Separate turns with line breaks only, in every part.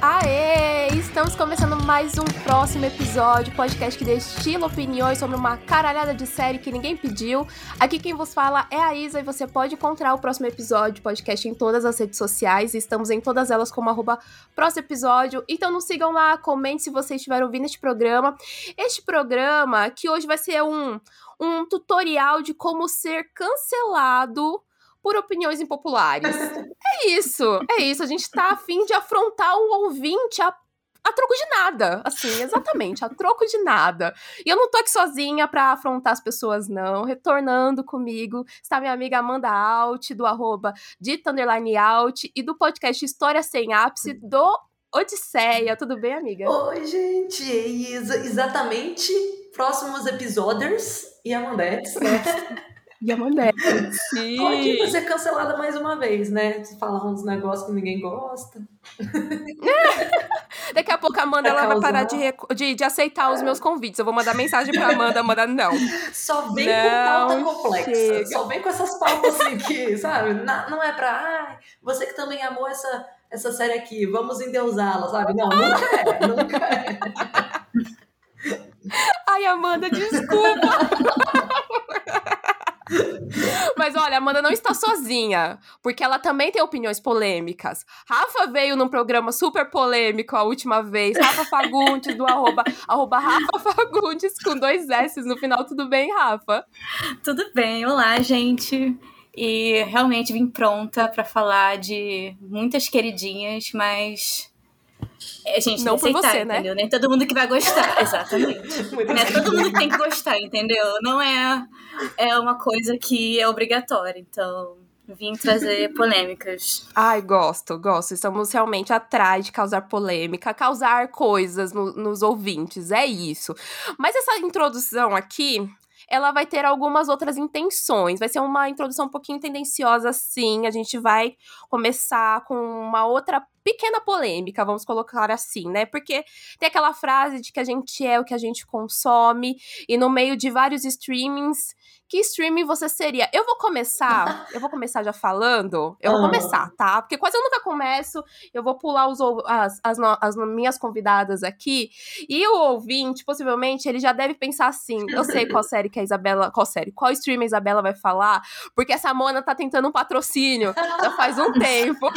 Aê! Estamos começando mais um próximo episódio, podcast que destila opiniões sobre uma caralhada de série que ninguém pediu. Aqui quem vos fala é a Isa e você pode encontrar o próximo episódio, podcast em todas as redes sociais. Estamos em todas elas como arroba próximo episódio. Então nos sigam lá, comente se vocês estiveram ouvindo este programa. Este programa que hoje vai ser um, um tutorial de como ser cancelado por opiniões impopulares. é isso, é isso. A gente tá afim de afrontar o ouvinte a, a troco de nada. Assim, exatamente, a troco de nada. E eu não tô aqui sozinha pra afrontar as pessoas, não. Retornando comigo está minha amiga Amanda Alt, do arroba Dita Underline Alt, e do podcast História Sem Ápice, do Odisseia. Tudo bem, amiga?
Oi, gente. Ex exatamente. Próximos episódios e Amandetes, né?
E a Mandela.
Pode pra ser cancelada mais uma vez, né? Falar uns negócios que ninguém gosta.
Daqui a pouco a Amanda ela vai parar de, de, de, aceitar os meus convites. Eu vou mandar mensagem pra Amanda, Amanda, não.
Só vem não com pauta complexa. Chega. Só vem com essas pautas assim que, sabe? Não é pra, ah, você que também amou essa, essa série aqui, vamos endeusá-la, sabe? Não, nunca é, nunca é.
Ai, Amanda, desculpa. Mas olha, a Amanda não está sozinha, porque ela também tem opiniões polêmicas. Rafa veio num programa super polêmico a última vez. Rafa Fagundes, do arroba, arroba Rafa Fagundes, com dois S no final. Tudo bem, Rafa?
Tudo bem. Olá, gente. E realmente vim pronta para falar de muitas queridinhas, mas é, gente,
não por aceitar, você, né?
entendeu? Nem todo mundo que vai gostar, exatamente. não é todo mundo que tem que gostar, entendeu? Não é, é uma coisa que é obrigatória, então vim trazer polêmicas.
Ai, gosto, gosto. Estamos realmente atrás de causar polêmica, causar coisas no, nos ouvintes, é isso. Mas essa introdução aqui, ela vai ter algumas outras intenções. Vai ser uma introdução um pouquinho tendenciosa, sim. A gente vai começar com uma outra pequena polêmica, vamos colocar assim, né? Porque tem aquela frase de que a gente é o que a gente consome, e no meio de vários streamings, que streaming você seria? Eu vou começar, eu vou começar já falando, eu vou começar, tá? Porque quase eu nunca começo, eu vou pular os, as, as, as minhas convidadas aqui, e o ouvinte, possivelmente, ele já deve pensar assim, eu sei qual série que a Isabela, qual série, qual stream a Isabela vai falar, porque essa Mona tá tentando um patrocínio já faz um tempo.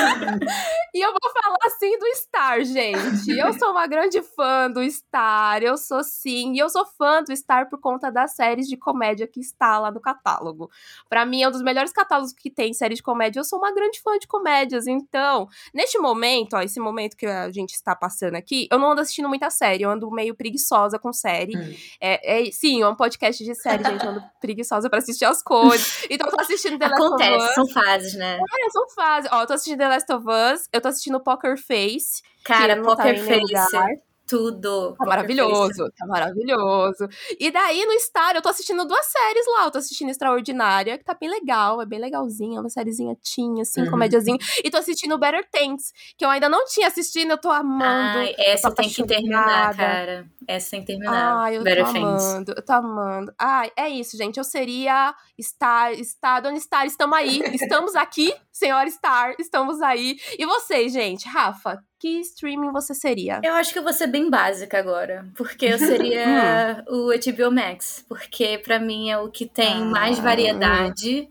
e eu vou falar assim do Star, gente. Eu sou uma grande fã do Star, eu sou sim, e eu sou fã do Star por conta das séries de comédia que está lá no catálogo. Para mim é um dos melhores catálogos que tem série de comédia. Eu sou uma grande fã de comédias, então, neste momento, ó, esse momento que a gente está passando aqui, eu não ando assistindo muita série, eu ando meio preguiçosa com série. Hum. É, é, sim, é um podcast de série, gente, eu ando preguiçosa para assistir as coisas. Então eu tô assistindo
The Last Acontece, of Us. são fases, né?
É, são fases. Ó, eu tô assistindo The Last of Us, eu tô assistindo Poker Face.
Cara, tá Poker tá Face tudo.
Tá maravilhoso, tá maravilhoso. E daí no Star, eu tô assistindo duas séries lá. Eu tô assistindo Extraordinária, que tá bem legal, é bem legalzinha, uma sériezinha tinha, assim, uhum. comédiazinha. E tô assistindo Better Things, que eu ainda não tinha assistido, eu tô amando.
Ai, essa tem que terminar, cara. Essa tem que terminar. Ai,
eu Better tô Things. amando, eu tô amando. Ai, é isso, gente. Eu seria Star, Star, Dona Star, estamos aí. Estamos aqui, senhora Star, estamos aí. E vocês, gente? Rafa, que streaming você seria?
Eu acho que eu vou ser bem básica agora, porque eu seria hum. o HBO Max, porque para mim é o que tem ah. mais variedade.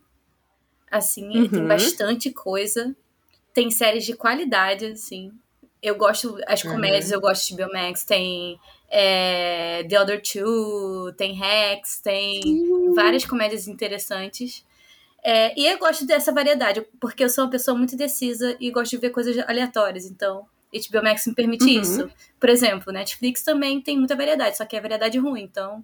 Assim, uhum. tem bastante coisa. Tem séries de qualidade, assim. Eu gosto, as uhum. comédias, uhum. eu gosto de HBO Max. Tem é, The Other Two, tem Rex, tem Sim. várias comédias interessantes. É, e eu gosto dessa variedade, porque eu sou uma pessoa muito indecisa e gosto de ver coisas aleatórias. Então, HBO Max me permite uhum. isso. Por exemplo, Netflix também tem muita variedade, só que é variedade ruim, então.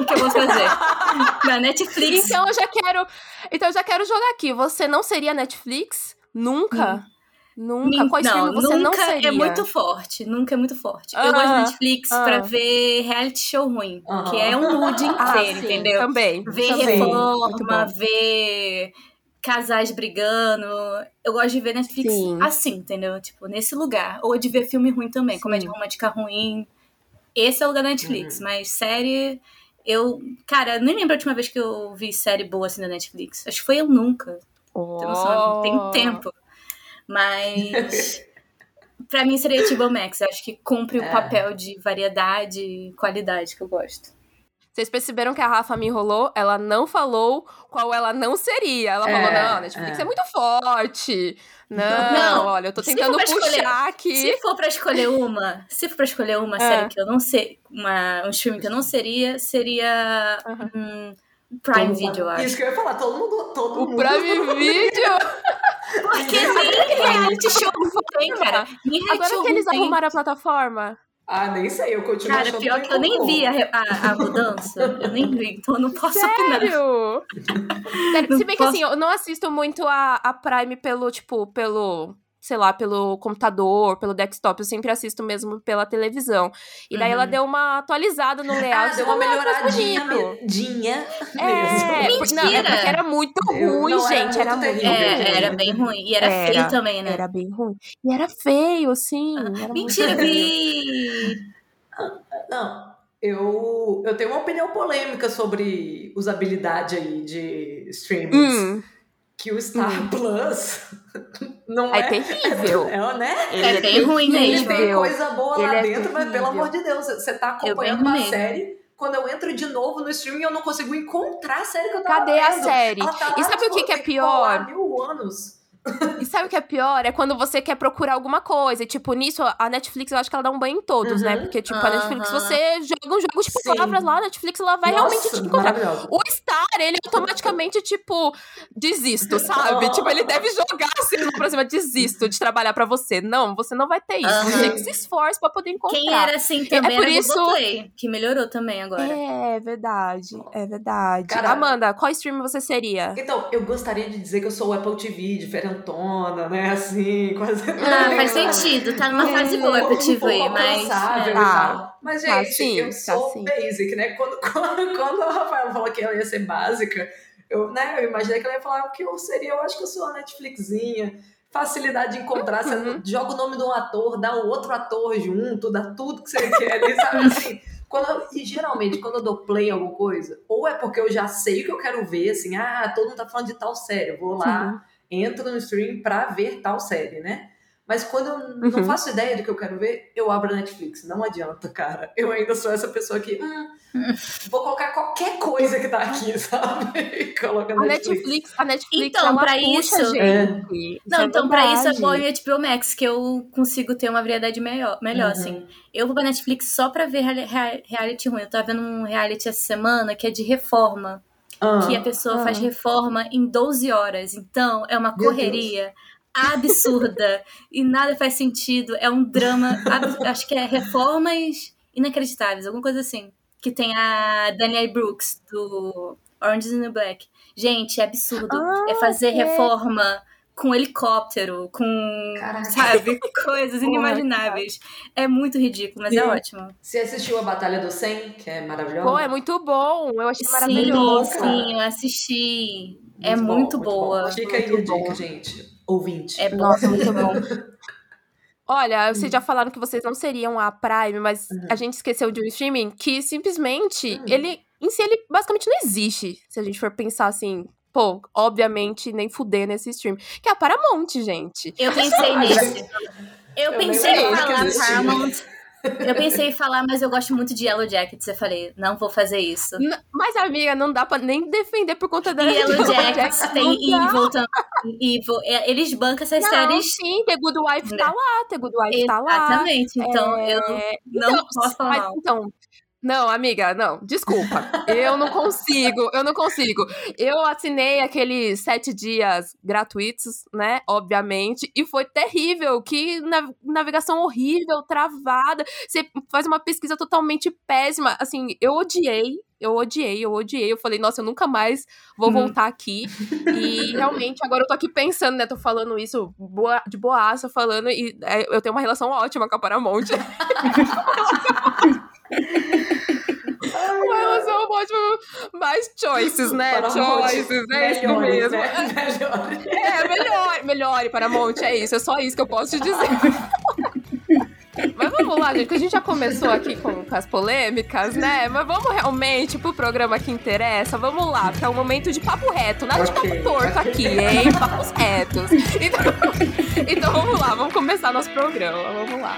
o que eu vou fazer? Na Netflix.
Então eu já quero. Então eu já quero jogar aqui. Você não seria Netflix? Nunca? Hum. Nunca? Qual não, você
nunca
não seria?
é muito forte. Nunca é muito forte. eu gosto de Netflix uh pra ver reality show ruim. Uh Que é um mood inteiro, ah, entendeu?
Também.
Ver
também.
reforma, ver casais brigando. Eu gosto de ver Netflix Sim. assim, entendeu? Tipo, nesse lugar. Ou de ver filme ruim também, Sim. comédia romântica ruim. Esse é o lugar da Netflix, uhum. mas série. Eu. Cara, nem lembro a última vez que eu vi série boa assim da Netflix. Acho que foi eu nunca. Oh. Tem, tem tempo. Mas. Pra mim seria HBO Max. Eu acho que cumpre é. o papel de variedade e qualidade que eu gosto.
Vocês perceberam que a Rafa me enrolou? Ela não falou qual ela não seria. Ela é, falou, não, Netflix é. é muito forte. Não, não, olha, eu tô tentando puxar escolher, aqui.
Se for pra escolher uma, se for pra escolher uma é. série que eu não sei, uma, um filme que eu não seria, seria uhum. um Prime todo Video, eu acho.
Isso que eu ia falar, todo mundo. Todo
o
mundo.
Prime Video?
Porque nem reality show tem, cara. Nem
Agora que eles arrumaram a plataforma.
Ah, nem sei, eu continuo
Cara, pior que eu nem vi a, a, a, mudança. eu nem vi, então eu não posso
Sério? opinar. Sério? Se bem que assim, eu não assisto muito a, a Prime pelo, tipo, pelo sei lá, pelo computador, pelo desktop, eu sempre assisto mesmo pela televisão. E daí uhum. ela deu uma atualizada no layout.
Ah, deu uma melhoradinha. Medinha
é,
Mentira!
Não, é porque era muito ruim, não, gente. Era,
era muito é, era bem ruim. E era, era, feio também, né?
Era bem ruim. E era feio, sim.
Era Mentira, Vi!
Não, eu, eu tenho uma opinião polêmica sobre usabilidade aí de streamings. Hum que o Star hum. Plus não é,
é terrível.
É, né?
Ele é, bem ruim mesmo.
Ele tem coisa boa Ele lá é dentro, mas pelo amor de Deus, você tá acompanhando uma mesmo. série. Quando eu entro de novo no streaming, eu não consigo encontrar a série que eu tava
Cadê
vendo.
a série?
Tá
e sabe o que, que é pior?
Mil anos.
E sabe o que é pior? É quando você quer procurar alguma coisa. E, tipo, nisso, a Netflix, eu acho que ela dá um banho em todos, né? uhum, né? Porque, tipo, uhum. a Netflix, você joga um jogo, tipo, palavras lá, a Netflix, ela vai Nossa, realmente te encontrar. O Star, ele automaticamente, tipo, desisto, sabe? Oh. Tipo, ele deve jogar assim no próximo, desisto de trabalhar pra você. Não, você não vai ter isso. Uhum. Você tem que se esforce pra poder encontrar.
Quem era assim também é por era isso... Play, que melhorou também agora.
É verdade, é verdade. Cara, Amanda, qual stream você seria?
Então, eu gostaria de dizer que eu sou o Apple TV, diferentona, né? né? Assim, quase.
Ah, faz sentido, tá numa fase boa pra te ver, mas.
É. Tá. Mas, tá gente, tá sim, eu sou tá basic, né? Quando, quando, quando a Rafaela falou que ela ia ser básica, eu, né, eu imaginei que ela ia falar o que eu seria, eu acho que eu sou uma Netflixinha. Facilidade de encontrar, uhum. você joga o nome de um ator, dá o outro ator junto, dá tudo que você quer ali, sabe assim? Quando eu, e geralmente, quando eu dou play em alguma coisa, ou é porque eu já sei o que eu quero ver, assim, ah, todo mundo tá falando de tal série, eu vou lá, uhum entro no stream para ver tal série, né? Mas quando eu não uhum. faço ideia do que eu quero ver, eu abro a Netflix. Não adianta, cara. Eu ainda sou essa pessoa que. Hum, vou colocar qualquer coisa que tá aqui, sabe? Coloca
a Netflix. Netflix. A Netflix
então, para isso.
Gente.
É. Não, é então, para isso é bom em HBO Max, que eu consigo ter uma variedade melhor, melhor uhum. assim. Eu vou pra Netflix só pra ver reality ruim. Eu tava vendo um reality essa semana que é de reforma que a pessoa faz reforma em 12 horas. Então, é uma correria absurda e nada faz sentido. É um drama, acho que é reformas inacreditáveis, alguma coisa assim. Que tem a Danielle Brooks, do Orange is the Black. Gente, é absurdo. Ah, é fazer é. reforma com helicóptero, com, Caraca. sabe, coisas inimagináveis. É muito ridículo, mas é Sim. é ótimo.
Você assistiu a Batalha do 100, que é maravilhosa?
Pô, é muito bom. Eu achei maravilhoso.
Sim, sim, eu assisti. Muito é bom, muito, boa. Bom.
Fica aí a dica, gente. Ouvinte.
É bom. Nossa, muito bom.
Olha, vocês já falaram que vocês não seriam a Prime, mas uhum. a gente esqueceu de um streaming que simplesmente, uhum. ele, em si, ele basicamente não existe. Se a gente for pensar assim, pô, obviamente, nem fuder nesse stream. Que é a Paramount, gente.
Eu pensei nisso. Eu, eu pensei em falar Paramount. Eu pensei em falar, mas eu gosto muito de Yellow Jackets. Eu falei, não vou fazer isso.
N mas, amiga, não dá pra nem defender por conta da
Yellow Jackets. tem Evil também. Evil. É, eles bancam essas não, séries.
Sim, The Good Wife tá lá. The Good Wife Exatamente. tá lá.
Exatamente. Então, é... eu não então, posso falar. Mas,
então, não, amiga, não, desculpa. Eu não consigo, eu não consigo. Eu assinei aqueles sete dias gratuitos, né? Obviamente, e foi terrível. Que navegação horrível, travada. Você faz uma pesquisa totalmente péssima. Assim, eu odiei, eu odiei, eu odiei. Eu falei, nossa, eu nunca mais vou hum. voltar aqui. E realmente, agora eu tô aqui pensando, né? Tô falando isso boa, de boaça, falando, e é, eu tenho uma relação ótima com a Paramount. Mais choices, né? choices, é isso mesmo. Né? É, melhor, melhore, Paramount, é isso, é só isso que eu posso te dizer. Mas vamos lá, gente, que a gente já começou aqui com, com, as polêmicas, né? Mas vamos realmente pro programa que interessa. Vamos lá, que é um momento de papo reto, nada okay, de papo torto aqui, hein? Papos retos. Então, então vamos lá, vamos começar nosso programa. Vamos lá.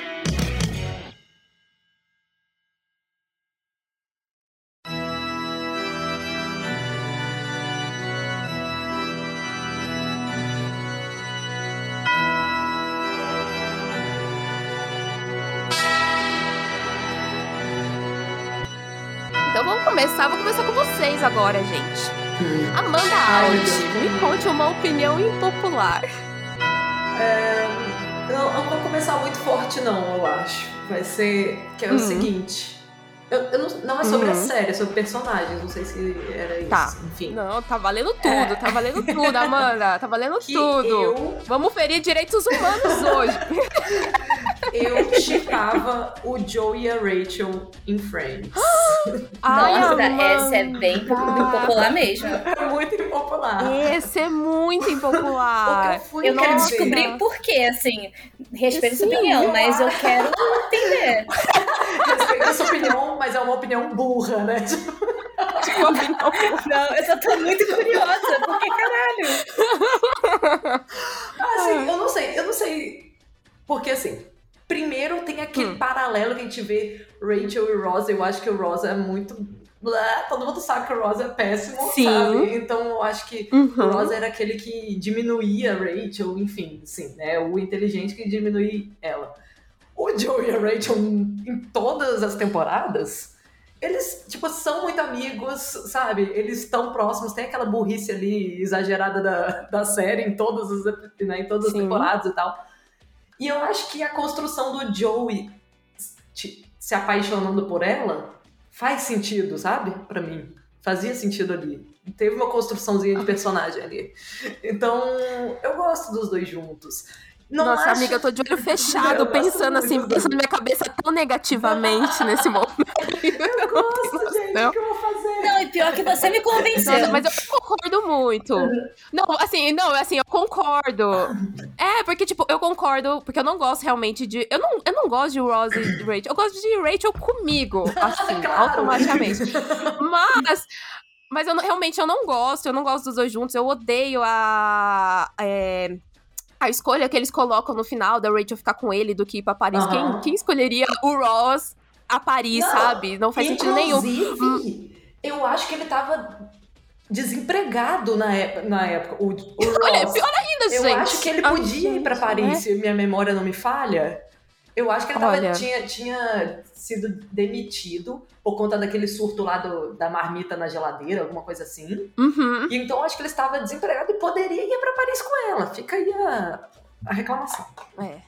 Vocês agora, gente. Amanda Alt, me conte uma opinião impopular.
É, eu não vou começar muito forte, não, eu acho. Vai ser que é o hum. seguinte. Eu, eu não, não, é sobre uhum. a série, é sobre personagens. Não sei se era isso.
Tá.
Enfim.
Não, tá valendo tudo, é. tá valendo tudo, Amanda. Tá valendo que tudo.
Eu...
Vamos ferir direitos humanos hoje.
eu chipava o Joe e a Rachel em Friends.
Ai, Nossa, essa é bem impopular mesmo.
É muito impopular.
Esse é muito impopular.
eu, eu quero descobrir por quê, assim. Respeito Sim, sua opinião, mas eu quero entender.
Respeito a sua opinião, mas é uma opinião burra, né?
Tipo, opinião burra. Não, eu só tô muito curiosa, porque
caralho. Assim, eu não sei, eu não sei. Porque assim, primeiro tem aquele hum. paralelo que a gente vê Rachel e Rosa. Eu acho que o Rosa é muito Blá, todo mundo sabe que o Rosa é péssimo, Sim. sabe? Então eu acho que uhum. o Rosa era aquele que diminuía Rachel, enfim, sim, né? O inteligente que diminuía ela o Joe e a Rachel em todas as temporadas, eles, tipo, são muito amigos, sabe? Eles estão próximos, tem aquela burrice ali exagerada da, da série em todas as, né, em todas as temporadas e tal. E eu acho que a construção do Joey se apaixonando por ela faz sentido, sabe? para mim. Fazia sentido ali. Teve uma construçãozinha de personagem ali. Então, eu gosto dos dois juntos.
Não Nossa, acho... amiga, eu tô de olho fechado, pensando assim, pensando na minha cabeça tão negativamente nesse momento.
Eu gosto, gente, o que eu vou fazer?
Não, e pior que você me convenceu.
Nossa, mas eu concordo muito. Não, assim, não, assim, eu concordo. É, porque, tipo, eu concordo, porque eu não gosto realmente de. Eu não, eu não gosto de Ross e Rachel. Eu gosto de Rachel comigo, assim, claro. automaticamente. Mas. Mas eu realmente eu não gosto, eu não gosto dos dois juntos. Eu odeio a. É, a escolha que eles colocam no final da Rachel ficar com ele do que ir pra Paris. Uhum. Quem, quem escolheria o Ross a Paris, não, sabe? Não faz sentido nenhum.
Hum. Eu acho que ele tava desempregado na, época. Na época. O, o Ross,
Olha, pior ainda,
eu
gente.
Eu acho que ele podia ir pra Paris, né? se minha memória não me falha. Eu acho que ele tava, tinha, tinha sido demitido por conta daquele surto lá do, da marmita na geladeira, alguma coisa assim.
Uhum.
E então acho que ele estava desempregado e poderia ir para Paris com ela. Fica aí a, a reclamação.
É.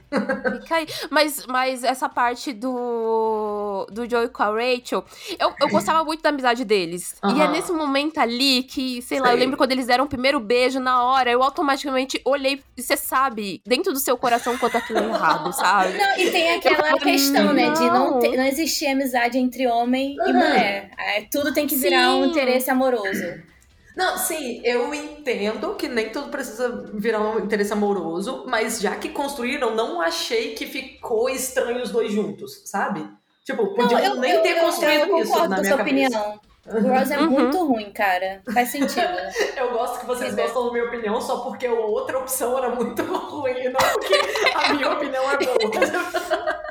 Fica aí. Mas, mas essa parte do, do Joey com a Rachel, eu, eu gostava muito da amizade deles. Uhum. E é nesse momento ali que, sei, sei, lá, eu lembro quando eles deram o primeiro beijo na hora, eu automaticamente olhei, e você sabe, dentro do seu coração quanto aquilo é errado, sabe?
Não, e tem aquela questão, né, de não, ter, não existir amizade entre homem uhum. e mulher. É, tudo tem que virar Sim. um interesse amoroso.
Não, sim, eu entendo que nem tudo precisa virar um interesse amoroso, mas já que construíram, não achei que ficou estranho os dois juntos, sabe? Tipo, podiam não, eu, nem eu, ter eu, construído eu, isso na minha cabeça. Opinião.
O Ross é uhum. muito ruim, cara. Faz sentido.
eu gosto que vocês gostam da minha opinião só porque a outra opção era muito ruim, não porque a minha opinião é boa.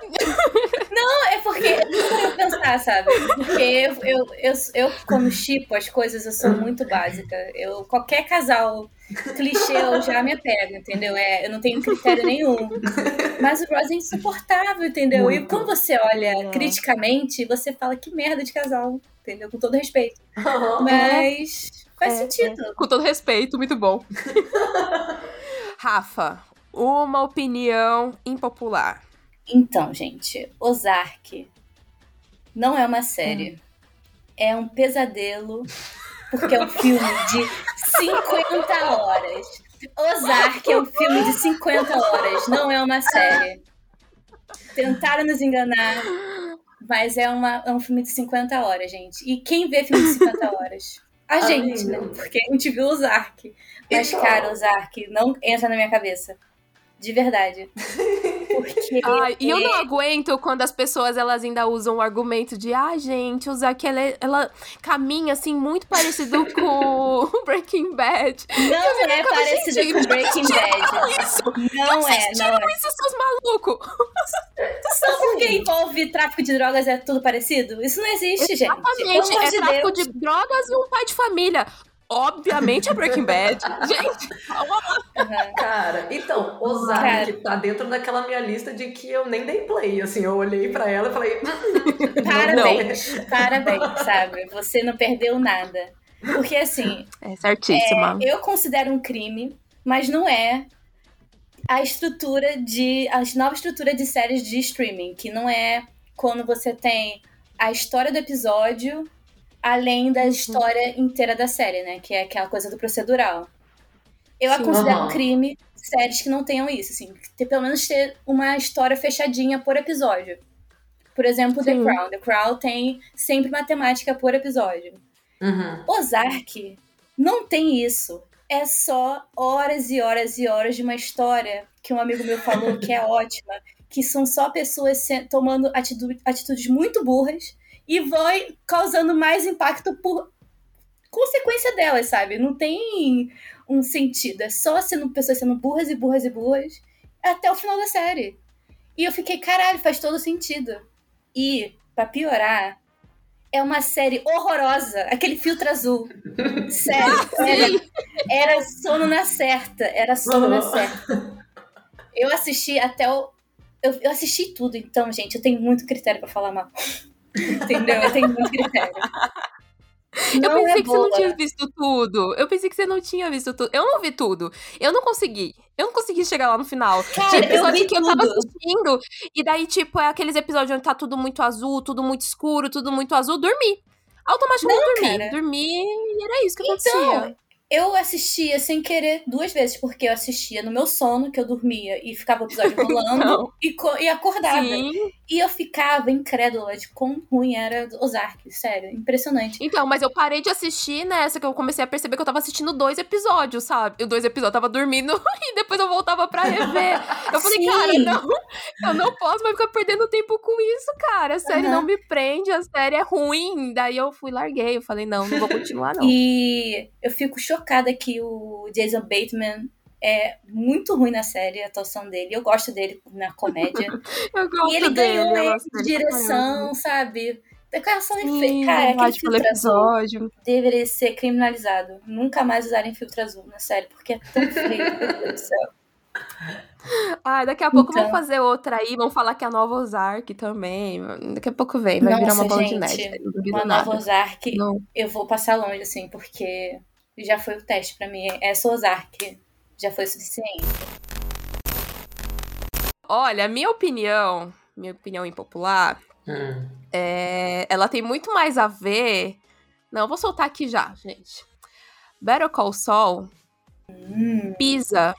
Não, é porque eu pensar, sabe? Porque eu, eu, eu, eu, como chipo as coisas, eu sou muito básica. Eu, qualquer casal clichê eu já me apego, entendeu? É, eu não tenho critério nenhum. Mas o Ross é insuportável, entendeu? Muito. E quando você olha criticamente, você fala que merda de casal, entendeu? Com todo respeito. Mas faz é, sentido. É.
Com todo respeito, muito bom. Rafa, uma opinião impopular.
Então, gente, Ozark não é uma série. Hum. É um pesadelo, porque é um filme de 50 horas. Ozark é um filme de 50 horas, não é uma série. Tentaram nos enganar, mas é, uma, é um filme de 50 horas, gente. E quem vê filme de 50 horas? A gente, né? Porque a gente viu Ozark. Mas, então... cara, Ozark não entra na minha cabeça. De verdade.
Porque... Ai, e eu não aguento quando as pessoas elas ainda usam o argumento de ah, gente, usar que ela, ela caminha assim muito parecido com Breaking Bad.
Não é parecido gente, com Breaking Bad.
Isso? Não é, não é. isso, seus malucos.
Só porque envolve tráfico de drogas é tudo parecido? Isso não existe,
Exatamente. gente. Exatamente, é de tráfico Deus. de drogas e um pai de família. Obviamente é Breaking Bad. Gente,
uhum. Cara, então, Ozark tá dentro daquela minha lista de que eu nem dei play. Assim, eu olhei pra ela e falei.
Hum, parabéns, não. parabéns, sabe? Você não perdeu nada. Porque assim.
É certíssima.
É, eu considero um crime, mas não é a estrutura de. a nova estrutura de séries de streaming, que não é quando você tem a história do episódio além da uhum. história inteira da série, né? Que é aquela coisa do procedural. Eu Sim, a considero uhum. crime séries que não tenham isso, assim. Ter, pelo menos ter uma história fechadinha por episódio. Por exemplo, Sim. The Crown. The Crown tem sempre matemática por episódio.
Uhum.
Ozark não tem isso. É só horas e horas e horas de uma história que um amigo meu falou que é ótima, que são só pessoas tomando atitudes muito burras e vai causando mais impacto por consequência delas, sabe? Não tem um sentido. É só sendo pessoas sendo burras e burras e burras até o final da série. E eu fiquei, caralho, faz todo sentido. E, para piorar, é uma série horrorosa. Aquele filtro azul. Sério. Era, era sono na certa. Era sono na certa. Eu assisti até o. Eu, eu assisti tudo, então, gente, eu tenho muito critério para falar mal. Entendeu? Eu tenho muito critério.
Não eu pensei é que boa. você não tinha visto tudo. Eu pensei que você não tinha visto tudo. Eu não vi tudo. Eu não consegui. Eu não consegui chegar lá no final.
Cara, Tinha episódio
que
tudo.
eu tava assistindo. E daí, tipo, é aqueles episódios onde tá tudo muito azul, tudo muito escuro, tudo muito azul. Dormi. Automaticamente não, dormi. Cara. Dormi e era isso que então, acontecia.
Eu assistia sem querer duas vezes, porque eu assistia no meu sono, que eu dormia e ficava o episódio rolando e, e acordava. Sim. E eu ficava incrédula de quão ruim era Ozark, sério, impressionante.
Então, mas eu parei de assistir nessa que eu comecei a perceber que eu tava assistindo dois episódios, sabe? Dois episódios, eu tava dormindo e depois eu voltava pra rever. Eu falei, Sim. cara, não, eu não posso mais ficar perdendo tempo com isso, cara. A série uhum. não me prende, a série é ruim. Daí eu fui, larguei, eu falei, não, não vou continuar, não.
E eu fico chocada que o Jason Bateman é muito ruim na série, a atuação dele. Eu gosto dele na comédia.
eu gosto
e ele
dele,
ganhou de direção, sabe? Declaração de Cara, aquele filtro episódio. azul deveria ser criminalizado. Nunca mais usarem filtro azul na série, porque é tão feio, meu Deus do céu.
Ah, daqui a pouco então... vamos fazer outra aí, vamos falar que é a nova Ozark também. Daqui a pouco vem, vai Nossa, virar uma bola de neve.
Uma nova Ozark, não. eu vou passar longe, assim, porque já foi o teste para mim. Essa Ozark já foi suficiente.
Olha, minha opinião, minha opinião impopular, hum. é, ela tem muito mais a ver. Não, eu vou soltar aqui já, gente. Better Call Saul hum. pisa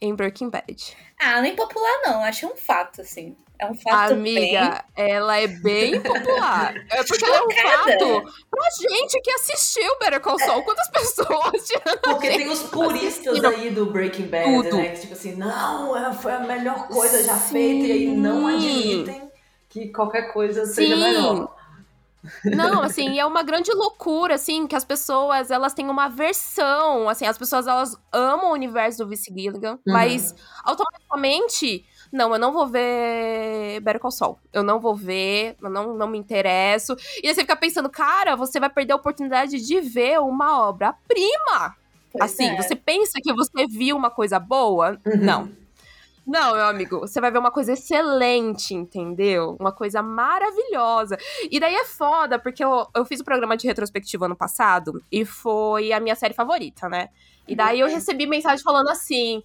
em Breaking Bad.
Ah, nem popular não, acho um fato, assim. É um fato
Amiga,
bem...
ela é bem popular. É porque ela é um fato pra gente que assistiu Better Call Saul. Quantas pessoas
Porque tem os puristas aí do Breaking Bad, Tudo. né? Que tipo assim, não, é, foi a melhor coisa já Sim. feita. E aí não admitem que qualquer coisa Sim. seja melhor.
Não, assim, é uma grande loucura, assim, que as pessoas, elas têm uma versão, assim, as pessoas, elas amam o universo do Vice Gilligan, uhum. mas automaticamente não, eu não vou ver Better Call Saul. Eu não vou ver, eu não, não me interesso. E aí você fica pensando, cara, você vai perder a oportunidade de ver uma obra-prima. Assim, é. você pensa que você viu uma coisa boa? Uhum. Não. Não, meu amigo, você vai ver uma coisa excelente, entendeu? Uma coisa maravilhosa. E daí é foda, porque eu, eu fiz o programa de retrospectiva ano passado e foi a minha série favorita, né? E daí eu uhum. recebi mensagem falando assim: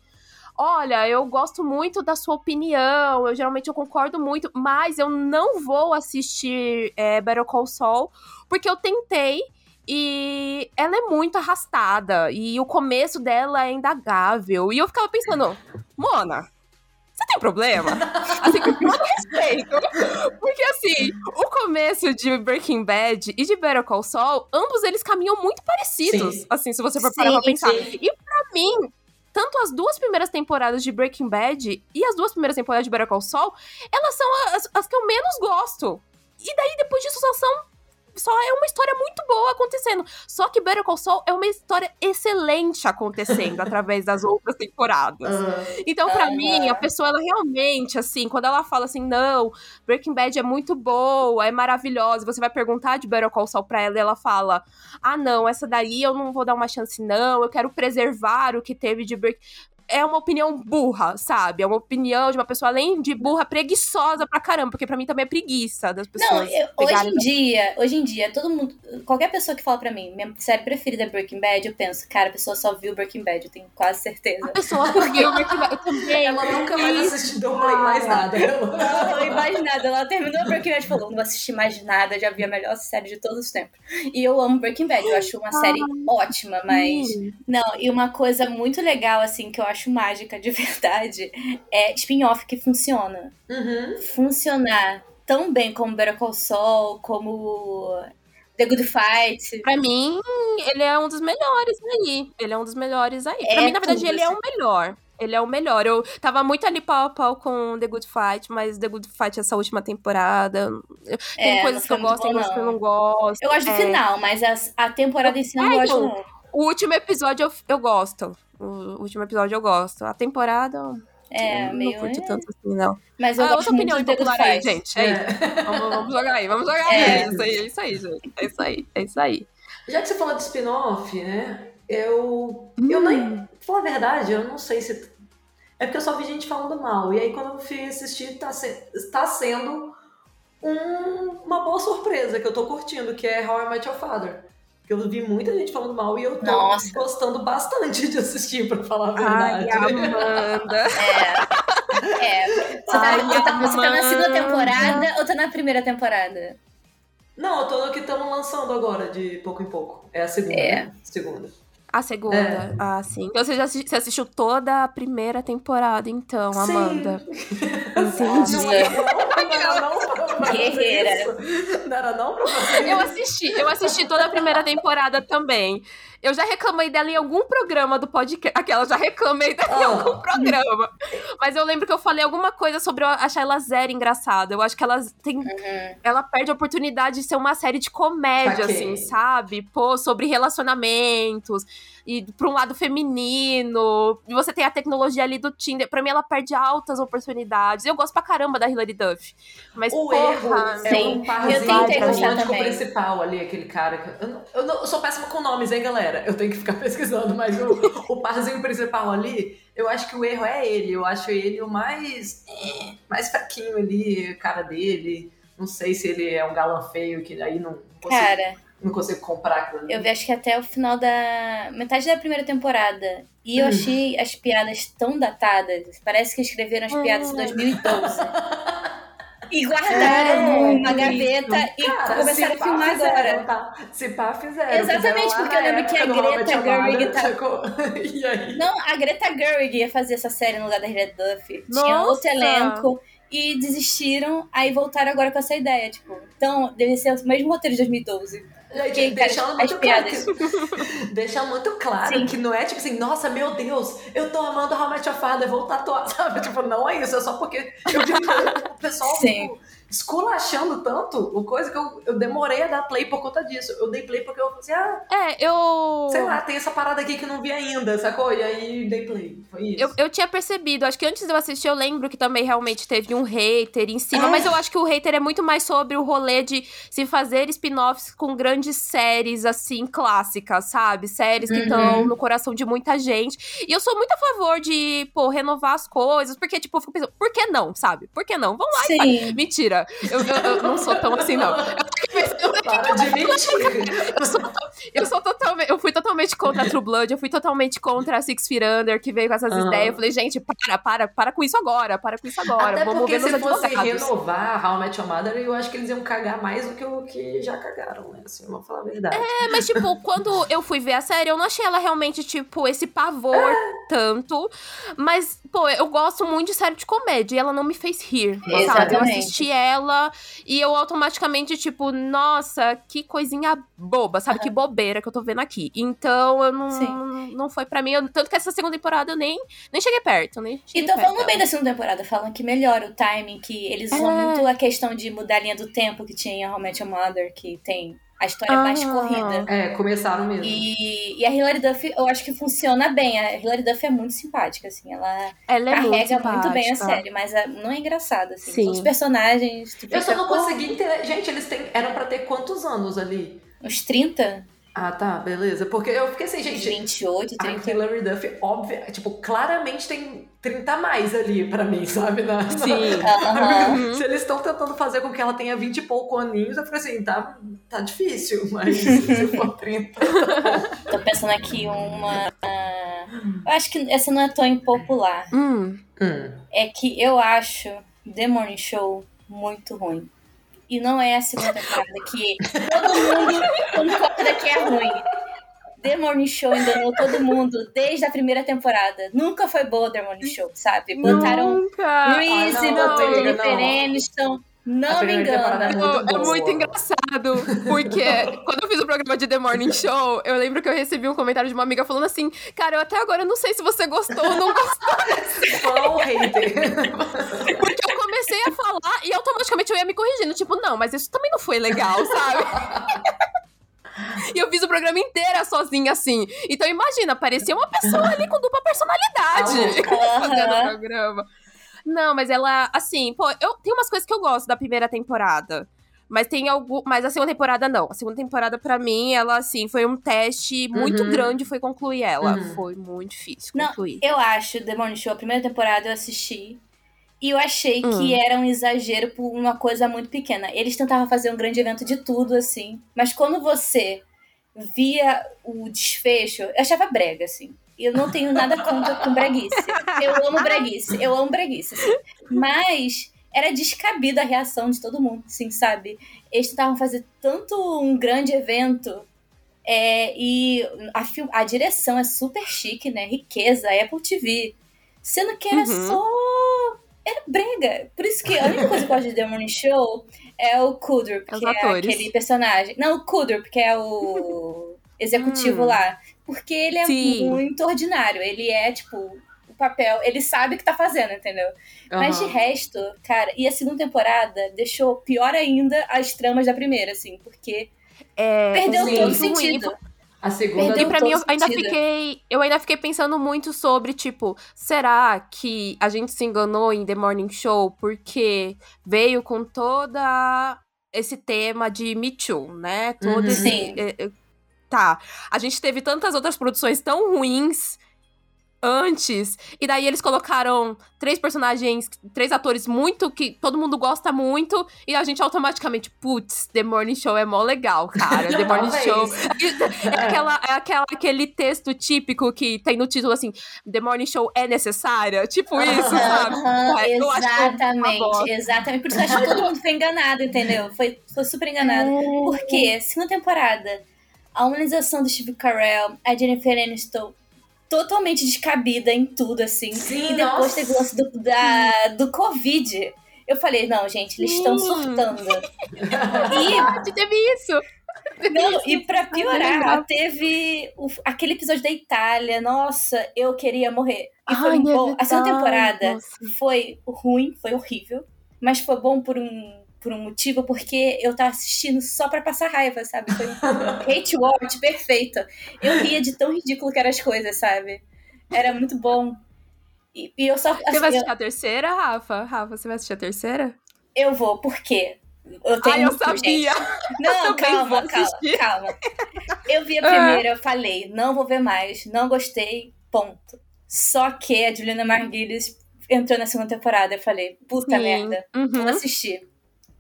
olha, eu gosto muito da sua opinião, eu geralmente eu concordo muito, mas eu não vou assistir é, Better Call Saul, porque eu tentei e ela é muito arrastada, e o começo dela é indagável, e eu ficava pensando, Mona, você tem problema? Assim, com todo respeito. Porque, assim, o começo de Breaking Bad e de Better Call Saul, ambos eles caminham muito parecidos. Sim. Assim, se você for parar pra pensar. Sim. E pra mim, tanto as duas primeiras temporadas de Breaking Bad e as duas primeiras temporadas de Better Call Saul, elas são as, as que eu menos gosto. E daí, depois disso, só são só é uma história muito boa acontecendo. Só que Better Call Saul é uma história excelente acontecendo através das outras temporadas. Uhum. Então, para uhum. mim, a pessoa, ela realmente, assim, quando ela fala assim, não, Breaking Bad é muito boa, é maravilhosa, você vai perguntar de Better Call Saul pra ela e ela fala, ah, não, essa daí eu não vou dar uma chance, não, eu quero preservar o que teve de Breaking é uma opinião burra, sabe? É uma opinião de uma pessoa, além de burra, preguiçosa pra caramba, porque pra mim também é preguiça das pessoas.
Não, eu, hoje em dia, hoje em dia, todo mundo. Qualquer pessoa que fala pra mim, minha série preferida é Breaking Bad, eu penso, cara, a pessoa só viu Breaking Bad, eu tenho quase certeza.
A pessoa só viu Breaking Bad, eu também.
Ela nunca mais assistiu mais nada.
Não, não, mais nada. Ela terminou Breaking Bad e falou: não vou assistir mais nada, já vi a melhor série de todos os tempos. E eu amo Breaking Bad, eu acho uma série ótima, mas. Não, e uma coisa muito legal, assim, que eu acho mágica de verdade é spin-off que funciona. Uhum. Funcionar tão bem como Better Call Saul, como The Good Fight.
Pra mim, ele é um dos melhores aí. Ele é um dos melhores aí. É pra mim, na verdade, ele é o melhor. Ele é o melhor. Eu tava muito ali pau a pau com The Good Fight, mas The Good Fight essa última temporada. Tem é, coisas que eu gosto, tem coisas que eu não gosto.
Eu gosto do é. final, mas a, a temporada em si eu não gosto, então, não.
O último episódio eu, eu gosto. O último episódio eu gosto. A temporada. É, meio. Não curti tanto assim, não. Mas eu ah, outra opinião popular aí, gente. É, é. Vamos, vamos, jogar aí, vamos jogar é. aí. É isso aí, é isso aí, gente. É isso aí, é isso aí.
Já que você falou de spin-off, né? Eu. Hum. Eu nem. Pra falar a verdade, eu não sei se. É porque eu só vi gente falando mal. E aí, quando eu fui assistir, tá, se... tá sendo um... uma boa surpresa que eu tô curtindo, que é How I Met Your Father. Eu vi muita gente falando mal e eu tô Nossa. gostando bastante de assistir, pra falar a verdade.
Ai, Amanda.
é. é. Você, tá, Ai, você, tá, você tá na segunda temporada ou tá na primeira temporada?
Não, eu tô no que estamos lançando agora, de pouco em pouco. É a segunda, é. Né? Segunda.
A segunda? É. Ah, sim. Então você já assistiu, você assistiu toda a primeira temporada, então, sim. Amanda.
Entendi. Não, era não, não Guerreira. Não era não
Eu assisti, eu assisti toda a primeira temporada também. Eu já reclamei dela em algum programa do podcast. Aquela, já reclamei dela oh. em algum ah. programa. Mas eu lembro que eu falei alguma coisa sobre eu achar ela zero engraçada. Eu acho que ela tem. Uhum. Ela perde a oportunidade de ser uma série de comédia, okay. assim, sabe? Pô, sobre relacionamentos e pra um lado feminino. E você tem a tecnologia ali do Tinder. Pra mim, ela perde altas oportunidades. Eu gosto pra caramba da Hilary Duff. Mas,
o
porra,
erro é sim. um parzinho romântico principal ali, aquele cara. Eu, não, eu, não, eu, sou péssima com nomes, hein, galera? Eu tenho que ficar pesquisando, mas o, o parzinho principal ali, eu acho que o erro é ele. Eu acho ele o mais. Mais fraquinho ali, cara dele. Não sei se ele é um galã feio, que aí não.
Consigo... Cara
não consigo comprar aquilo ali.
Eu vi acho que até o final da. metade da primeira temporada. E eu hum. achei as piadas tão datadas. Parece que escreveram as piadas em 2012. e guardaram é, numa gaveta e cara, começaram a filmar
fizeram, agora. Tá? Se pá, fizeram.
Exatamente, fizeram porque eu lembro que a Greta Gerwig tá... Não, a Greta Gerwig ia fazer essa série no lugar da Hilary Duff. Tinha outro elenco e desistiram, aí voltaram agora com essa ideia, tipo. Então, deve ser o mesmo roteiro de 2012.
Gente, deixando muito claro, que, muito claro Sim. que não é tipo assim, nossa, meu Deus, eu tô amando How Much Your Father, vou tatuar, sabe? Tipo, não é isso, é só porque eu vi o pessoal Sim. Esculachando tanto o coisa que eu, eu demorei a dar play por conta disso. Eu dei play porque eu falei assim, ah.
É, eu.
Sei lá, tem essa parada aqui que não vi ainda, sacou? E aí dei play. Foi isso.
Eu, eu tinha percebido, acho que antes de eu assistir, eu lembro que também realmente teve um hater em cima, é. mas eu acho que o hater é muito mais sobre o rolê de se fazer spin-offs com grandes séries, assim, clássicas, sabe? Séries que estão uhum. no coração de muita gente. E eu sou muito a favor de, pô, renovar as coisas, porque, tipo, eu fico pensando, por que não, sabe? Por que não? Vamos lá Sim. e faz. Mentira. Eu, eu, eu, não sou tão assim, não.
Para de mentir.
Eu sou, eu sou totalmente. Eu fui totalmente contra a True Blood, eu fui totalmente contra a Six Feet Under, que veio com essas uhum. ideias. Eu falei, gente, para, para, para com isso agora, para com isso agora.
Até
Vamos
ver se fosse renovar How I Met Your Mother, eu acho que eles iam cagar mais do que o que já cagaram, né? Assim, vamos falar a verdade.
É, mas tipo, quando eu fui ver a série, eu não achei ela realmente, tipo, esse pavor. É tanto. Mas, pô, eu gosto muito de série de comédia e ela não me fez rir, Exatamente. sabe? Eu assisti ela e eu automaticamente, tipo, nossa, que coisinha boba, sabe? Uhum. Que bobeira que eu tô vendo aqui. Então, eu não, Sim. não foi para mim. Eu, tanto que essa segunda temporada eu nem, nem cheguei perto, nem cheguei
Então, falando bem da segunda temporada, falam que melhora o timing, que eles usam é. muito a questão de mudar a linha do tempo que tinha em How Met Your Mother, que tem a história ah, mais corrida.
É, começaram mesmo.
E, e a Hilary Duff, eu acho que funciona bem. A Hilary Duff é muito simpática, assim. Ela, ela é carrega muito, muito, bem a série, mas a, não é engraçado, assim. Sim. Os personagens.
Eu só não consegui entender. Gente, eles têm, eram pra ter quantos anos ali?
Uns 30?
Ah, tá, beleza. Porque eu fiquei assim, gente.
28, 30.
A Hilary Duff, óbvio, tipo, claramente tem 30 a mais ali pra mim, sabe? Na,
Sim. Uhum.
Se eles estão tentando fazer com que ela tenha 20 e pouco aninhos, eu falei assim, tá, tá difícil, mas se for 30.
Tá Tô pensando aqui uma. Eu acho que essa não é tão impopular.
Hum.
Hum.
É que eu acho The Morning Show muito ruim. E não é a segunda temporada que todo mundo concorda que é ruim. The Morning Show enganou todo mundo desde a primeira temporada. Nunca foi boa The Morning Show, sabe? Botaram Reese, ah, botou Jennifer Aniston. Não me engana.
É muito, é muito engraçado, porque quando eu fiz o programa de The Morning Show, eu lembro que eu recebi um comentário de uma amiga falando assim: Cara, eu até agora não sei se você gostou ou não gostou.
Qual hater?
Porque eu comecei a falar e automaticamente eu ia me corrigindo. Tipo, não, mas isso também não foi legal, sabe? E eu fiz o programa inteiro sozinha, assim. Então imagina, parecia uma pessoa ali com dupla personalidade fazendo o programa. Não, mas ela, assim, pô, eu tenho umas coisas que eu gosto da primeira temporada. Mas tem algum. Mas a segunda temporada não. A segunda temporada, para mim, ela, assim, foi um teste muito uhum. grande foi concluir ela. Uhum. Foi muito difícil concluir.
Não, eu acho, The Morning Show, a primeira temporada eu assisti. E eu achei hum. que era um exagero por uma coisa muito pequena. Eles tentavam fazer um grande evento de tudo, assim. Mas quando você via o desfecho, eu achava brega, assim. Eu não tenho nada contra com breguice. Eu amo breguice, eu amo breguice. Assim. Mas era descabida a reação de todo mundo, assim, sabe? Eles tentavam fazer tanto um grande evento é, e a, a direção é super chique, né? Riqueza, Apple TV. Sendo que era uhum. só. Era brega. Por isso que a única coisa que eu gosto de The Morning Show é o Kudur, que é aquele personagem. Não, o Kudur, porque é o executivo hum. lá. Porque ele é Sim. muito ordinário. Ele é, tipo, o papel. Ele sabe o que tá fazendo, entendeu? Uhum. Mas de resto, cara, e a segunda temporada deixou pior ainda as tramas da primeira, assim, porque é, perdeu sim, todo sentido.
A segunda
E pra mim, eu ainda fiquei. Eu ainda fiquei pensando muito sobre, tipo, será que a gente se enganou em The Morning Show porque veio com toda esse tema de Me Too, né? Todo uhum. esse. Tá. A gente teve tantas outras produções tão ruins antes. E daí eles colocaram três personagens, três atores muito que todo mundo gosta muito. E a gente automaticamente, putz, The Morning Show é mó legal, cara. The Morning Show. É, é, aquela, é aquela, aquele texto típico que tem no título assim: The Morning Show é necessária. Tipo isso, sabe?
É, exatamente, exatamente. Por isso eu acho que todo mundo foi enganado, entendeu? Foi, foi super enganado. É. Por quê? Segunda temporada a humanização do Steve Carell, a Jennifer Aniston totalmente descabida em tudo, assim.
Sim,
e depois
nossa.
teve o lance do, da, do Covid. Eu falei, não, gente, eles estão surtando.
e teve isso.
Não, e pra piorar, teve o, aquele episódio da Itália. Nossa, eu queria morrer. E foi Ai, bom. A segunda temporada nossa. foi ruim, foi horrível. Mas foi bom por um por um motivo, porque eu tava assistindo só para passar raiva, sabe? Foi um hate watch perfeito. Eu ria de tão ridículo que eram as coisas, sabe? Era muito bom. E, e eu só.
Assim, você vai assistir eu... a terceira, Rafa? Rafa, você vai assistir a terceira?
Eu vou, por quê? Eu tenho
Ai, eu sabia!
Gente. Não, eu calma, calma, calma. Eu vi a primeira, eu falei, não vou ver mais, não gostei, ponto. Só que a Juliana Margulies entrou na segunda temporada. Eu falei, puta Sim. merda, uhum. vou assistir.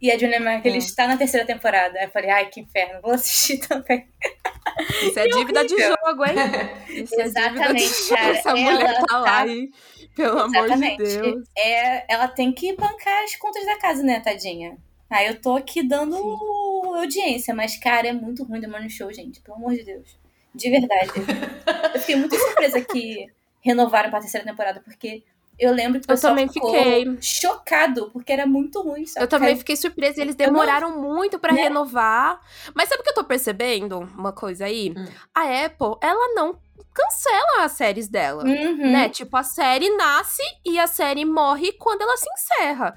E a Julia Margulies está na terceira temporada. Aí eu falei, ai, que inferno, vou assistir também.
Isso é dívida de jogo, hein?
Isso é Exatamente, é cara.
Essa mulher tá, tá lá, hein? Pelo
Exatamente.
amor de Deus.
É, ela tem que bancar as contas da casa, né, tadinha? Aí eu tô aqui dando Sim. audiência, mas, cara, é muito ruim The Morning Show, gente. Pelo amor de Deus. De verdade. eu fiquei muito surpresa que renovaram pra terceira temporada, porque eu lembro que o pessoal ficou fiquei. chocado, porque era muito ruim.
Eu também fiquei surpresa. Eles demoraram não... muito para né? renovar. Mas sabe o que eu tô percebendo? Uma coisa aí? Hum. A Apple, ela não cancela as séries dela, uhum. né? Tipo, a série nasce e a série morre quando ela se encerra.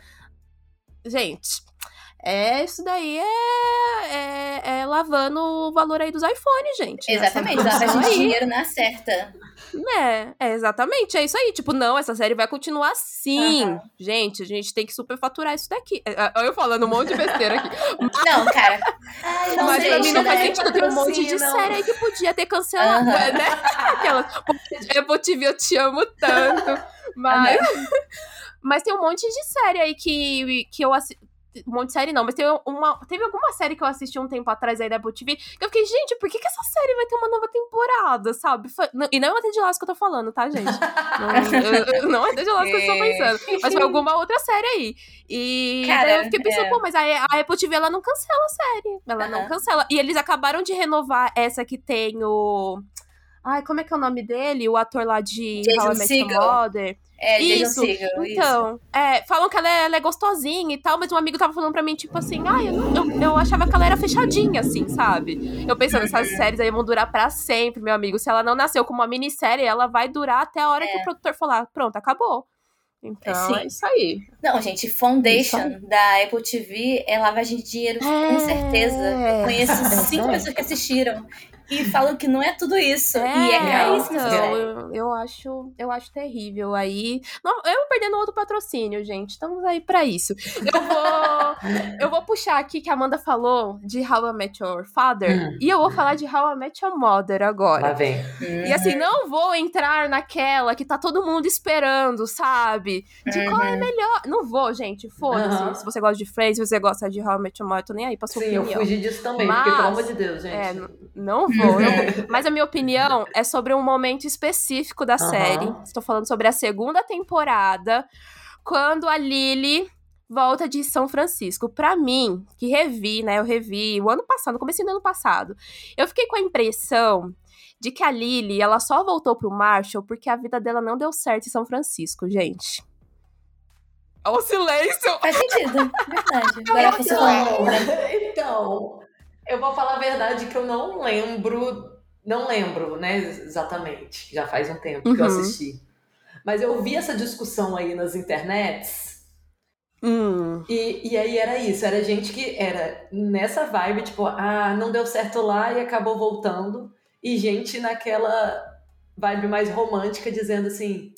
Gente, é, isso daí é, é, é, lavando o valor aí dos iPhones, gente.
Exatamente, lavagem de dinheiro na certa.
É, é, exatamente, é isso aí. Tipo, não, essa série vai continuar assim. Uhum. Gente, a gente tem que superfaturar isso daqui. É, é, eu falando um monte de besteira aqui.
Não, cara.
Ai, não mas pra mim não faz sentido. Tem um monte de série aí que podia ter cancelado, uhum. né? Aquelas. Apple TV, eu te amo tanto. Mas. Mas tem um monte de série aí que, que eu assisto um monte de série não, mas teve, uma, teve alguma série que eu assisti um tempo atrás aí da Apple TV que eu fiquei, gente, por que, que essa série vai ter uma nova temporada, sabe? Foi, não, e não é uma Ted Lasso que eu tô falando, tá, gente? Não, eu, não é Ted Lasso que eu tô pensando. Mas foi alguma outra série aí. E Cara, eu fiquei pensando, é. pô, mas a, a, Apple TV, ela não cancela a série. Ela uhum. não cancela. E eles acabaram de renovar essa que tem o... Ai, como é que é o nome dele? O ator lá de
Jason How I Met Your Mother. É, isso.
Então,
isso.
É, falam que ela é, ela é, gostosinha e tal, mas um amigo tava falando pra mim, tipo assim, ah, eu, eu, eu, achava que ela era fechadinha, assim, sabe? Eu pensando, essas uhum. séries aí vão durar pra sempre, meu amigo. Se ela não nasceu como uma minissérie, ela vai durar até a hora é. que o produtor falar, pronto, acabou. Então, Sim. é isso aí.
Não, gente, Foundation da Apple TV é lavagem de dinheiro, é... com certeza. Eu conheço cinco pessoas que assistiram e falam que não é tudo isso. É, e é caríssimo.
Então, eu, eu, acho, eu acho terrível. Aí. Não, eu perdendo outro patrocínio, gente. Estamos aí para isso. Eu vou, eu vou puxar aqui que a Amanda falou de How I Met Your Father. Hum. E eu vou falar de How I Met Your Mother agora.
Lá vem.
E assim, não vou entrar naquela que tá todo mundo esperando, sabe? De uhum. qual é uhum. melhor. Não vou, gente. Foda-se. Uhum. Se você gosta de Friends, se você gosta de How I Met Your Mother, tô nem aí pra sua
Sim,
opinião.
eu fugi disso também, Mas, porque pelo amor de Deus, gente. É,
não vou vou, Mas a minha opinião é sobre um momento específico da uhum. série. Estou falando sobre a segunda temporada, quando a Lily volta de São Francisco. Para mim, que revi, né? Eu revi o ano passado, no começo do ano passado. Eu fiquei com a impressão de que a Lily, ela só voltou pro Marshall porque a vida dela não deu certo em São Francisco, gente. Olha o silêncio!
Faz sentido, verdade. Agora você falou.
Então, eu vou falar a verdade que eu não lembro, não lembro, né, exatamente. Já faz um tempo uhum. que eu uhum. assisti. Mas eu vi essa discussão aí nas internets.
Hum.
E, e aí era isso, era gente que era nessa vibe, tipo, ah, não deu certo lá e acabou voltando. E gente naquela vibe mais romântica dizendo assim,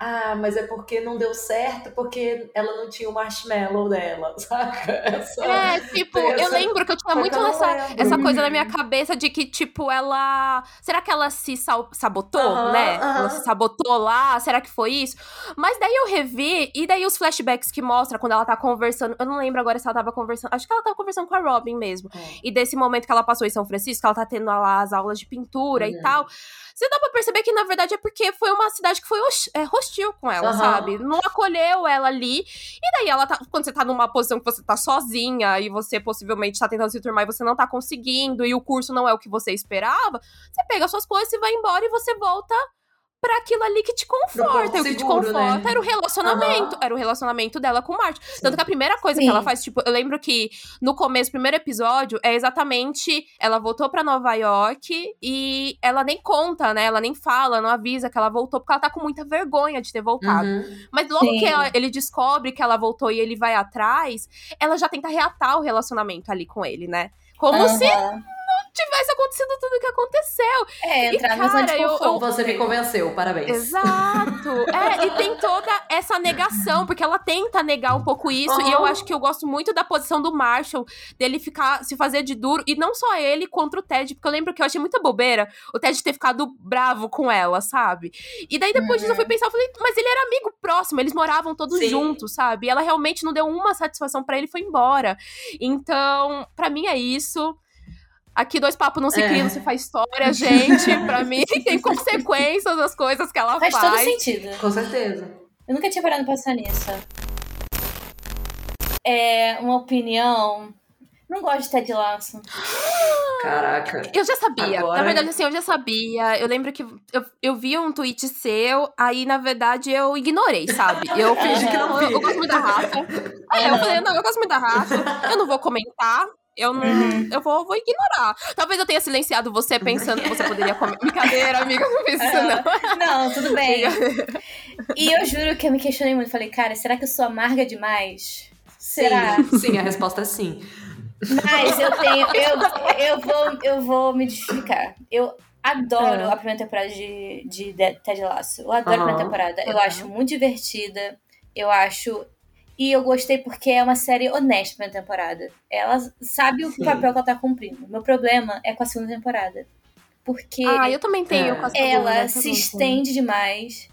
ah, mas é porque não deu certo, porque ela não tinha o marshmallow dela, saca? Essa,
é, tipo, essa... eu lembro que eu tinha muito essa, essa coisa na minha cabeça de que, tipo, ela. Será que ela se sabotou, uh -huh, né? Uh -huh. Ela se sabotou lá? Será que foi isso? Mas daí eu revi, e daí os flashbacks que mostra quando ela tá conversando. Eu não lembro agora se ela tava conversando. Acho que ela tava conversando com a Robin mesmo. É. E desse momento que ela passou em São Francisco, que ela tá tendo lá as aulas de pintura e tal. Você dá pra perceber que, na verdade, é porque foi uma cidade que foi é, hostil com ela, uhum. sabe? Não acolheu ela ali. E daí ela tá. Quando você tá numa posição que você tá sozinha e você possivelmente tá tentando se turmar e você não tá conseguindo, e o curso não é o que você esperava, você pega suas coisas, você vai embora e você volta para aquilo ali que te conforta. o que te conforta né? era o relacionamento. Uhum. Era o relacionamento dela com o Martin. Sim. Tanto que a primeira coisa Sim. que ela faz, tipo, eu lembro que no começo, primeiro episódio, é exatamente ela voltou para Nova York e ela nem conta, né? Ela nem fala, não avisa que ela voltou, porque ela tá com muita vergonha de ter voltado. Uhum. Mas logo Sim. que ela, ele descobre que ela voltou e ele vai atrás, ela já tenta reatar o relacionamento ali com ele, né? Como uhum. se tivesse acontecido tudo o que aconteceu.
É, entrar e, cara, eu, eu,
Você me convenceu, parabéns.
Exato. é, e tem toda essa negação, porque ela tenta negar um pouco isso, uhum. e eu acho que eu gosto muito da posição do Marshall, dele ficar, se fazer de duro, e não só ele contra o Ted, porque eu lembro que eu achei muita bobeira o Ted ter ficado bravo com ela, sabe? E daí depois uhum. disso eu fui uhum. pensar, eu falei, mas ele era amigo próximo, eles moravam todos Sim. juntos, sabe? E ela realmente não deu uma satisfação para ele e foi embora. Então, para mim é isso. Aqui dois papos não se criam, é. se faz história, gente. pra mim, tem consequências as coisas que ela faz.
Faz todo sentido.
Com certeza.
Eu nunca tinha parado pra pensar nisso. É uma opinião Não gosto de Ted Lasso.
Caraca.
Eu já sabia. Agora... Na verdade, assim, eu já sabia. Eu lembro que eu, eu vi um tweet seu, aí, na verdade, eu ignorei, sabe? Eu fingi que não vi. Eu, eu gosto muito da raça. Aí eu falei, não, eu gosto muito da raça. Eu não vou comentar. Eu não. Uhum. Eu vou, vou ignorar. Talvez eu tenha silenciado você pensando que você poderia comer. Brincadeira, amiga, não fiz isso,
não. Não, tudo bem. e eu juro que eu me questionei muito. Falei, cara, será que eu sou amarga demais? Será?
Sim, sim a resposta é sim.
Mas eu tenho. Eu, eu, vou, eu vou me justificar. Eu adoro é. a primeira temporada de, de Ted Lasso. Eu adoro uhum. a primeira temporada. Eu acho muito divertida. Eu acho. E eu gostei porque é uma série honesta pra primeira temporada. Ela sabe o Sim. papel que ela tá cumprindo. Meu problema é com a segunda temporada. Porque.
Ah, eu também tenho
é. com a segunda. Ela se estende demais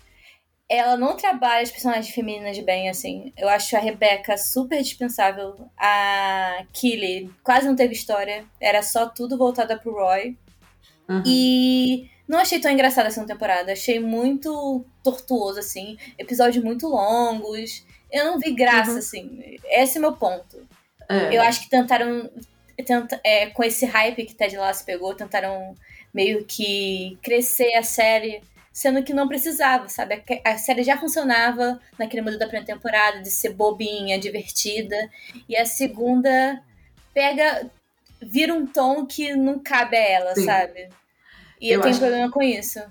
ela não trabalha as personagens femininas bem, assim. Eu acho a Rebecca super dispensável. A Killy quase não teve história. Era só tudo voltada pro Roy. Uhum. E não achei tão engraçada essa temporada. Achei muito tortuoso, assim. Episódios muito longos. Eu não vi graça, uhum. assim. Esse é o meu ponto. É. Eu acho que tentaram. Tenta, é, com esse hype que Ted Lasso pegou, tentaram meio que crescer a série sendo que não precisava, sabe? A série já funcionava naquele modelo da primeira temporada, de ser bobinha, divertida, e a segunda pega, vira um tom que não cabe a ela, Sim. sabe? E eu, eu tenho problema com isso.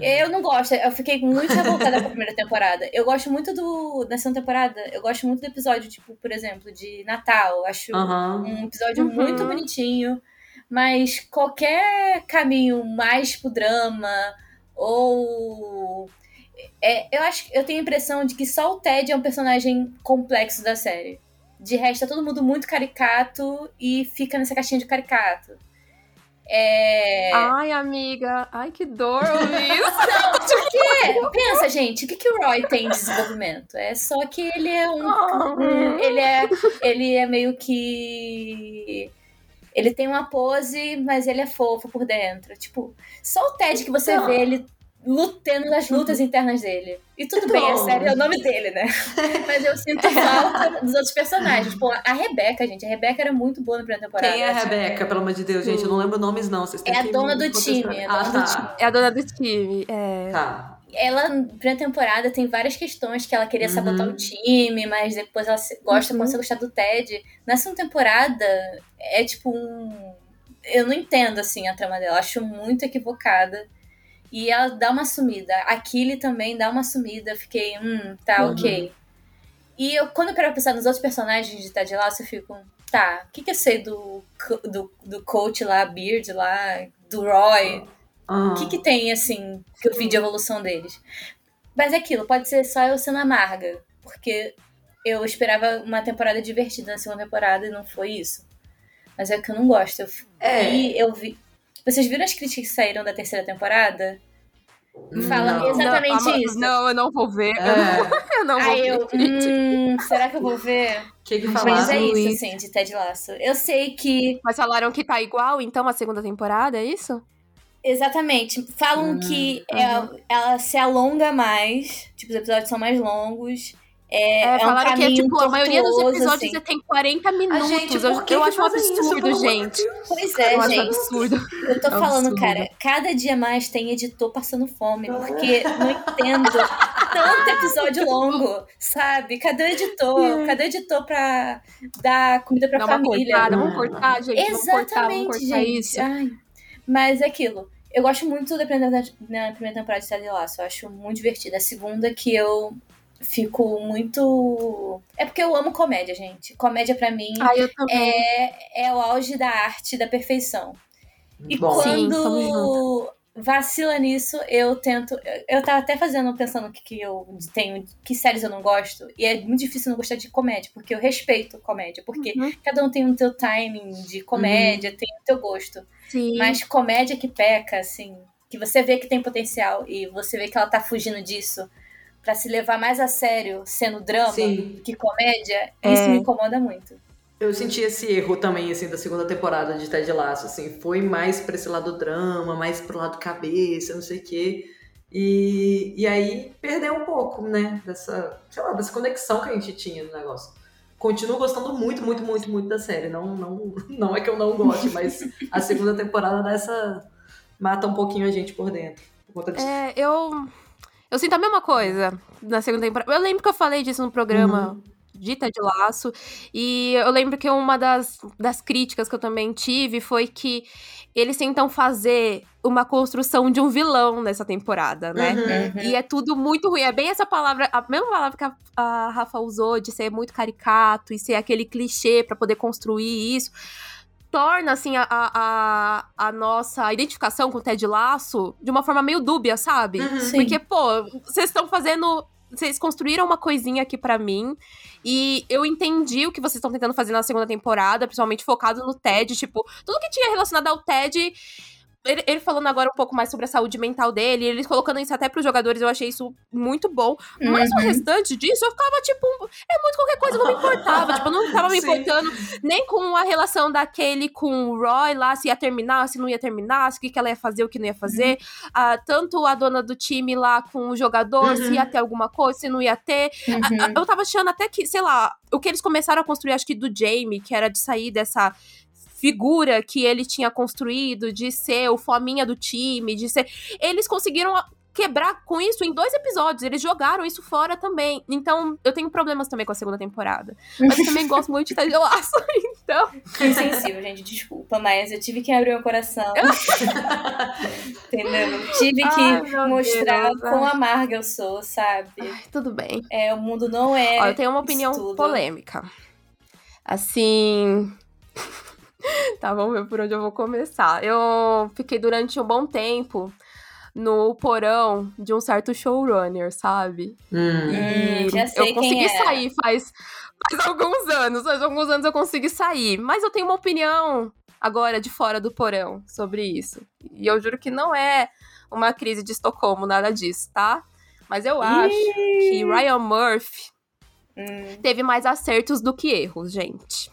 Eu não gosto, eu fiquei muito revoltada com a primeira temporada. Eu gosto muito do. Da segunda temporada, eu gosto muito do episódio, tipo, por exemplo, de Natal. Acho uhum. um episódio uhum. muito bonitinho. Mas qualquer caminho mais pro drama, ou. É, eu acho eu tenho a impressão de que só o Ted é um personagem complexo da série. De resto, é todo mundo muito caricato e fica nessa caixinha de caricato. É...
Ai, amiga, ai que dor ouvir isso.
Não, porque, pensa, gente, o que, que o Roy tem de desenvolvimento? É só que ele é um, um, um ele é ele é meio que ele tem uma pose, mas ele é fofo por dentro. Tipo, só o Ted que você vê ele lutando nas lutas internas dele. E tudo bem, é sério, é o nome dele, né? Mas eu sinto falta dos outros personagens. Tipo, a Rebeca, gente. A Rebeca era muito boa na primeira temporada.
Quem é a Rebeca, pelo amor de Deus, gente? Eu não lembro nomes, não. Vocês
é a dona do time. É a dona, ah,
tá. do time. é a dona do time. É.
Tá
ela, na primeira temporada, tem várias questões que ela queria uhum. sabotar o time, mas depois ela gosta, uhum. começa a gostar do Ted. Nessa temporada, é tipo um. Eu não entendo, assim, a trama dela. Acho muito equivocada. E ela dá uma sumida. A Killy também dá uma sumida. Fiquei, hum, tá, uhum. ok. E eu, quando eu quero pensar nos outros personagens de Ted Lasso, eu fico, tá, o que, que eu sei do, do, do coach lá, Beard lá, do Roy? O que, que tem, assim, que eu vi de evolução deles? Mas é aquilo, pode ser só eu sendo amarga, porque eu esperava uma temporada divertida na segunda temporada e não foi isso. Mas é que eu não gosto. Eu, é. E eu vi. Vocês viram as críticas que saíram da terceira temporada? Falando exatamente
não,
isso.
Não, eu não vou ver. É. Eu não vou
Aí eu, hum, será que eu vou ver?
Que que Mas
é isso, assim, de Ted Lasso. Eu sei que.
Mas falaram que tá igual, então, a segunda temporada, é isso?
Exatamente. Falam hum, que uhum. ela se alonga mais, tipo, os episódios são mais longos. É, é, é falaram um que é, tipo,
a maioria dos episódios assim. tem 40 minutos. Gente, eu, eu acho um absurdo, isso, gente.
Pois é,
eu
gente.
Absurdo.
Eu tô é falando, absurdo. cara, cada dia mais tem editor passando fome, porque não entendo tanto episódio longo, sabe? Cadê o editor? É. Cadê o editor pra dar comida pra Dá família?
Cortada, vamos cortar, gente. Exatamente, vamos cortar, vamos cortar
gente.
Isso.
Ai. Mas é aquilo. Eu gosto muito da primeira, na primeira temporada de Ted Lasso. Eu acho muito divertida. A segunda que eu fico muito. É porque eu amo comédia, gente. Comédia para mim
ah,
é, é o auge da arte, da perfeição. E Bom. quando Sim, vacila nisso, eu tento. Eu tava até fazendo, pensando que, que eu tenho, que séries eu não gosto. E é muito difícil não gostar de comédia, porque eu respeito comédia. Porque uhum. cada um tem o seu timing de comédia, uhum. tem o seu gosto.
Sim.
Mas comédia que peca, assim, que você vê que tem potencial e você vê que ela tá fugindo disso para se levar mais a sério sendo drama Sim. que comédia, é. isso me incomoda muito.
Eu senti esse erro também, assim, da segunda temporada de Ted Lasso, assim, foi mais pra esse lado drama, mais pro lado cabeça, não sei o quê. E, e aí perdeu um pouco, né, dessa, sei lá, dessa conexão que a gente tinha no negócio. continuo gostando muito, muito, muito, muito da série. Não, não, não é que eu não goste, mas a segunda temporada dessa mata um pouquinho a gente por dentro. Por
é, eu. Eu sinto a mesma coisa na segunda temporada. Eu lembro que eu falei disso no programa. Uhum dita de laço. E eu lembro que uma das, das críticas que eu também tive foi que eles tentam fazer uma construção de um vilão nessa temporada, né? Uhum, uhum. E é tudo muito ruim. É bem essa palavra, a mesma palavra que a, a Rafa usou, de ser muito caricato e ser aquele clichê para poder construir isso torna, assim, a, a, a, nossa identificação com o Ted Laço de uma forma meio dúbia, sabe? Uhum. Porque, pô, vocês estão fazendo vocês construíram uma coisinha aqui para mim. E eu entendi o que vocês estão tentando fazer na segunda temporada, principalmente focado no Ted. Tipo, tudo que tinha relacionado ao Ted ele, ele, falando agora um pouco mais sobre a saúde mental dele, eles colocando isso até pros jogadores, eu achei isso muito bom. Uhum. Mas o restante disso, eu ficava, tipo, é muito qualquer coisa, não me importava. tipo, eu não tava me importando nem com a relação daquele com o Roy lá, se ia terminar, se não ia terminar, se o que, que ela ia fazer, o que não ia fazer. Uhum. Ah, tanto a dona do time lá com o jogador, uhum. se ia ter alguma coisa, se não ia ter. Uhum. eu tava achando até que, sei lá, o que eles começaram a construir, acho que do Jamie, que era de sair dessa figura que ele tinha construído, de ser o fominha do time, de ser. Eles conseguiram quebrar com isso em dois episódios. Eles jogaram isso fora também. Então, eu tenho problemas também com a segunda temporada. Mas eu também gosto muito de Ted Laço, então...
Insensível, gente, desculpa, mas eu tive que abrir meu coração. Entendeu? Tive que Ai, mostrar Deus, quão amarga eu sou, sabe?
Ai, tudo bem.
É, o mundo não é
Ó, eu tenho uma opinião polêmica. Assim... tá, vamos ver por onde eu vou começar. Eu fiquei durante um bom tempo no porão de um certo showrunner, sabe?
Hum. E hum, já sei
eu consegui
é.
sair faz, faz alguns anos, faz alguns anos eu consegui sair. Mas eu tenho uma opinião agora de fora do porão sobre isso. E eu juro que não é uma crise de Estocolmo, nada disso, tá? Mas eu acho que Ryan Murphy hum. teve mais acertos do que erros, gente.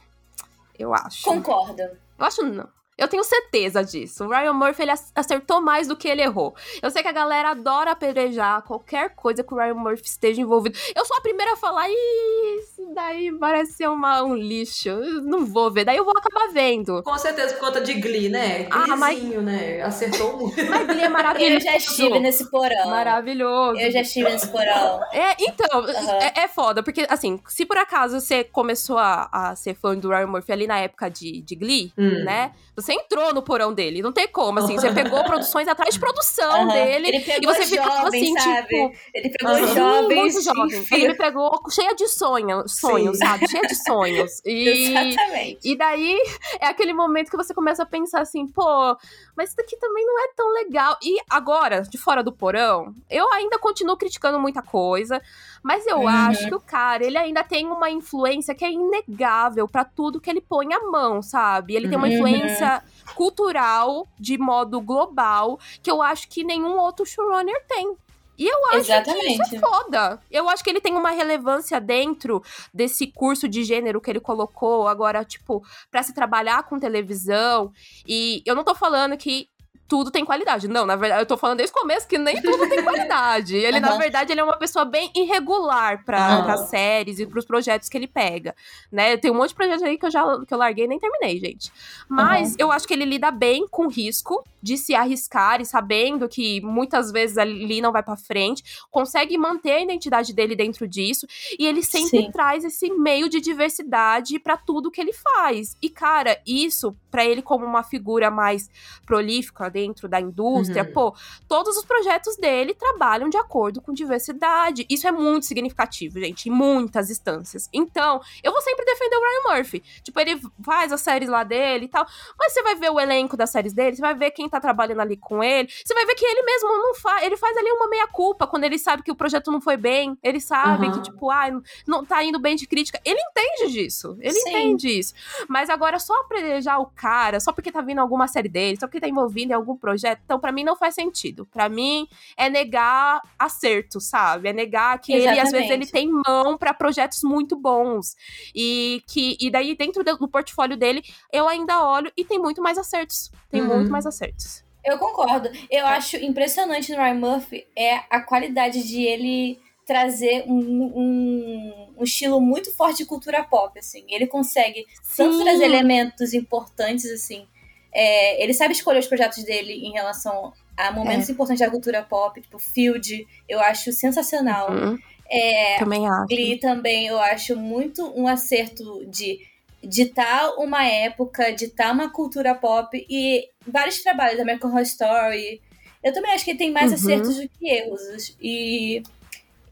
Eu acho.
Concordo.
Eu acho não. Eu tenho certeza disso. O Ryan Murphy ele acertou mais do que ele errou. Eu sei que a galera adora apedrejar qualquer coisa que o Ryan Murphy esteja envolvido. Eu sou a primeira a falar, isso daí parece ser uma, um lixo. Eu não vou ver. Daí eu vou acabar vendo.
Com certeza por conta de Glee, né? Ah, mas... né? Acertou muito.
Mas Glee é maravilhoso.
Eu já estive nesse porão.
Maravilhoso.
Eu já estive nesse porão.
É, então, uhum. é, é, foda. Porque, assim, se por acaso você começou a, a ser fã do Ryan Murphy ali na época de, de Glee, hum. né? Você entrou no porão dele. Não tem como, assim. Você pegou produções atrás de produção dele.
Ele pegou
e você
ficou assim, sabe? tipo. Ele pegou uhum. jovens. Muito jovem.
Ele me pegou cheia de sonhos, sonhos, sabe? Cheia de sonhos.
E, Exatamente.
E daí é aquele momento que você começa a pensar assim, pô, mas isso daqui também não é tão legal. E agora, de fora do porão, eu ainda continuo criticando muita coisa. Mas eu uhum. acho que o cara, ele ainda tem uma influência que é inegável para tudo que ele põe a mão, sabe? Ele tem uma uhum. influência cultural de modo global que eu acho que nenhum outro showrunner tem. E eu acho Exatamente. que isso é foda. Eu acho que ele tem uma relevância dentro desse curso de gênero que ele colocou agora, tipo, para se trabalhar com televisão. E eu não tô falando que tudo tem qualidade. Não, na verdade, eu tô falando desde o começo que nem tudo tem qualidade. Ele, uhum. na verdade, ele é uma pessoa bem irregular para uhum. séries e pros projetos que ele pega, né? Tem um monte de projetos aí que eu já que eu larguei e nem terminei, gente. Mas uhum. eu acho que ele lida bem com risco de se arriscar e sabendo que muitas vezes ali não vai para frente, consegue manter a identidade dele dentro disso e ele sempre Sim. traz esse meio de diversidade para tudo que ele faz. E cara, isso para ele como uma figura mais prolífica dentro da indústria, uhum. pô, todos os projetos dele trabalham de acordo com diversidade. Isso é muito significativo, gente, em muitas instâncias. Então, eu vou sempre defender o Ryan Murphy. Tipo, ele faz as séries lá dele e tal, mas você vai ver o elenco das séries dele, você vai ver quem tá trabalhando ali com ele, você vai ver que ele mesmo não faz, ele faz ali uma meia culpa quando ele sabe que o projeto não foi bem, ele sabe uhum. que tipo, ah, não tá indo bem de crítica. Ele entende disso. Ele Sim. entende isso. Mas agora só apredejar o cara, só porque tá vindo alguma série dele, só porque tá envolvido em algum projeto, então para mim não faz sentido. Para mim é negar acerto, sabe? É negar que Exatamente. ele às vezes ele tem mão para projetos muito bons. E que e daí dentro do portfólio dele, eu ainda olho e tem muito mais acertos. Tem uhum. muito mais acertos.
Eu concordo. Eu acho impressionante no Ryan Murphy é a qualidade de ele trazer um, um, um, estilo muito forte de cultura pop, assim. Ele consegue Sim. tanto trazer elementos importantes, assim. É, ele sabe escolher os projetos dele em relação a momentos é. importantes da cultura pop, tipo Field, eu acho sensacional. Uhum. É,
também acho.
Glee também eu acho muito um acerto de ditar uma época, ditar uma cultura pop e vários trabalhos, American Horror Story. Eu também acho que ele tem mais uhum. acertos do que erros. E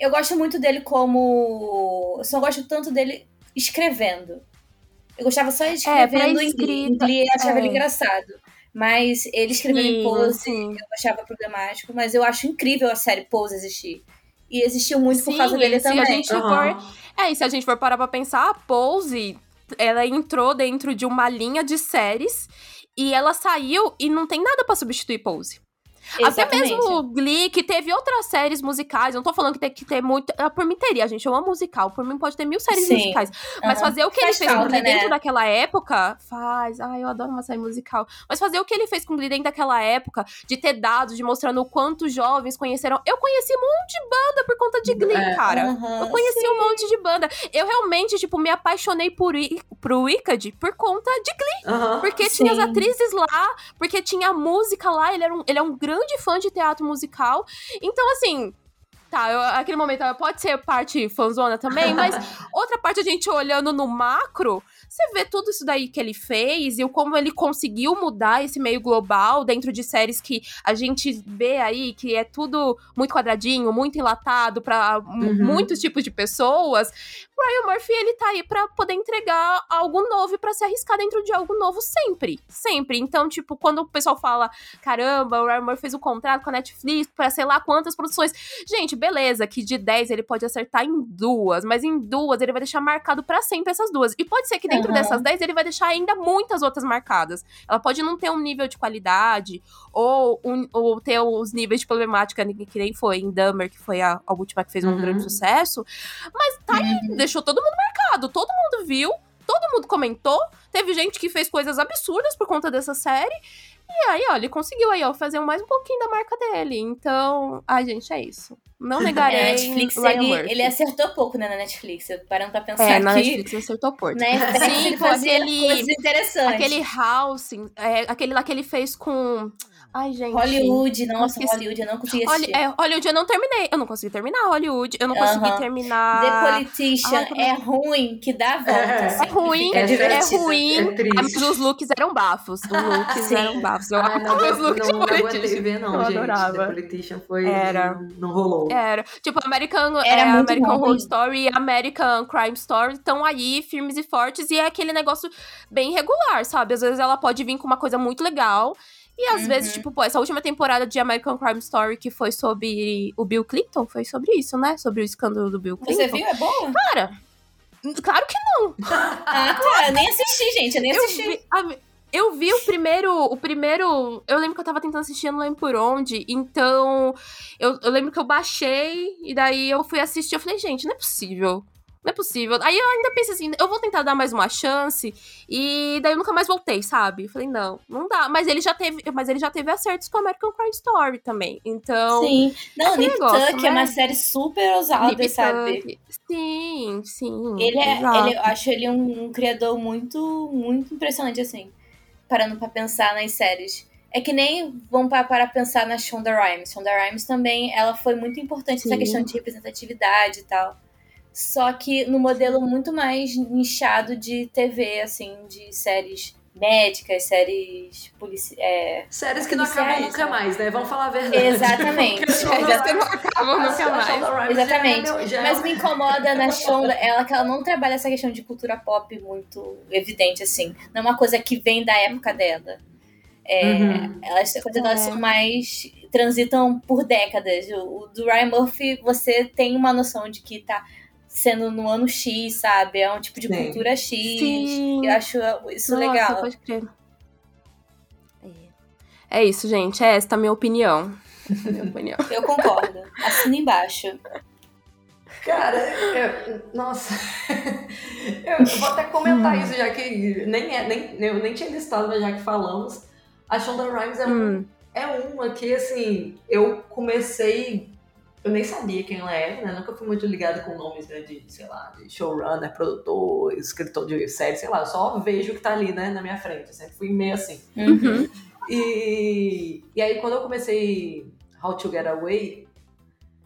eu gosto muito dele como. Eu só gosto tanto dele escrevendo. Eu gostava só de escrevendo é, em Glee, eu achava é. ele engraçado. Mas ele escrevendo sim, em Pose sim. eu achava problemático, mas eu acho incrível a série Pose existir. E existiu muito sim, por causa dele também.
A gente uhum. for, é, e se a gente for parar pra pensar, a Pose, ela entrou dentro de uma linha de séries e ela saiu e não tem nada para substituir Pose. Exatamente. Até mesmo o Glee, que teve outras séries musicais. Eu não tô falando que tem que ter muito. Ah, por mim teria, gente. Eu amo musical. Por mim pode ter mil séries Sim. musicais. Mas uhum. fazer o que faz ele fez falta, com Glee né? dentro daquela época. Faz. Ai, eu adoro uma série musical. Mas fazer o que ele fez com Glee dentro daquela época, de ter dados, de mostrando o quanto jovens conheceram. Eu conheci um monte de banda por conta de Glee, é. cara. Uhum, eu conheci sim. um monte de banda. Eu realmente, tipo, me apaixonei por, pro Wicked por conta de Glee. Uhum, porque sim. tinha as atrizes lá, porque tinha música lá. Ele, era um, ele é um grande grande fã de teatro musical. Então, assim, Tá, eu, aquele momento pode ser parte fanzona também, mas outra parte a gente olhando no macro, você vê tudo isso daí que ele fez e como ele conseguiu mudar esse meio global dentro de séries que a gente vê aí que é tudo muito quadradinho, muito enlatado para uhum. muitos tipos de pessoas. Ryan Murphy, ele tá aí para poder entregar algo novo e pra se arriscar dentro de algo novo sempre. Sempre. Então, tipo, quando o pessoal fala, caramba, o Ryan Murphy fez um contrato com a Netflix pra sei lá quantas produções. Gente, beleza, que de 10 ele pode acertar em duas, mas em duas ele vai deixar marcado para sempre essas duas. E pode ser que dentro uhum. dessas 10 ele vai deixar ainda muitas outras marcadas. Ela pode não ter um nível de qualidade ou, um, ou ter os níveis de problemática que nem foi em Dummer, que foi a, a última que fez um uhum. grande sucesso. Mas tá aí, uhum. deixou todo mundo marcado. Todo mundo viu, todo mundo comentou. Teve gente que fez coisas absurdas por conta dessa série. E aí, ó, ele conseguiu aí, ó, fazer mais um pouquinho da marca dele. Então, ai, gente, é isso. Não negarei.
É, Netflix, ele, ele, acertou pouco, né, na Netflix. Parando pra pensar é,
na Netflix ele acertou pouco.
Né, Sim, ele fazia aquele, coisas interessantes.
Aquele House, é, aquele lá que ele fez com... Ai, gente.
Hollywood, nossa, Hollywood, eu não consegui assistir.
É, Hollywood eu não terminei. Eu não consegui terminar Hollywood. Eu não consegui uh -huh. terminar.
The Politician Ai, é ruim, que dá volta. É,
assim, é ruim, é, é ruim. É mas os looks eram bafos. Os looks eram bafos. Eu
ah, não, os looks não, de Politician. ver, não, eu gente. Adorava. The Politician foi. Era. Não, não rolou.
Era. Tipo, American, Era é, American Horror Story e American Crime Story estão aí, firmes e fortes. E é aquele negócio bem regular, sabe? Às vezes ela pode vir com uma coisa muito legal. E às uhum. vezes, tipo, pô, essa última temporada de American Crime Story que foi sobre o Bill Clinton, foi sobre isso, né? Sobre o escândalo do Bill Clinton.
Você viu? É boa?
Cara, claro que não.
ah, tá. Eu nem assisti, gente. Eu nem assisti. Eu vi,
a, eu vi o primeiro, o primeiro. Eu lembro que eu tava tentando assistir, eu não lembro por onde. Então, eu, eu lembro que eu baixei e daí eu fui assistir. Eu falei, gente, não é possível. Não é possível. Aí eu ainda pensei assim, eu vou tentar dar mais uma chance. E daí eu nunca mais voltei, sabe? Falei, não, não dá. Mas ele já teve, mas ele já teve acertos com American Crime Story também. Então.
Sim. Não, Nip Tuck né? é uma série super ousada, Nip sabe? Tuck.
Sim, sim.
Ele é. Ele, eu acho ele um, um, criador muito, muito impressionante, assim. Parando pra pensar nas séries. É que nem vamos para, para pensar na Shonda Rhimes. Shonda Rhimes também, ela foi muito importante nessa questão de representatividade e tal só que no modelo muito mais nichado de TV, assim, de séries médicas, séries polici é,
Séries que não acabam nunca né? mais, né? Vamos falar a verdade.
Exatamente.
Séries que não acabam nunca mais.
Exatamente. Já é, já Mas me incomoda na Shonda ela que ela não trabalha essa questão de cultura pop muito evidente, assim. Não é uma coisa que vem da época dela. É, uhum. Elas, coisas elas são mais. transitam por décadas. O, o do Ryan Murphy, você tem uma noção de que tá sendo no ano X, sabe? É um tipo de Sim. cultura X. Sim. Eu acho isso Nossa, legal. Pode crer.
É. é isso, gente. É esta a minha opinião. Essa é a minha opinião.
Eu concordo. Assina embaixo.
Cara, eu, nossa. eu vou até comentar hum. isso, já que nem, é, nem, eu nem tinha listado, mas já que falamos. A Shonda Rhimes é, hum. um, é uma que, assim, eu comecei eu nem sabia quem ela era, né? Nunca fui muito ligada com nomes né, de, sei lá, de showrunner, produtor, escritor de série, sei lá. Eu só vejo o que tá ali, né, na minha frente. Eu sempre fui meio assim.
Uhum.
E, e aí, quando eu comecei How to Get Away,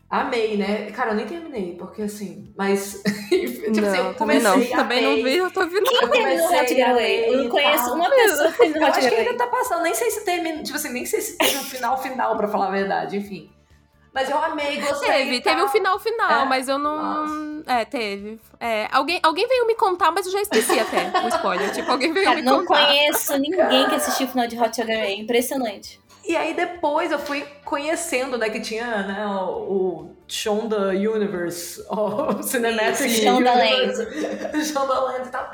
amei, né? Cara, eu nem terminei, porque assim, mas.
tipo não, assim, eu comecei não. Amei, também não vi, eu tô vendo.
Quem terminou How to Get Away? Eu não conheço uma pessoa que terminou
How to Get Away. Acho que ainda tá passando, nem sei se termina, tipo assim, nem sei se teve um final final, pra falar a verdade, enfim. Mas eu amei, gostei.
Teve, teve um final final, é? mas eu não. Nossa. É, teve. É, alguém, alguém veio me contar, mas eu já esqueci até o spoiler. Tipo, alguém veio Cara, me
não
contar.
Não conheço ninguém que assistiu o final de Hot Sugar Ray. Impressionante.
E aí depois eu fui conhecendo, né, que tinha, né, o, o Shonda Universe, o Cinematic
Shonda
Land. Shonda Land e tal.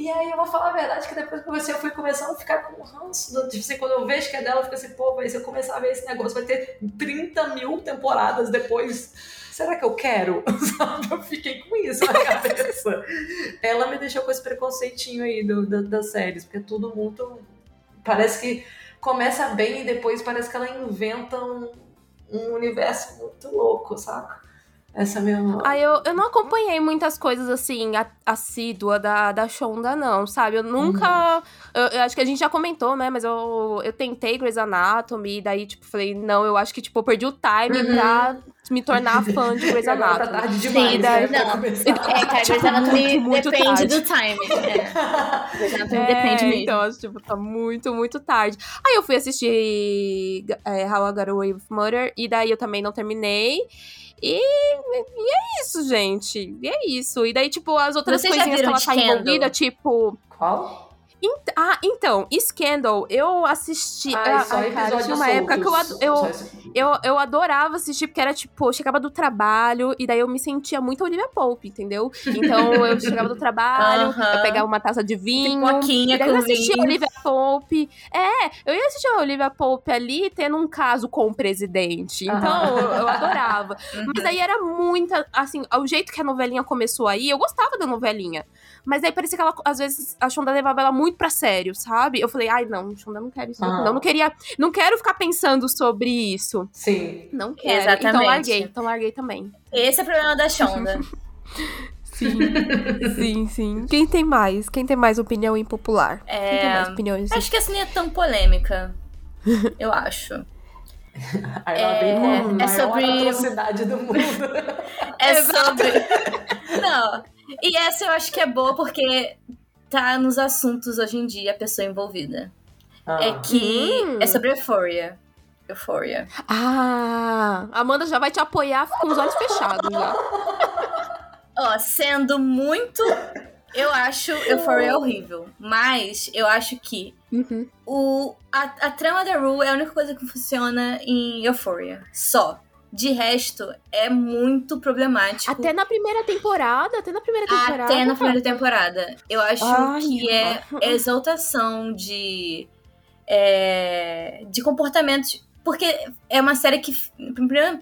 E aí eu vou falar a verdade que depois que eu fui começando a ficar com ranço. Tipo assim, quando eu vejo que é dela, eu fico assim, pô, mas se eu começar a ver esse negócio, vai ter 30 mil temporadas depois. Será que eu quero? Sabe? Eu fiquei com isso na cabeça. Ela me deixou com esse preconceitinho aí do, do, das séries, porque é tudo muito. Parece que começa bem e depois parece que ela inventa um, um universo muito louco, saca? Essa é minha.
Ah, eu, eu não acompanhei muitas coisas assim, assídua da, da Shonda, não, sabe? Eu nunca. Uhum. Eu, eu, acho que a gente já comentou, né? Mas eu, eu tentei Grey's Anatomy, e daí, tipo, falei, não, eu acho que, tipo, eu perdi o time uhum. pra me tornar fã de Grey's Anatomy.
Tá tarde demais, Sim,
daí, né? não. É, cara, tipo, Grey's Anatomy muito, depende tarde. do time. É. Grey's Anatomy é, depende mesmo.
Então, tipo, tá muito, muito tarde. Aí eu fui assistir é, How I Got Away with Murder, e daí eu também não terminei. E, e é isso, gente. E é isso. E daí, tipo, as outras Vocês coisinhas que ela tá envolvida, tipo.
Qual?
Ah, então, Scandal, eu assisti.
Ah, só ai, cara,
tinha uma época que eu, eu, eu, eu adorava assistir, porque era tipo, eu chegava do trabalho e daí eu me sentia muito Olivia Pope, entendeu? Então eu chegava do trabalho, uh -huh. eu pegava uma taça de vinho.
Pipoquinha
e daí
eu
assistia a Olivia Pope. É, eu ia assistir a Olivia Pope ali tendo um caso com o presidente. Então uh -huh. eu, eu, adorava. Mas aí era muita, assim, o jeito que a novelinha começou aí, eu gostava da novelinha. Mas aí parecia que ela, às vezes, a Shonda levava ela muito pra sério, sabe? Eu falei, ai, não, Shonda, não quero isso. Ah. Não, não queria, não quero ficar pensando sobre isso.
Sim.
Não quero. Exatamente. Então larguei, então larguei também.
Esse é o problema da Shonda.
Sim, sim, sim. Quem tem mais? Quem tem mais opinião impopular?
É...
Quem tem mais opiniões?
Acho que essa nem é tão polêmica. Eu acho.
É, com a é sobre... atrocidade do mundo.
É sobre... Não, e essa eu acho que é boa porque tá nos assuntos hoje em dia a pessoa envolvida. Ah. É que hum. é sobre Euphoria. Euphoria.
Ah, Amanda já vai te apoiar com os olhos fechados já.
Ó, sendo muito eu acho Euphoria horrível, mas eu acho que
uhum.
o, a, a trama da Rue é a única coisa que funciona em Euphoria. Só. De resto, é muito problemático.
Até na primeira temporada? Até na primeira temporada?
Até na primeira temporada. Eu acho Ai, que é exaltação de. É, de comportamentos. Porque é uma série que,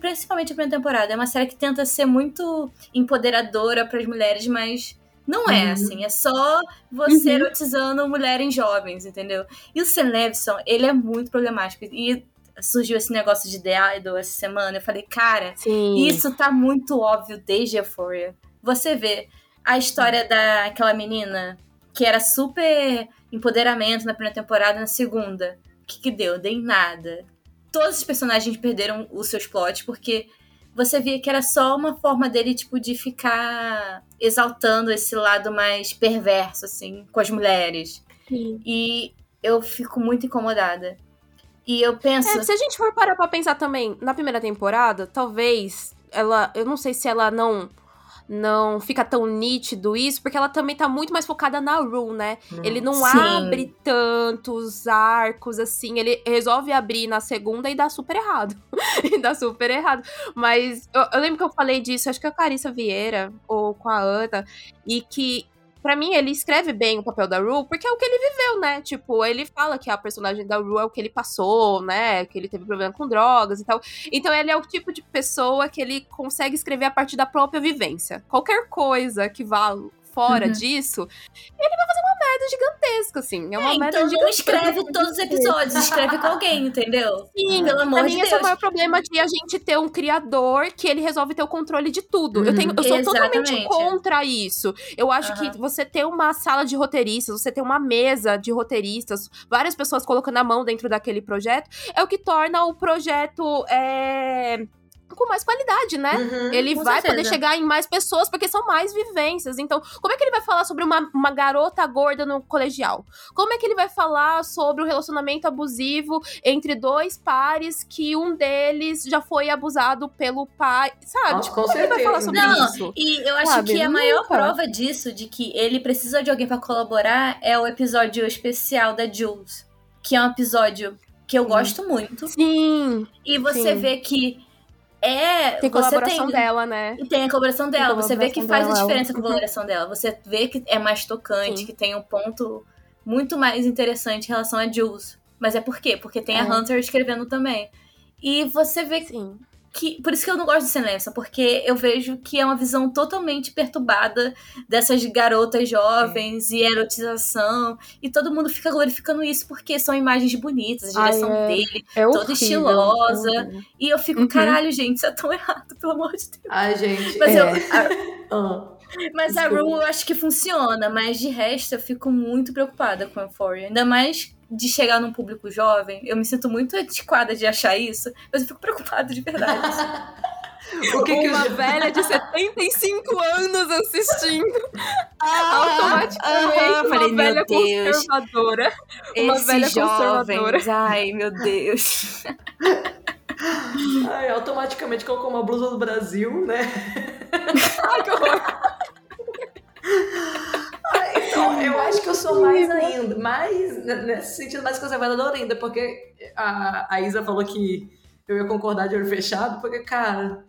principalmente a primeira temporada, é uma série que tenta ser muito empoderadora para as mulheres, mas não é uhum. assim. É só você uhum. erotizando mulheres jovens, entendeu? E o Sam Levinson, ele é muito problemático. E surgiu esse negócio de The Idol essa semana, eu falei, cara, Sim. isso tá muito óbvio desde Euphoria. Você vê a história daquela menina que era super empoderamento na primeira temporada, na segunda. O que, que deu? Dei nada. Todos os personagens perderam os seus plots porque você via que era só uma forma dele, tipo, de ficar exaltando esse lado mais perverso, assim, com as mulheres.
Sim.
E eu fico muito incomodada. E eu penso.
É, se a gente for parar pra pensar também, na primeira temporada, talvez ela. Eu não sei se ela não não fica tão nítido isso, porque ela também tá muito mais focada na Rue, né? Hum, ele não sim. abre tantos arcos assim, ele resolve abrir na segunda e dá super errado. e dá super errado. Mas eu, eu, lembro que eu falei disso, acho que é a Carissa Vieira, ou com a Ana, e que para mim, ele escreve bem o papel da Rue, porque é o que ele viveu, né? Tipo, ele fala que a personagem da Rue é o que ele passou, né? Que ele teve problema com drogas e tal. Então, ele é o tipo de pessoa que ele consegue escrever a partir da própria vivência. Qualquer coisa que vá fora uhum. disso, ele vai fazer uma merda gigantesca, assim. É uma
é,
merda
então
não
escreve todos os episódios, escreve com alguém, entendeu?
Sim, pelo amor de Deus. esse é o maior problema de a gente ter um criador que ele resolve ter o controle de tudo. Uhum, eu, tenho, eu sou exatamente. totalmente contra isso. Eu acho uhum. que você ter uma sala de roteiristas, você ter uma mesa de roteiristas, várias pessoas colocando a mão dentro daquele projeto, é o que torna o projeto. É com mais qualidade, né? Uhum, ele vai certeza. poder chegar em mais pessoas, porque são mais vivências. Então, como é que ele vai falar sobre uma, uma garota gorda no colegial? Como é que ele vai falar sobre o relacionamento abusivo entre dois pares que um deles já foi abusado pelo pai? Sabe?
Nossa, tipo, como certeza.
ele vai falar sobre
Não,
isso?
E eu acho Sabe? que a maior Nunca. prova disso, de que ele precisa de alguém para colaborar, é o episódio especial da Jules. Que é um episódio que eu sim. gosto muito.
Sim.
E você
sim.
vê que é.
Tem colaboração tem, dela, né?
E tem a colaboração dela. Colaboração você vê que faz dela. a diferença com a colaboração dela. Você vê que é mais tocante, Sim. que tem um ponto muito mais interessante em relação a Jules. Mas é por quê? Porque tem é. a Hunter escrevendo também. E você vê Sim que. Por isso que eu não gosto de Senlença, porque eu vejo que é uma visão totalmente perturbada dessas garotas jovens é. e erotização. E todo mundo fica glorificando isso porque são imagens bonitas, a direção Ai, é, dele, é toda horrível, estilosa. É e eu fico, uhum. caralho, gente, isso é tão errado, pelo amor de Deus.
Ai, gente.
Mas eu. A, Mas a Rue eu acho que funciona, mas de resto eu fico muito preocupada com a Euphoria. Ainda mais de chegar num público jovem. Eu me sinto muito antiquada de achar isso, mas eu fico preocupada de verdade.
O que uma que velha de 75 anos assistindo ah, automaticamente ah, uma falei, velha conservadora.
Uma Esses velha jovens, conservadora. Ai, meu Deus.
Ai, automaticamente colocou uma blusa do Brasil, né? Ai, que horror. Então, eu acho que eu sou mais ainda, mais nesse sentido, mais conservadora ainda, porque a, a Isa falou que eu ia concordar de olho fechado, porque, cara,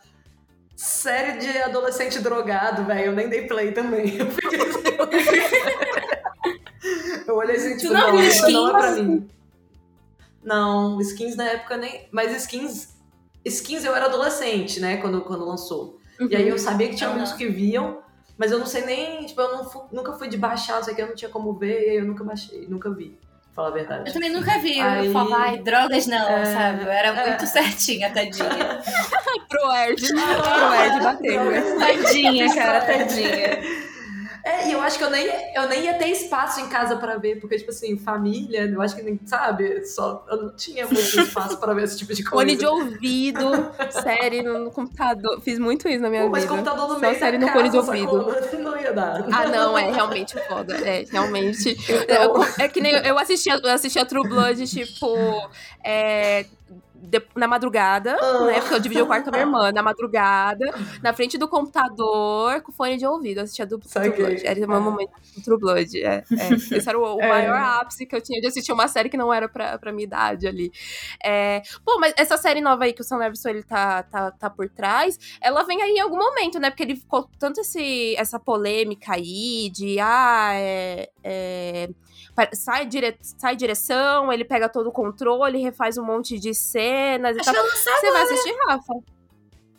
série de adolescente drogado, velho, eu nem dei play também. Eu fiquei Eu olhei assim, tipo, não, não, skins? não é pra mim. Não, skins na época nem. Mas skins. Skins eu era adolescente, né? Quando, quando lançou. Uhum. E aí eu sabia que tinha uhum. que viam. Mas eu não sei nem, tipo, eu não, nunca fui de baixar, isso aqui eu não tinha como ver, e eu nunca baixei, nunca vi. Falar a verdade.
Eu também nunca vi. Aí... Eu falava, ai, drogas não, é... sabe? Eu era é... muito certinha, tadinha.
Pro Erd. Pro Erd bateu.
Tadinha, cara, tadinha.
É, e eu acho que eu nem, eu nem ia ter espaço em casa para ver, porque, tipo assim, família, eu acho que nem, sabe, só, eu não tinha muito espaço para ver esse tipo de coisa.
Fone de ouvido, série no, no, computador, fiz muito isso na minha Pô,
mas
vida.
Mas computador no meio
Só série no fone de ouvido.
Não ia dar.
Ah, não, é realmente foda, é, realmente. Então... é que nem, eu assistia, eu assistia True Blood, tipo, é, de, na madrugada, oh. né? Porque eu dividi o quarto com a minha irmã, na madrugada, na frente do computador, com fone de ouvido. Eu assistia do True Blood. Era o meu é. momento do True Blood. É, é. Esse era o, o é. maior ápice que eu tinha de assistir uma série que não era pra, pra minha idade ali. É, pô, mas essa série nova aí que o Sam Levinson ele tá, tá, tá por trás, ela vem aí em algum momento, né? Porque ele ficou tanto esse, essa polêmica aí de, ah, é, é sai, dire, sai direção, ele pega todo o controle, refaz um monte de cenas
Acho
e tal.
Você
agora. vai assistir, Rafa?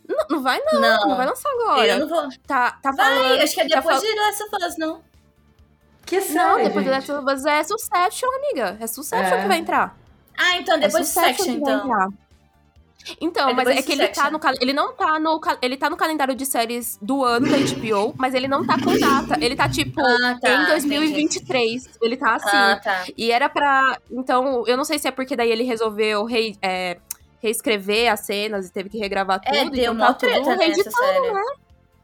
Não, não vai não, não, não vai lançar agora.
Eu não vou.
Tá, tá
vai,
falando...
acho que é tá depois tá de Last of Us, não?
Que série,
Não, depois
gente?
de Last of Us é Succession, amiga. É Succession é. que vai entrar.
Ah, então, depois é de Succession, então.
Então, é mas é que ele tá no ele não tá no ele tá no calendário de séries do ano da HBO, mas ele não tá com data. Ele tá tipo ah, tá, em 2023. Entendi. Ele tá assim.
Ah, tá.
E era para então, eu não sei se é porque daí ele resolveu re, é, reescrever as cenas e teve que regravar
é,
tudo.
É, deu então uma tá treta nessa série. Né?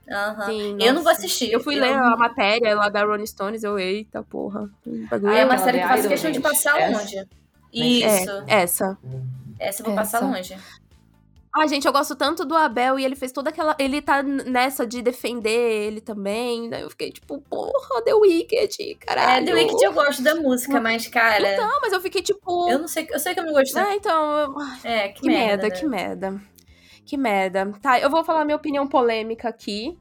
Uhum. Sim,
eu não vou assistir.
Eu fui eu ler a matéria lá da Rolling Stones, eu, eita porra.
Ah, é uma série que faz questão de passar essa? longe. Isso.
É, essa.
Essa eu vou essa. passar longe.
Ah, gente, eu gosto tanto do Abel e ele fez toda aquela. Ele tá nessa de defender ele também. Daí eu fiquei tipo, porra, The Wicked, caralho.
É, The Wicked eu gosto da música, mas, cara.
Então, mas eu fiquei tipo.
Eu não sei, eu sei que eu não gostei.
É, então.
É, que,
que
merda,
merda
né?
que merda. Que merda. Tá, eu vou falar minha opinião polêmica aqui.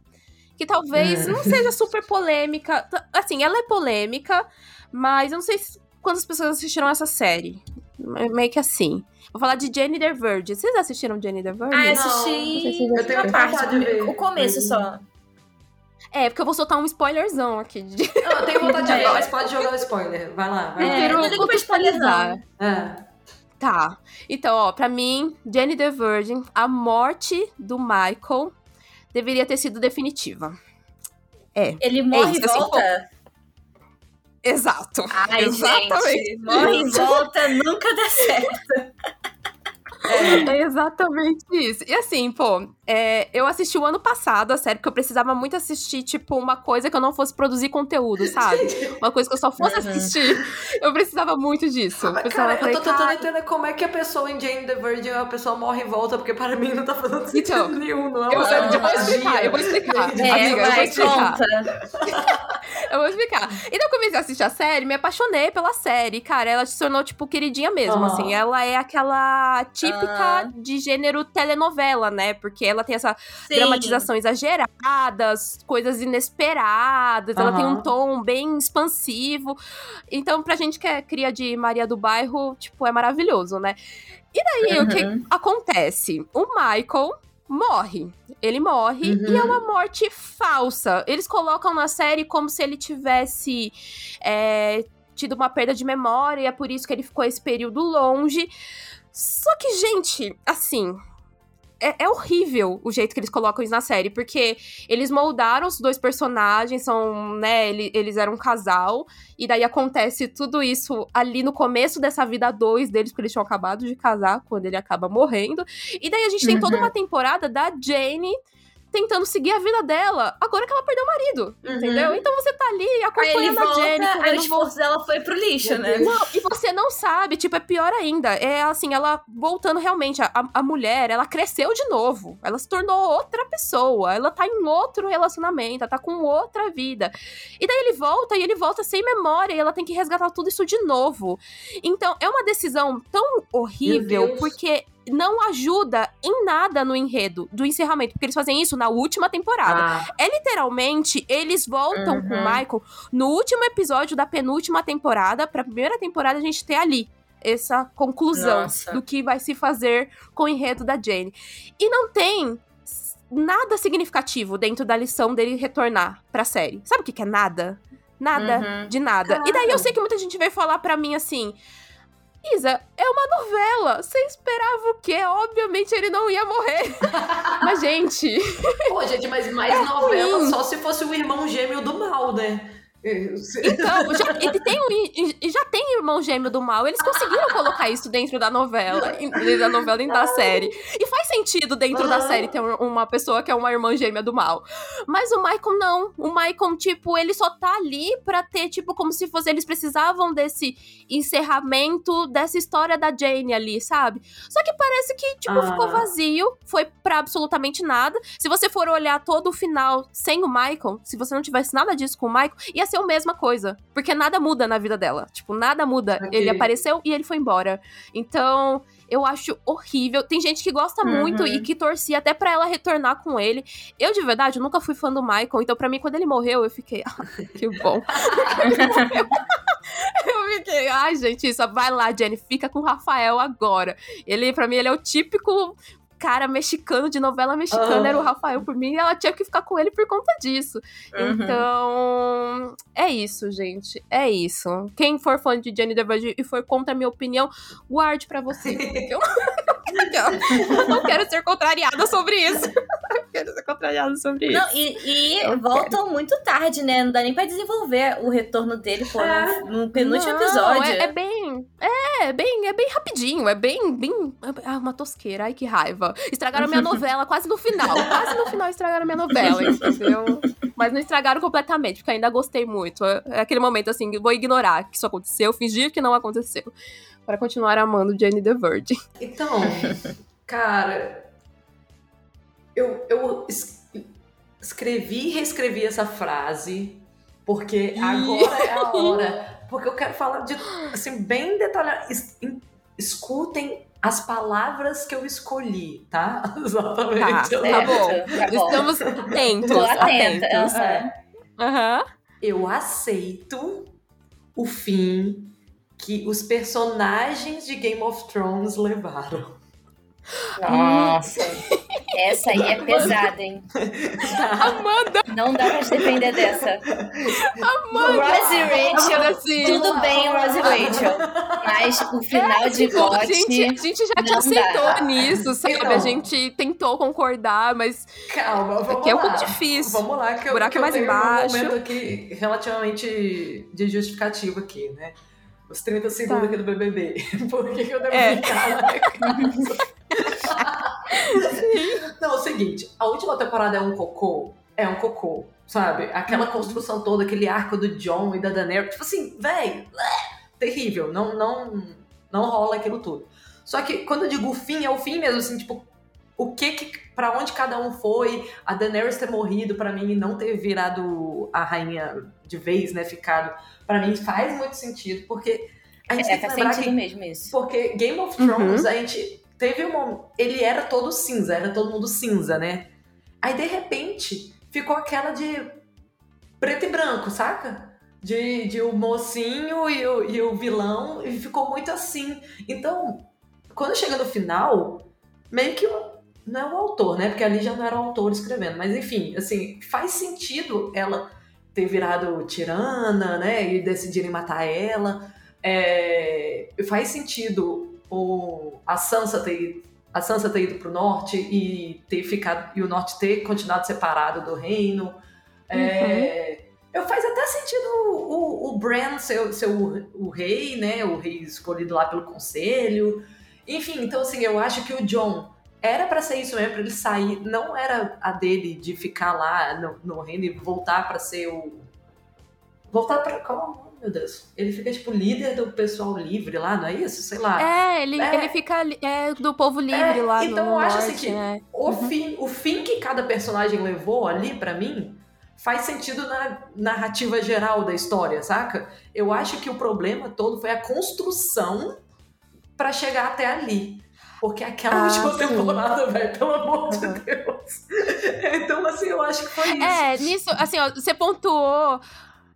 Que talvez não seja super polêmica. Assim, ela é polêmica, mas eu não sei quantas pessoas assistiram essa série. Meio que assim. Vou falar de Jenny the Virgin. Vocês assistiram Jenny the Virgin?
Ah, assisti. Não, não
eu tenho uma parte,
o começo só.
É, porque eu vou soltar um spoilerzão aqui. De...
Não, eu tenho vontade de ver, mas pode jogar o spoiler. Vai lá, vai
é, lá. Eu não contextualizar.
É. Tá. Então, ó, pra mim, Jenny the Virgin, a morte do Michael deveria ter sido definitiva. É.
Ele morre é isso, e assim, volta? Assim,
Exato.
Ai, Exatamente. Gente, morre e volta, nunca dá certo.
É. é. exatamente isso. E assim, pô, é, eu assisti o ano passado a série, porque eu precisava muito assistir, tipo, uma coisa que eu não fosse produzir conteúdo, sabe? Uma coisa que eu só fosse uhum. assistir. Eu precisava muito disso.
Ah, cara, eu tô tentando entender como é que a pessoa em Jane the Virgin, a pessoa morre e volta, porque para mim não tá fazendo sentido então, nenhum, não é
eu, eu, eu vou explicar, eu vou explicar. É, Amiga, eu vou explicar. eu vou explicar. E daí eu comecei a assistir a série, me apaixonei pela série, cara. Ela se tornou, tipo, queridinha mesmo, uhum. assim. Ela é aquela típica uhum. de gênero telenovela, né? Porque ela tem essa Sim. dramatização exagerada, coisas inesperadas, uhum. ela tem um tom bem expansivo. Então, pra gente que é cria de Maria do Bairro, tipo, é maravilhoso, né? E daí, uhum. o que uhum. acontece? O Michael morre. Ele morre uhum. e é uma morte falsa. Eles colocam na série como se ele tivesse é, tido uma perda de memória e é por isso que ele ficou esse período longe. Só que, gente, assim, é, é, horrível o jeito que eles colocam isso na série, porque eles moldaram os dois personagens, são, né, eles, eles eram um casal, e daí acontece tudo isso ali no começo dessa vida dois deles, porque eles tinham acabado de casar quando ele acaba morrendo. E daí a gente tem toda uma uhum. temporada da Jane tentando seguir a vida dela, agora que ela perdeu o marido, uhum. entendeu? Então você tá ali acompanhando
volta,
a Jenny.
Aí o esforço dela foi pro lixo, né?
Não, e você não sabe, tipo, é pior ainda. É assim, ela voltando realmente, a, a mulher, ela cresceu de novo. Ela se tornou outra pessoa. Ela tá em outro relacionamento, ela tá com outra vida. E daí ele volta e ele volta sem memória e ela tem que resgatar tudo isso de novo. Então, é uma decisão tão horrível, porque não ajuda em nada no enredo do encerramento, porque eles fazem isso na última temporada. Ah. É literalmente, eles voltam uhum. com o Michael no último episódio da penúltima temporada, pra primeira temporada a gente ter ali essa conclusão Nossa. do que vai se fazer com o enredo da Jane. E não tem nada significativo dentro da lição dele retornar pra série. Sabe o que, que é nada? Nada uhum. de nada. Caramba. E daí eu sei que muita gente veio falar pra mim assim: Isa, é uma novela. Você esperava o quê? Obviamente ele não ia morrer. mas, gente.
Pô, gente, mas mais é novela ruim. só se fosse o irmão gêmeo do mal, né?
Então, já, ele tem um, já tem irmão gêmeo do mal. Eles conseguiram colocar isso dentro da novela, da novela e da série. E faz sentido dentro da série ter uma pessoa que é uma irmã gêmea do mal. Mas o Michael não. O Michael, tipo, ele só tá ali pra ter, tipo, como se fosse. Eles precisavam desse encerramento dessa história da Jane ali, sabe? Só que parece que, tipo, ah. ficou vazio. Foi pra absolutamente nada. Se você for olhar todo o final sem o Michael, se você não tivesse nada disso com o Michael, ia ser aconteceu a mesma coisa. Porque nada muda na vida dela. Tipo, nada muda. Okay. Ele apareceu e ele foi embora. Então, eu acho horrível. Tem gente que gosta uhum. muito e que torcia até para ela retornar com ele. Eu, de verdade, nunca fui fã do Michael. Então, para mim, quando ele morreu, eu fiquei. Ah, que bom. eu fiquei, ai, gente, isso, vai lá, Jenny, fica com o Rafael agora. Ele, para mim, ele é o típico cara mexicano de novela mexicana era o Rafael por mim e ela tinha que ficar com ele por conta disso. Uhum. Então, é isso, gente. É isso. Quem for fã de Jenny DeVarge e for contra a minha opinião, guarde para você. eu... eu não quero ser contrariada sobre isso. Quero ser contrariada sobre
não,
isso.
E, e voltam quero. muito tarde, né? Não dá nem pra desenvolver o retorno dele pô, é. no, no, penúltimo não, episódio.
É, é, bem. É, bem, é bem rapidinho. É bem. bem ah, uma tosqueira. Ai, que raiva. Estragaram minha novela quase no final. Quase no final estragaram a minha novela, entendeu? Mas não estragaram completamente, porque ainda gostei muito. É aquele momento assim, vou ignorar que isso aconteceu, fingir que não aconteceu. Para continuar amando Jenny the Virgin.
Então, cara, eu, eu escrevi e reescrevi essa frase, porque agora é a hora. Porque eu quero falar de, assim, bem detalhado. Escutem as palavras que eu escolhi, tá?
Exatamente. Tá, tá bom. Tá bom. Estamos atentos. Tô atenta. atentos. Uhum. Uhum.
Eu aceito o fim que os personagens de Game of Thrones levaram.
Nossa. Essa aí é pesada, hein?
Amanda!
Não dá pra se defender dessa.
Amanda!
Rose Rachel, assim, tudo bem, Rose Rachel. Mas o final é, de tipo,
A gente, a gente já te aceitou dá. nisso, sabe? Não. A gente tentou concordar, mas.
Calma, vamos
aqui lá. é um pouco difícil.
Vamos lá, que eu,
buraco
que
eu mais embaixo.
um momento aqui relativamente de justificativo aqui, né? Os 30 segundos tá. aqui do BBB. Por que, que eu devo é. ficar lá? Não, é o seguinte, a última temporada é um cocô, é um cocô, sabe? Aquela uhum. construção toda, aquele arco do John e da Daenerys, tipo assim, velho, terrível, não, não, não rola aquilo tudo. Só que quando eu digo o fim, é o fim mesmo, assim, tipo, o que que, pra onde cada um foi, a Daenerys ter morrido para mim e não ter virado a rainha de vez, né, ficado, para mim faz muito sentido, porque a gente
é,
tem
que lembrar que, mesmo isso.
Porque Game of Thrones, uhum. a gente teve um ele era todo cinza, era todo mundo cinza, né? Aí de repente ficou aquela de preto e branco, saca? De, de o mocinho e o, e o vilão, e ficou muito assim. Então, quando chega no final, meio que não é o autor, né? Porque ali já não era o autor escrevendo, mas enfim, assim, faz sentido ela ter virado tirana, né? E decidirem matar ela. É, faz sentido o, a Sansa ter a Sansa ter ido para o norte e ter ficado e o norte ter continuado separado do reino. É, uhum. Eu faz até sentido o, o, o Bran ser, ser o, o, rei, né? O rei escolhido lá pelo conselho. Enfim, então assim, eu acho que o John era para ser isso mesmo, para ele sair. Não era a dele de ficar lá no, no reino e voltar para ser o. Voltar para. Qual meu Deus. Ele fica, tipo, líder do pessoal livre lá, não é isso? Sei lá.
É, ele, é. ele fica é, do povo livre é, lá
então
no Então eu
acho
norte,
assim que
é.
o, uhum. fim, o fim que cada personagem levou ali, para mim, faz sentido na narrativa geral da história, saca? Eu acho que o problema todo foi a construção para chegar até ali. Porque aquela ah, última sim. temporada, velho, pelo amor uhum. de Deus. então, assim, eu acho que foi isso.
É, nisso, assim, ó, você pontuou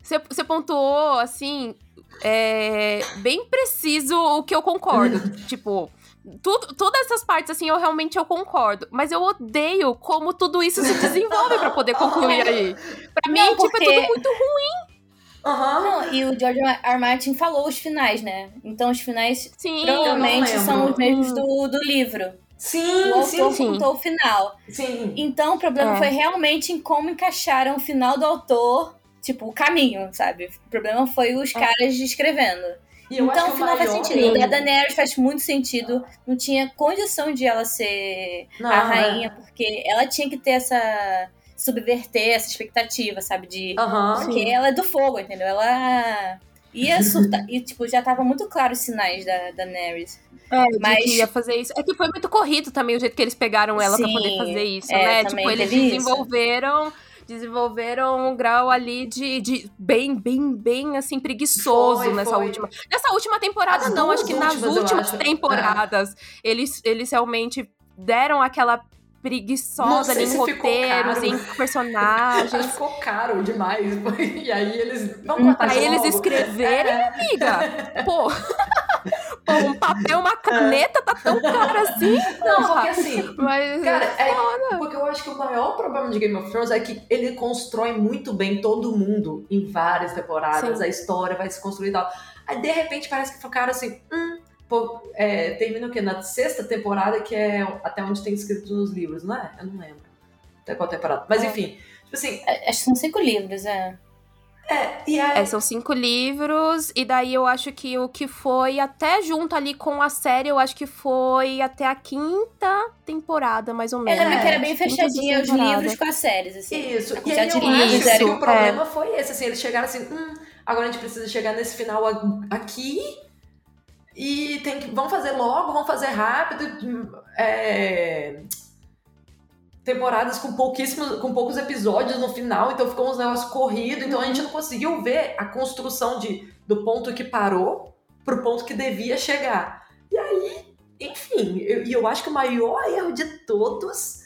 você pontuou, assim, é, bem preciso o que eu concordo. tipo, tudo, todas essas partes, assim, eu realmente eu concordo. Mas eu odeio como tudo isso se desenvolve para poder concluir aí. Pra mim, Não, tipo, porque... é tudo muito ruim.
Uhum. Não, e o George R. Martin falou os finais, né? Então os finais
sim,
provavelmente são os mesmos do, do livro.
Sim,
o autor
sim,
sim. contou o final.
Sim.
Então o problema é. foi realmente em como encaixaram o final do autor tipo, o caminho, sabe? O problema foi os ah. caras escrevendo. então, o final faz sentido. E a Daenerys faz muito sentido. Não tinha condição de ela ser não, a rainha, é. porque ela tinha que ter essa. Subverter essa expectativa, sabe? De.
Uhum,
porque sim. ela é do fogo, entendeu? Ela ia surtar. e, tipo, já tava muito claro os sinais da Daenerys.
É, mas ia fazer isso. É que foi muito corrido também o jeito que eles pegaram ela para poder fazer isso, é, né? Tipo, eles desenvolveram. Isso desenvolveram um grau ali de, de bem, bem, bem assim, preguiçoso foi, nessa foi. última. Nessa última temporada, As não, acho que nas últimas temporadas é. eles, eles realmente deram aquela preguiçosa ali em roteiros, em personagens.
ficou caro demais. E aí eles. Vamos
Aí eles escreverem, é. amiga. Pô. Pô, um papel, uma caneta tá tão caro assim.
Não, porque assim. Mas, cara, é, porque eu acho que o maior problema de Game of Thrones é que ele constrói muito bem todo mundo em várias temporadas. Sim. A história vai se construir e tal. Aí, de repente, parece que ficaram assim. Hum, pô, é, termina o quê? Na sexta temporada, que é até onde tem escrito nos livros, não é? Eu não lembro. Até qual temporada. Mas é. enfim. Tipo assim.
É, acho que são cinco livros, é.
É, e aí...
é, são cinco livros, e daí eu acho que o que foi até junto ali com a série, eu acho que foi até a quinta temporada, mais ou menos.
Eu lembro que era bem fechadinha os livros com as séries, assim.
Isso, e aí eu acho que o problema é. foi esse, assim, eles chegaram assim, hum, agora a gente precisa chegar nesse final aqui, e tem que, vamos fazer logo, vamos fazer rápido, é temporadas com pouquíssimos, com poucos episódios no final, então ficou uns negócios corridos, então a gente não conseguiu ver a construção de, do ponto que parou pro ponto que devia chegar. E aí, enfim, e eu, eu, acho que o maior erro de todos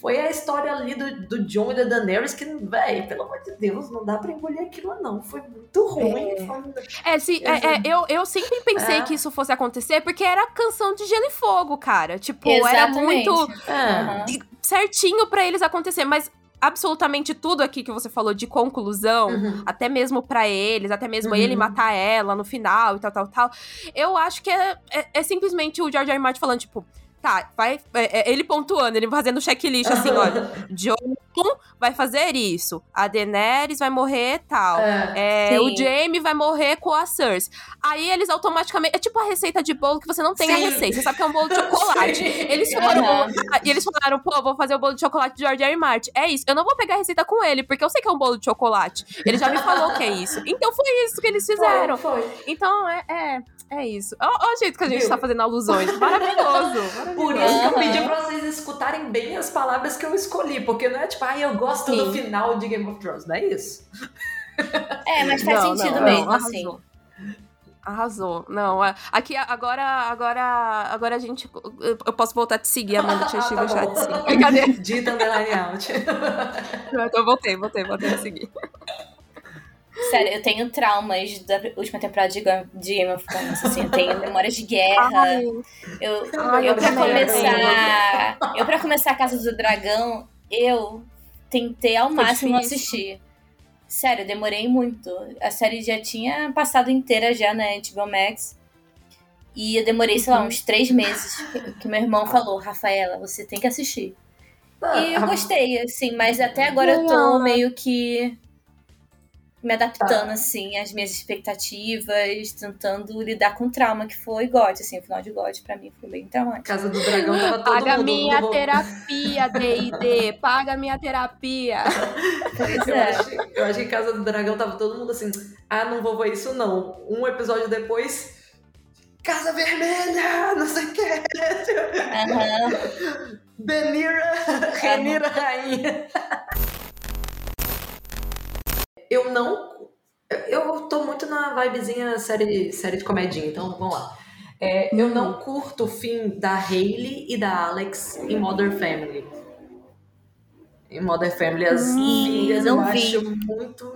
foi a história ali do, do John e da Daenerys que, velho, pelo amor de Deus, não dá pra engolir aquilo, não. Foi muito ruim. É, foi...
é, se, é, é, eu, eu sempre pensei é. que isso fosse acontecer porque era canção de gelo e fogo, cara. Tipo, Exatamente. era muito uhum. certinho para eles acontecer, mas absolutamente tudo aqui que você falou de conclusão, uhum. até mesmo para eles, até mesmo uhum. ele matar ela no final e tal, tal, tal. Eu acho que é, é, é simplesmente o George R. Martin falando, tipo, Tá, vai. É, é, ele pontuando, ele fazendo checklist assim, olha. John vai fazer isso. A Daenerys vai morrer tal. É, é o Jaime vai morrer com a Cersei. Aí eles automaticamente. É tipo a receita de bolo que você não tem Sim. a receita. Você sabe que é um bolo de chocolate. eles falaram. Uhum. E eles falaram, pô, vou fazer o bolo de chocolate de George R. Martin. É isso. Eu não vou pegar a receita com ele, porque eu sei que é um bolo de chocolate. Ele já me falou que é isso. Então foi isso que eles fizeram. Foi, foi. Então é. é é isso. Olha o jeito que a gente Viu? tá fazendo alusões. Maravilhoso, maravilhoso.
Por isso que eu pedi pra vocês escutarem bem as palavras que eu escolhi. Porque não é tipo, ah, eu gosto Sim. do final de Game of Thrones. Não é isso.
É, mas faz não, sentido não, mesmo, não, assim.
Arrasou. Não, é, aqui agora, agora, agora a gente. Eu posso voltar a te seguir, Amanda Tia ah, tá já te seguir.
Brincadeira. Dita underline out.
eu voltei, voltei, voltei a seguir.
Sério, eu tenho traumas da última temporada de Game of Thrones, assim, eu tenho memórias de guerra. Ai. Eu, Ai, eu, pra começar. Eu, pra começar a Casa do Dragão, eu tentei ao Foi máximo difícil. assistir. Sério, demorei muito. A série já tinha passado inteira já na HBO Max. E eu demorei, sei lá, uhum. uns três meses. Que meu irmão falou, Rafaela, você tem que assistir. Ah, e eu gostei, assim, mas até agora eu tô meio que me adaptando, tá. assim, às minhas expectativas, tentando lidar com o trauma que foi God, assim, o final de God pra mim foi bem traumático.
Casa do Dragão tava todo
Paga
mundo,
minha mundo... terapia, D&D, paga minha terapia.
Pois eu é. Acho, eu acho que Casa do Dragão tava todo mundo assim, ah, não vou ver isso não. Um episódio depois, Casa Vermelha, não sei o que. Uhum. Benira, Renira Rainha eu não. Eu tô muito na vibezinha série, série de comedinha, então vamos lá. É, eu não uhum. curto o fim da Hayley e da Alex em Modern Family. Em Modern Family, as hum, filhas eu vi. acho muito.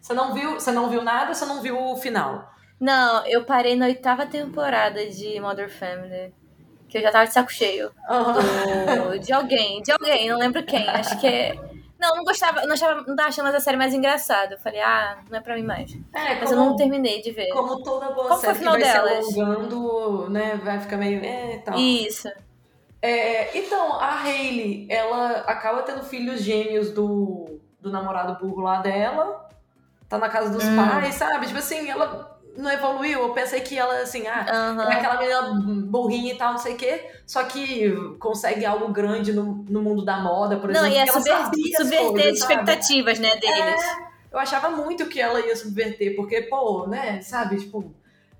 Você não viu? Você não viu nada? Você não viu o final?
Não, eu parei na oitava temporada de Modern Family. Que eu já tava de saco cheio. Uhum. Do, de alguém, de alguém, não lembro quem. Acho que é. Não, não gostava, não, achava, não tava achando a série mais engraçada. Eu falei, ah, não é pra mim mais. É, Mas como, eu não terminei de ver.
Como toda boa Como série que vai delas? se alongando, né, vai ficar meio... É, tal.
Isso.
É, então, a Hayley, ela acaba tendo filhos gêmeos do, do namorado burro lá dela. Tá na casa dos hum. pais, sabe? Tipo assim, ela não evoluiu. Eu pensei que ela, assim, ah, uhum. é aquela menina burrinha e tal, não sei o quê, só que consegue algo grande no, no mundo da moda, por exemplo.
Não, ia subverter, subverter as expectativas, né, deles.
É, eu achava muito que ela ia subverter, porque, pô, né, sabe, tipo,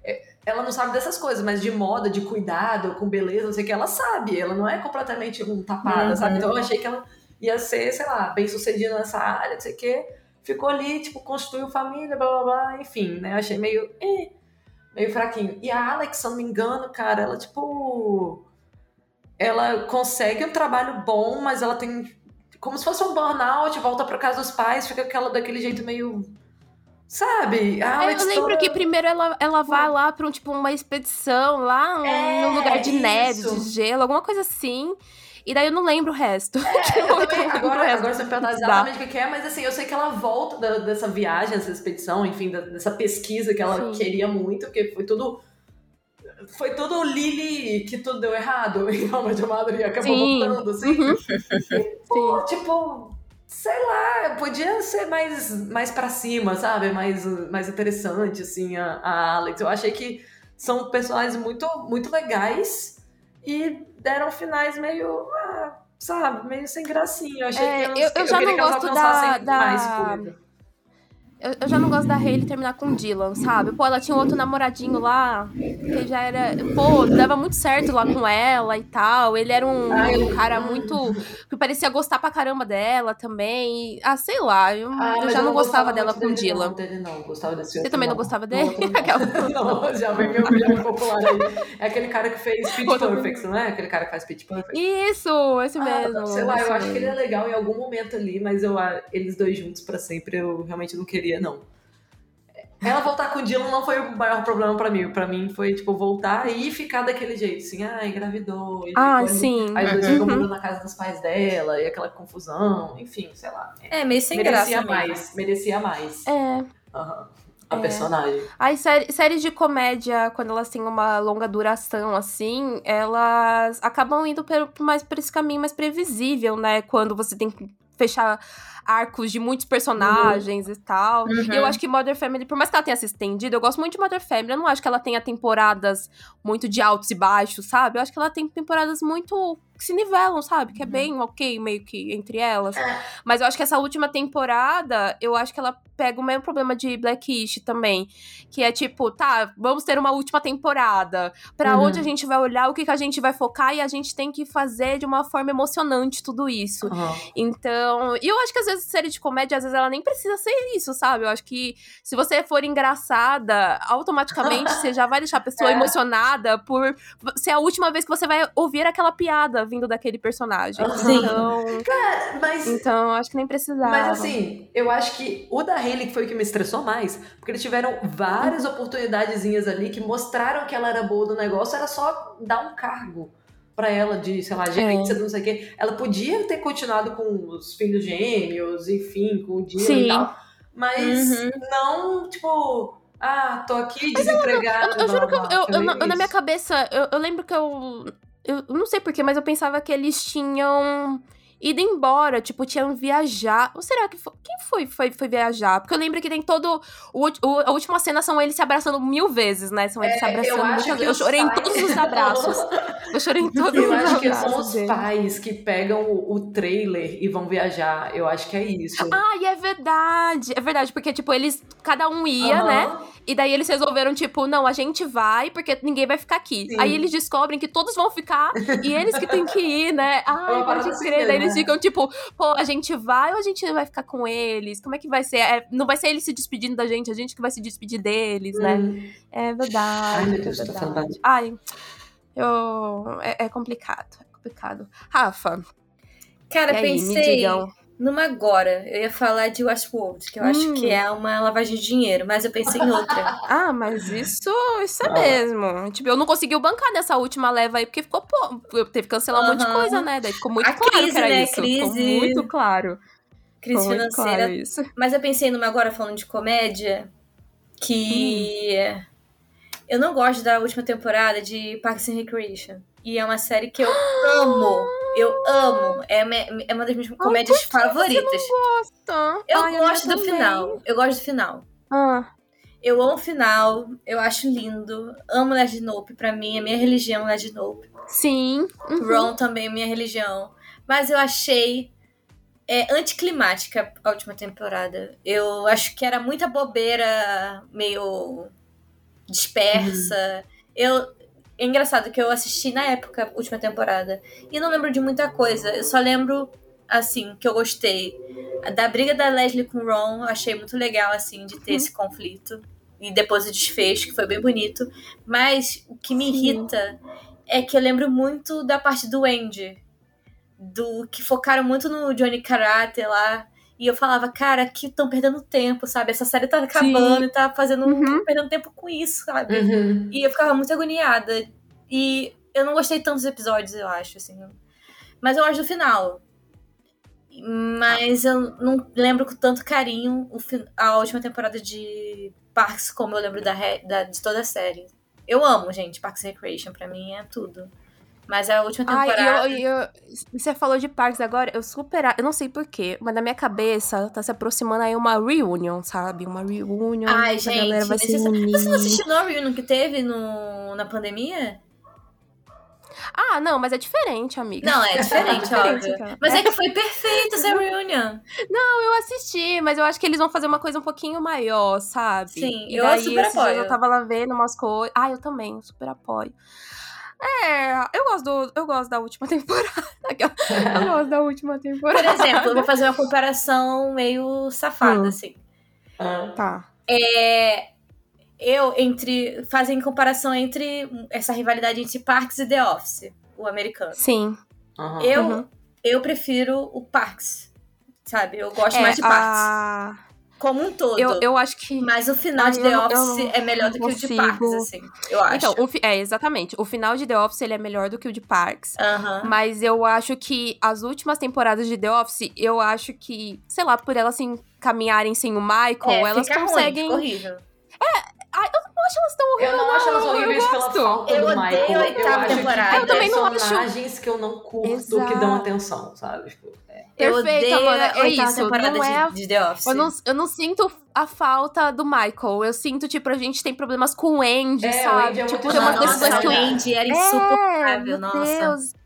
é, ela não sabe dessas coisas, mas de moda, de cuidado, com beleza, não sei o que, ela sabe. Ela não é completamente um tapada, uhum. sabe? Então eu achei que ela ia ser, sei lá, bem sucedida nessa área, não sei o quê ficou ali, tipo, construiu família, blá blá blá, enfim, né? Achei meio. Eh, meio fraquinho. E a Alex, se eu não me engano, cara, ela, tipo. Ela consegue um trabalho bom, mas ela tem. Como se fosse um burnout, volta pra casa dos pais, fica aquela daquele jeito meio. Sabe? A Alex
eu lembro toda... que primeiro ela, ela vai lá pra um, tipo, uma expedição lá, é, num lugar de neve, de gelo, alguma coisa assim. E daí eu não lembro o resto.
É, eu também, agora, resto. agora você perguntar exatamente o que é, mas assim, eu sei que ela volta da, dessa viagem, dessa expedição, enfim, da, dessa pesquisa que ela Sim. queria muito, porque foi tudo. Foi tudo Lily que tudo deu errado em Alma de Madre e acabou Sim. voltando, assim. Uhum. Pô, tipo, sei lá, podia ser mais, mais pra cima, sabe? Mais, mais interessante, assim, a, a Alex. Eu achei que são personagens muito, muito legais e deram finais meio, ah, sabe, meio sem gracinha. Eu achei é, que eu, eu, já não gosto da, da...
eu, eu, já não gosto da Hayley terminar com o Dylan, sabe? Pô, ela tinha um outro namoradinho lá, que já era. Pô, dava muito certo lá com ela e tal. Ele era um, Ai, um cara muito. que parecia gostar pra caramba dela também. Ah, sei lá. Eu, ah, eu já não gostava dela com o Dylan.
Dele não, gostava desse
Você também não gostava dele?
Não, não, já vem meu brilhante popular aí. É aquele cara que fez Pitch Perfect, não é? Aquele cara que faz Pitch Perfect.
Isso, esse ah, mesmo.
Sei lá, eu acho que ele é legal em algum momento ali, mas eu, eles dois juntos pra sempre eu realmente não queria queria, não. Ela voltar com o Dylan não foi o maior problema para mim. Para mim foi, tipo, voltar e ficar daquele jeito, assim, ah, engravidou.
ah, sim.
Aí depois ficou uhum. na casa dos pais dela e aquela confusão, enfim, sei lá.
É, meio sem
merecia
graça.
Mais, mesmo. Merecia mais.
É.
Uhum. A é. personagem.
As séries de comédia, quando elas têm uma longa duração, assim, elas acabam indo por, mais por esse caminho mais previsível, né? Quando você tem que fechar arcos de muitos personagens uhum. e tal. Uhum. E eu acho que Mother Family, por mais que ela tenha se estendido, eu gosto muito de Mother Family. Eu não acho que ela tenha temporadas muito de altos e baixos, sabe? Eu acho que ela tem temporadas muito que se nivelam, sabe? Que é uhum. bem ok, meio que entre elas. É. Mas eu acho que essa última temporada, eu acho que ela pega o mesmo problema de Blackish também. Que é tipo, tá, vamos ter uma última temporada. Pra uhum. onde a gente vai olhar, o que, que a gente vai focar, e a gente tem que fazer de uma forma emocionante tudo isso. Uhum. Então, e eu acho que às vezes série de comédia, às vezes ela nem precisa ser isso, sabe? Eu acho que se você for engraçada, automaticamente você já vai deixar a pessoa é. emocionada por ser a última vez que você vai ouvir aquela piada vindo daquele personagem. Sim. Então,
Cara, mas.
Então, acho que nem precisava.
Mas assim, eu acho que o da Hayley foi o que me estressou mais, porque eles tiveram várias oportunidadezinhas ali que mostraram que ela era boa do negócio, era só dar um cargo para ela de, sei lá, gerência, é. não sei o quê. Ela podia ter continuado com os filhos gêmeos, enfim, com o Dylan e tal. Mas uhum. não, tipo, ah, tô aqui desempregada.
Eu, eu, eu, juro que eu, eu, na minha cabeça, eu, lembro que eu. Eu não sei porquê, mas eu pensava que eles tinham ido embora, tipo, tinham viajar. Ou será que foi? Quem foi, foi, foi viajar? Porque eu lembro que tem todo. O, o, a última cena são eles se abraçando mil vezes, né? São eles é, se abraçando muitas vezes. Eu chorei em todos os abraços. eu chorei em todos
eu
os abraços.
Eu acho que são os pais que pegam o, o, trailer e vão viajar. Eu acho que é isso.
Ah, e é verdade. É verdade, porque, tipo, eles. Cada um ia, uhum. né? E daí eles resolveram, tipo, não, a gente vai, porque ninguém vai ficar aqui. Sim. Aí eles descobrem que todos vão ficar e eles que têm que ir, né? Ai, pode crer. Assim daí eles né? ficam, tipo, pô, a gente vai ou a gente vai ficar com eles? Como é que vai ser? É, não vai ser eles se despedindo da gente, a gente que vai se despedir deles, né? Hum. É verdade. Ai,
meu Deus,
é
tô falando.
Ai, eu... É, é, complicado, é complicado. Rafa.
Cara, aí, pensei numa agora. Eu ia falar de Westworld, que eu hum. acho que hum. é uma lavagem de dinheiro, mas eu pensei em outra.
ah, mas isso, isso é ah. mesmo. Tipo, eu não consegui bancar nessa última leva aí, porque ficou, pô, eu teve que cancelar um monte de coisa, né? Daí ficou muito A claro crise, que era né? isso. Crise... Ficou muito claro.
Crise ficou financeira. Claro isso. Mas eu pensei numa agora falando de comédia, que hum. eu não gosto da última temporada de Parks and Recreation. E é uma série que eu amo. Eu amo. É, é uma das minhas comédias favoritas. Você
não gosta?
Eu Ai, gosto do final. Eu gosto do final.
Ah.
Eu amo o final, eu acho lindo. Amo Led Nope, pra mim é minha religião Led Nope.
Sim.
Uhum. Ron também é minha religião. Mas eu achei é, anticlimática a última temporada. Eu acho que era muita bobeira, meio dispersa. Uhum. Eu, é engraçado que eu assisti na época última temporada e não lembro de muita coisa. Eu só lembro, assim, que eu gostei da briga da Leslie com o Ron. Achei muito legal, assim, de ter uhum. esse conflito. E depois o desfecho, que foi bem bonito. Mas o que me irrita é que eu lembro muito da parte do Andy. Do que focaram muito no Johnny Karate lá. E eu falava, cara, aqui estão perdendo tempo, sabe? Essa série tá acabando Sim. e tá fazendo. Uhum. perdendo tempo com isso, sabe? Uhum. E eu ficava muito agoniada. E eu não gostei tantos episódios, eu acho, assim. Mas eu gosto do final. Mas eu não lembro com tanto carinho a última temporada de Parks como eu lembro da, da, de toda a série. Eu amo, gente, Parks Recreation, pra mim é tudo. Mas a última temporada.
Ai, eu, eu, você falou de parques agora, eu super. Eu não sei porquê, mas na minha cabeça tá se aproximando aí uma reunion, sabe? Uma reunion.
Ai, gente. A galera vai se unir. Você não assistiu a reunion que teve no, na pandemia?
Ah, não, mas é diferente, amiga.
Não, é diferente, é óbvio. Mas é que foi perfeito essa reunião.
Não, eu assisti, mas eu acho que eles vão fazer uma coisa um pouquinho maior, sabe?
Sim, e eu daí, super apoio.
Eu tava lá vendo umas coisas. Ah, eu também, super apoio. É, eu gosto, do, eu gosto da última temporada. Eu gosto da última temporada.
Por exemplo, eu vou fazer uma comparação meio safada, hum. assim.
Ah. Tá.
É, eu, entre. Fazem comparação entre essa rivalidade entre Parks e The Office, o americano.
Sim.
Uhum. Eu, uhum. eu prefiro o Parks. Sabe? Eu gosto é, mais de Parks. A como um todo.
Eu, eu acho que.
Mas o final de The Office é melhor do que o de Parks, assim. Eu acho.
Então, o, é, exatamente. O final de The Office ele é melhor do que o de Parks.
Uhum.
Mas eu acho que as últimas temporadas de The Office, eu acho que, sei lá, por elas assim, caminharem sem o Michael,
é,
elas conseguem.
Ruim.
É, eu acho elas tão horríveis.
Eu não,
não
acho elas horríveis
eu
pela falta
eu
do Michael.
Eu odeio a oitava temporada.
Eu
também não
acho. personagens que eu não curto
Exato.
que dão atenção, sabe? Tipo,
é. Eu
Perfeito,
Amanda.
É isso.
temporada
não é,
de, de The Office.
Eu não, eu não sinto a falta do Michael. Eu sinto, tipo, a gente tem problemas com o Andy,
é,
sabe?
O Andy é
tipo,
tem
umas
decisões que o Andy era insuportável,
é,
nossa.
Deus.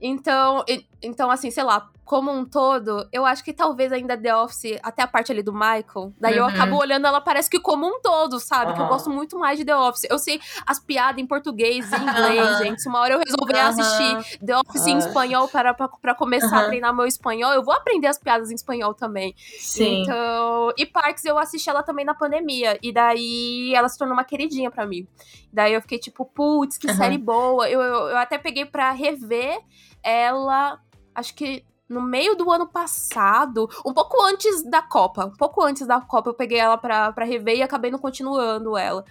Então, então, assim, sei lá, como um todo, eu acho que talvez ainda The Office, até a parte ali do Michael, daí uhum. eu acabo olhando ela parece que como um todo, sabe? Uhum. Que eu gosto muito mais de The Office. Eu sei as piadas em português e em inglês, uhum. gente. Se uma hora eu resolver assistir The Office em espanhol para, para, para começar a treinar meu espanhol, eu vou aprender as piadas em espanhol também.
Sim.
Então, e Parks eu assisti ela também na pandemia, e daí ela se tornou uma queridinha para mim. Daí eu fiquei tipo, putz, que série boa. Eu, eu, eu até peguei pra rever ela, acho que no meio do ano passado, um pouco antes da Copa, um pouco antes da Copa, eu peguei ela pra, pra rever e acabei não continuando ela.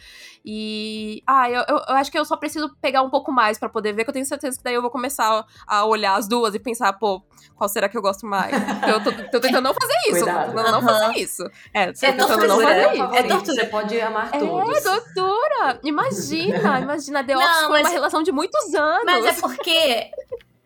E. Ah, eu, eu, eu acho que eu só preciso pegar um pouco mais para poder ver, que eu tenho certeza que daí eu vou começar a olhar as duas e pensar, pô, qual será que eu gosto mais? eu tô, tô tentando não fazer isso,
Cuidado.
tô tentando não fazer isso. É, tô
é
tentando não fazer
é,
isso.
É tortura.
Você pode amar
é,
todos.
É, doutora! Imagina, imagina, The Office não, foi uma relação de muitos anos.
Mas é porque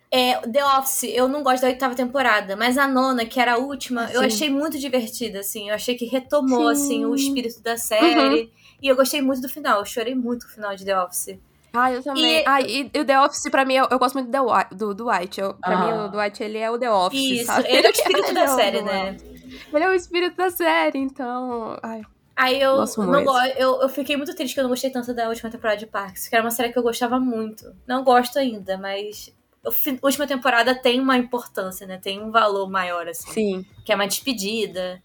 é, The Office, eu não gosto da oitava temporada, mas a nona, que era a última, Sim. eu achei muito divertida, assim. Eu achei que retomou, Sim. assim, o espírito da série. Uhum. E eu gostei muito do final. Eu chorei muito no final de The Office.
Ah, eu também. E, ah, e, e o The Office, pra mim, eu, eu gosto muito do, do, do White. Eu, pra mim, o Dwight, ele é o The Office,
Isso,
sabe?
ele é o espírito da série, né?
Ele é o espírito da série, então... Ai,
Aí eu não gosto. Eu, eu fiquei muito triste que eu não gostei tanto da última temporada de Parks, que era uma série que eu gostava muito. Não gosto ainda, mas última temporada tem uma importância, né? Tem um valor maior, assim.
Sim.
Que é uma despedida.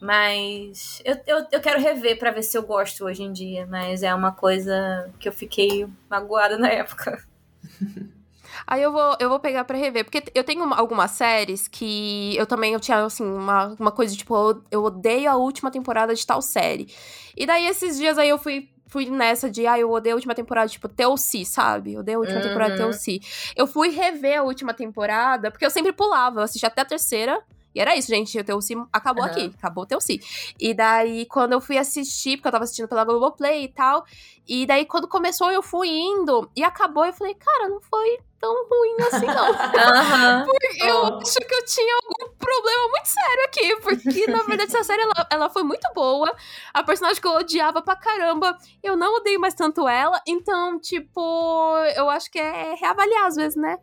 Mas eu, eu, eu quero rever para ver se eu gosto hoje em dia. Mas é uma coisa que eu fiquei magoada na época.
Aí eu vou, eu vou pegar pra rever. Porque eu tenho algumas séries que eu também eu tinha, assim, uma, uma coisa tipo, eu odeio a última temporada de tal série. E daí esses dias aí eu fui fui nessa de, ah, eu odeio a última temporada, tipo, TLC, sabe? Eu odeio a última uhum. temporada de TLC. Eu fui rever a última temporada, porque eu sempre pulava, eu assisti até a terceira. E era isso, gente. O TLC acabou uhum. aqui. Acabou o TLC. E daí, quando eu fui assistir, porque eu tava assistindo pela Globoplay e tal. E daí, quando começou, eu fui indo. E acabou, eu falei, cara, não foi tão ruim assim, não.
uhum.
Porque eu oh. acho que eu tinha algum problema muito sério aqui. Porque, na verdade, essa série, ela, ela foi muito boa. A personagem que eu odiava pra caramba, eu não odeio mais tanto ela. Então, tipo, eu acho que é reavaliar às vezes, né?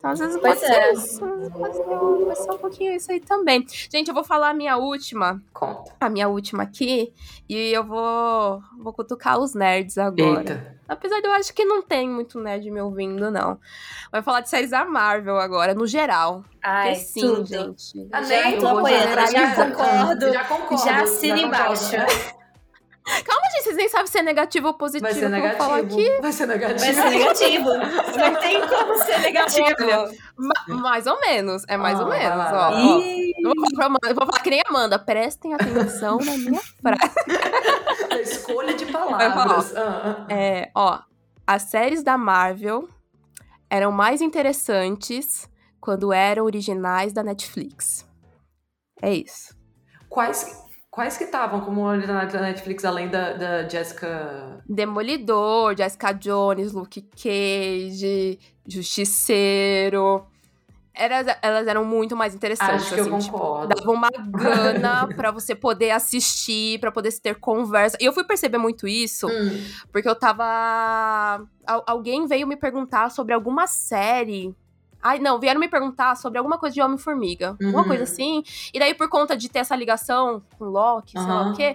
Então, às vezes pode ser é. isso. Pode ser, pode ser um pouquinho isso aí também. Gente, eu vou falar a minha última.
Conta.
A minha última aqui. E eu vou, vou cutucar os nerds agora.
Eita.
Apesar de eu acho que não tem muito nerd me ouvindo, não. Vai falar de séries da Marvel agora, no geral.
Ai,
Porque sim,
tudo.
gente.
Ah, nem tô apoiando, já concordo. Já concordo. Já assino embaixo.
Calma, gente, vocês nem sabem se é negativo ou positivo.
Vai ser negativo.
falar aqui.
Vai ser negativo.
Vai ser negativo. Não tem como ser negativo.
Ma mais ou menos. É mais ah, ou menos. Ó, ó. Eu, vou falar Amanda, eu vou falar que nem Amanda. Prestem atenção na minha frase.
A escolha de palavras.
Ah, ah. É, ó. As séries da Marvel eram mais interessantes quando eram originais da Netflix. É isso.
Quais Quais que estavam como na Netflix, além da, da Jessica...
Demolidor, Jessica Jones, Luke Cage, Justiceiro... elas, elas eram muito mais interessantes.
Acho que
assim,
eu
tipo,
concordo.
dava uma gana pra você poder assistir, pra poder ter conversa. E eu fui perceber muito isso,
Hum.
porque eu tava. al- alguém veio me perguntar sobre alguma série. Ai, não, vieram me perguntar sobre alguma coisa de Homem-Formiga. Alguma
Uhum.
coisa assim. E daí, por conta de ter essa ligação com Loki, sei lá
Aham.
o quê,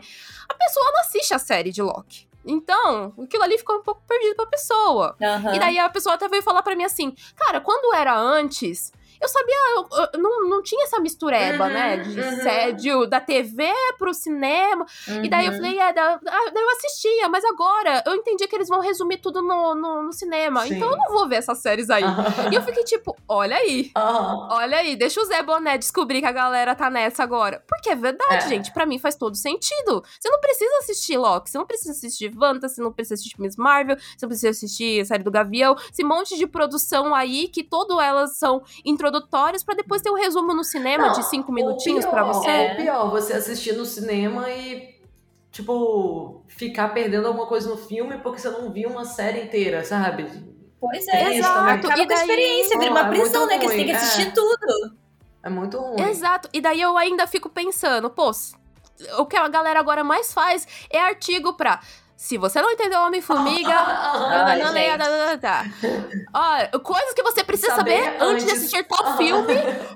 a pessoa não assiste a série de Loki. Então, aquilo ali ficou um pouco perdido pra pessoa.
Aham.
E daí a pessoa até veio falar pra mim assim, cara, quando era antes, eu sabia, eu, eu não, não tinha essa mistureba,
Uhum,
né? De,
uhum.
da TV pro cinema. E daí eu
Uhum.
falei, é, da, ah, daí eu assistia, mas agora eu entendi que eles vão resumir tudo no, no, no cinema.
Sim.
Então eu não vou ver essas séries aí.
Aham.
E eu fiquei tipo, olha aí. Olha aí, deixa o Zé Boné descobrir que a galera tá nessa agora. Porque é verdade,
É.
gente. Pra mim faz todo sentido. Você não precisa assistir Loki, você não precisa assistir Wanda, você não precisa assistir Miss Marvel, você não precisa assistir a série do Gavião. Esse monte de produção aí que todas elas são introdutórias pra depois ter um resumo no cinema
Não,
de cinco
o
minutinhos pra você.
É.
O pior, você assistir no cinema e, tipo, ficar perdendo alguma coisa no filme porque você não viu uma série inteira, sabe?
Pois
É
é,
isso também.
acaba
E daí-
experiência, vira uma
é
prisão, né? Que você tem que
ruim,
assistir
é.
tudo.
É muito ruim.
Exato. E daí eu ainda fico pensando, pô, o que a galera agora mais faz é artigo pra. Se você não entendeu Homem-Formiga. Não, não, não, tá. Olha, coisas que você precisa
Saber
saber antes de assistir tal filme,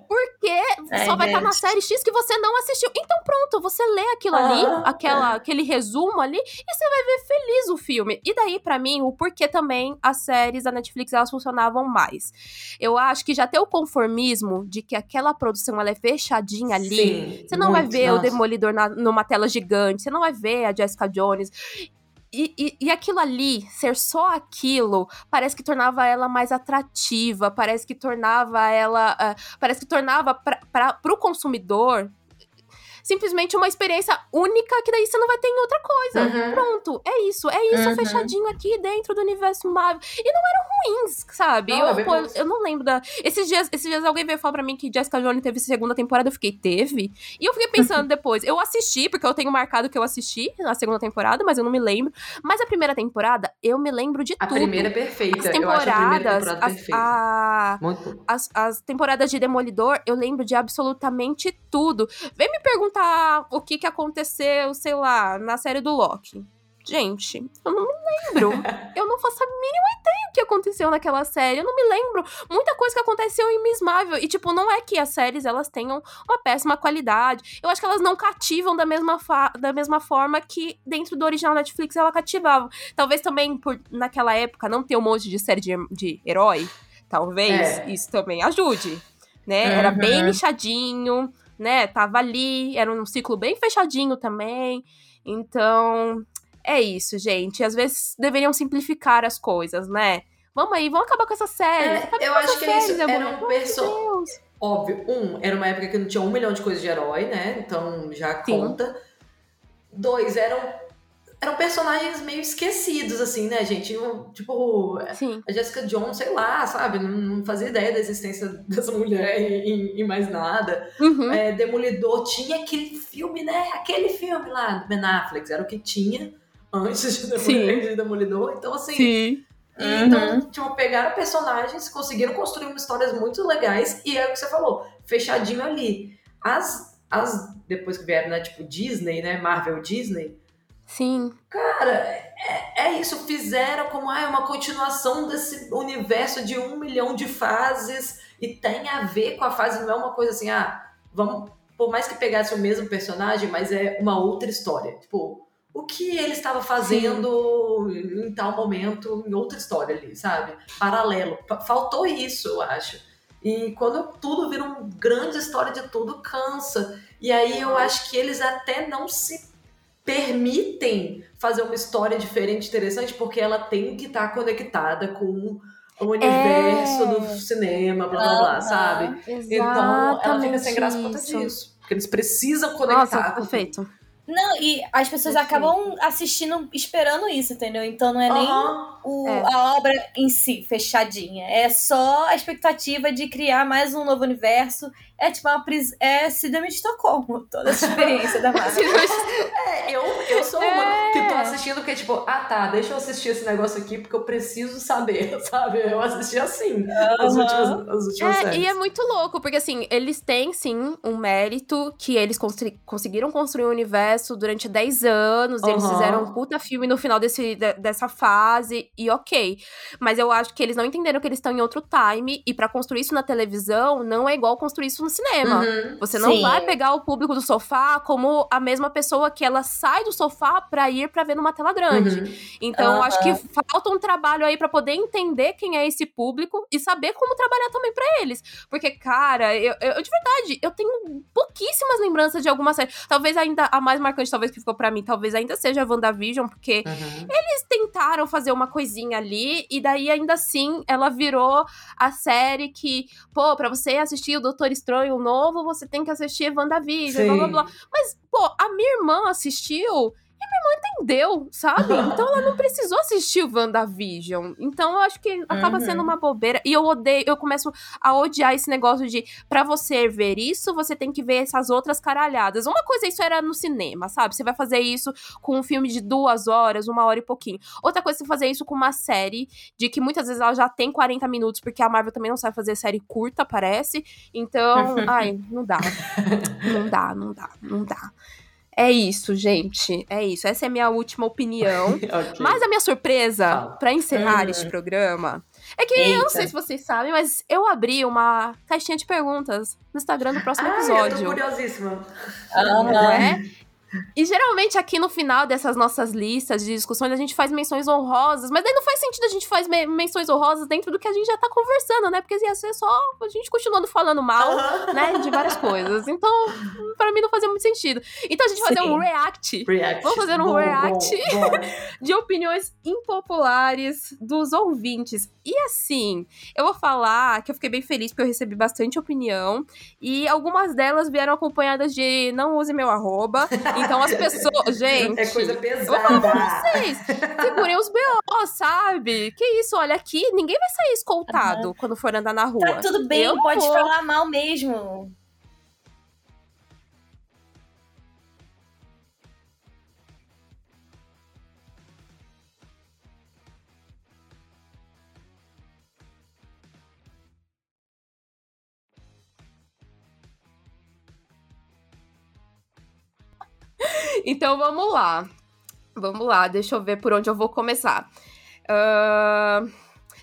porque
Ai,
só vai estar na
gente.
série X que você não assistiu. Então pronto, você lê aquilo ali, aquela, aquele resumo ali, e você vai ver feliz o filme. E daí, pra mim, o porquê também as séries da Netflix elas funcionavam mais. Eu acho que já tem o conformismo de que aquela produção ela é fechadinha ali.
Sim,
Você não vai
muito,
ver o
nossa.
Demolidor na- numa tela gigante, você não vai ver a Jessica Jones. E, e, e aquilo ali, ser só aquilo, parece que tornava ela mais atrativa, parece que tornava ela. ah, parece que tornava pra, pro consumidor simplesmente uma experiência única que daí você não vai ter em outra coisa.
Uhum.
Pronto, é isso, é isso
Uhum.
fechadinho aqui dentro do universo Marvel. E não eram ruins, sabe?
Não, é
eu,
bem
pô, eu não lembro da. Esses dias, esses dias alguém veio falar pra mim que Jessica Jones teve segunda temporada, eu fiquei, teve? E eu fiquei pensando depois, eu assisti, porque eu tenho marcado que eu assisti na segunda temporada, mas eu não me lembro. Mas a primeira temporada, eu me lembro de
A
tudo.
primeira é perfeita.
As
Eu acho a primeira
temporadas,
temporada
as-
perfeita.
a,
Muito.
as, as temporadas de Demolidor, eu lembro de absolutamente tudo. Vem me perguntar o que, que aconteceu, sei lá, na série do Loki. Gente, eu não me lembro. eu não faço a mínima ideia o que aconteceu naquela série. Eu não me lembro. Muita coisa que aconteceu em Miss Marvel. E, tipo, não é que as séries elas tenham uma péssima qualidade. Eu acho que elas não cativam da mesma, fa- da mesma forma que dentro do original Netflix ela cativava. Talvez também por naquela época não ter um monte de série de, de herói. Talvez
É.
isso também ajude. Né? Era
Uhum.
bem nichadinho, né? Tava ali, era um ciclo bem fechadinho também. Então, é isso, gente. Às vezes deveriam simplificar as coisas, né? Vamos aí, vamos acabar com essa série.
É, eu acho que é isso.
série,
Era um perso-
Deus.
Óbvio, um, era uma época que não tinha um milhão de coisas de herói, né? Então já
Sim.
conta. Dois, eram, eram personagens meio esquecidos, assim, né, gente? Um, Tipo,
Sim.
a Jessica Jones, sei lá, sabe? Não, não fazia ideia da existência dessa mulher e, e mais nada.
Uhum.
É, Demolidor tinha aquele filme, né? Aquele filme lá do Ben Affleck, era o que tinha antes de Demolidor. de Demolidor. Então, assim,
Sim.
e, Então, tipo, pegaram personagens, conseguiram construir umas histórias muito legais, e é o que você falou, fechadinho ali. As, as depois que vieram, né, tipo, Disney, né, Marvel Disney,
Sim.
cara, é, é isso, fizeram como, ah, é uma continuação desse universo de um milhão de fases, e tem a ver com a fase, não é uma coisa assim, ah, vamos, por mais que pegasse o mesmo personagem, mas é uma outra história. Tipo, o que ele estava fazendo em tal momento, em outra história ali, sabe? Paralelo. Fa- Faltou isso, eu acho. E quando tudo vira uma grande história de tudo, cansa. E aí eu acho que eles até não se permitem fazer uma história diferente, interessante, porque ela tem que estar conectada com o universo do cinema, blá blá blá, sabe?
Exatamente
Então ela fica sem graça por conta
isso.
disso. Porque eles precisam conectar.
Nossa, perfeito.
Não, e as pessoas
Perfeito.
acabam assistindo esperando isso, entendeu? Então não é nem. O, é. a obra em si, fechadinha. É só a expectativa de criar mais um novo universo. É tipo uma pris... é Síndrome de Estocolmo, toda essa experiência da Marvel.
é, eu, eu sou uma é. que tô assistindo porque, tipo, ah tá, deixa eu assistir esse negócio aqui porque eu preciso saber, sabe? Eu assisti assim as últimas, as últimas
é,
séries.
E é muito louco, porque assim, eles têm sim um mérito que eles conseguiram construir um universo durante 10 anos, uhum. eles fizeram um puta filme no final desse, de, dessa fase, e ok. Mas eu acho que eles não entenderam que eles estão em outro time, e para construir isso na televisão, não é igual construir isso no cinema. Uhum. Você não Sim. vai pegar o público do sofá como a mesma pessoa que ela sai do sofá pra ir pra ver numa tela grande. Uhum. Então, uhum. acho que falta um trabalho aí para poder entender quem é esse público e saber como trabalhar também para eles. Porque, cara, eu, eu, de verdade, eu tenho pouquíssimas lembranças de alguma série. Talvez ainda a mais marcante, talvez que ficou para mim, talvez ainda seja a WandaVision, porque uhum. eles tentaram fazer uma coisinha ali e daí ainda assim ela virou a série que, pô, pra você assistir o Doutor Estranho novo, você tem que assistir WandaVision, Sim. blá blá blá. Mas, pô, a minha irmã assistiu e minha irmã entendeu, sabe? Então ela não precisou assistir o WandaVision. Então eu acho que acaba uhum. sendo uma bobeira. E eu odeio, eu começo a odiar esse negócio de para você ver isso, você tem que ver essas outras caralhadas. Uma coisa, isso era no cinema, sabe? Você vai fazer isso com um filme de duas horas, uma hora e pouquinho. Outra coisa, você fazer isso com uma série de que muitas vezes ela já tem 40 minutos, porque a Marvel também não sabe fazer série curta, parece. Então, ai, não dá. Não dá, não dá, não dá. É isso, gente. É isso. Essa é a minha última opinião. okay. Mas a minha surpresa, para encerrar uhum. este programa, é que Eita. eu não sei se vocês sabem, mas eu abri uma caixinha de perguntas no Instagram do próximo episódio.
Eu tô curiosíssima.
Uhum. É? E geralmente aqui no final dessas nossas listas de discussões a gente faz menções honrosas, mas daí não faz sentido a gente fazer menções honrosas dentro do que a gente já tá conversando, né? Porque ia ser só a gente continuando falando mal, né? De várias coisas. Então, para mim não fazia muito sentido. Então a gente vai fazer um react. react. Vamos fazer um bom, react bom, bom. de opiniões impopulares dos ouvintes. E assim, eu vou falar que eu fiquei bem feliz porque eu recebi bastante opinião e algumas delas vieram acompanhadas de não use meu arroba. Então as pessoas. Gente.
É coisa pesada.
Vou falar pra vocês. Segurem os BO, sabe? Que isso, olha, aqui ninguém vai sair escoltado uhum. quando for andar na rua.
Tá tudo bem, eu pode vou. falar mal mesmo.
Então vamos lá. Vamos lá, deixa eu ver por onde eu vou começar. Uh,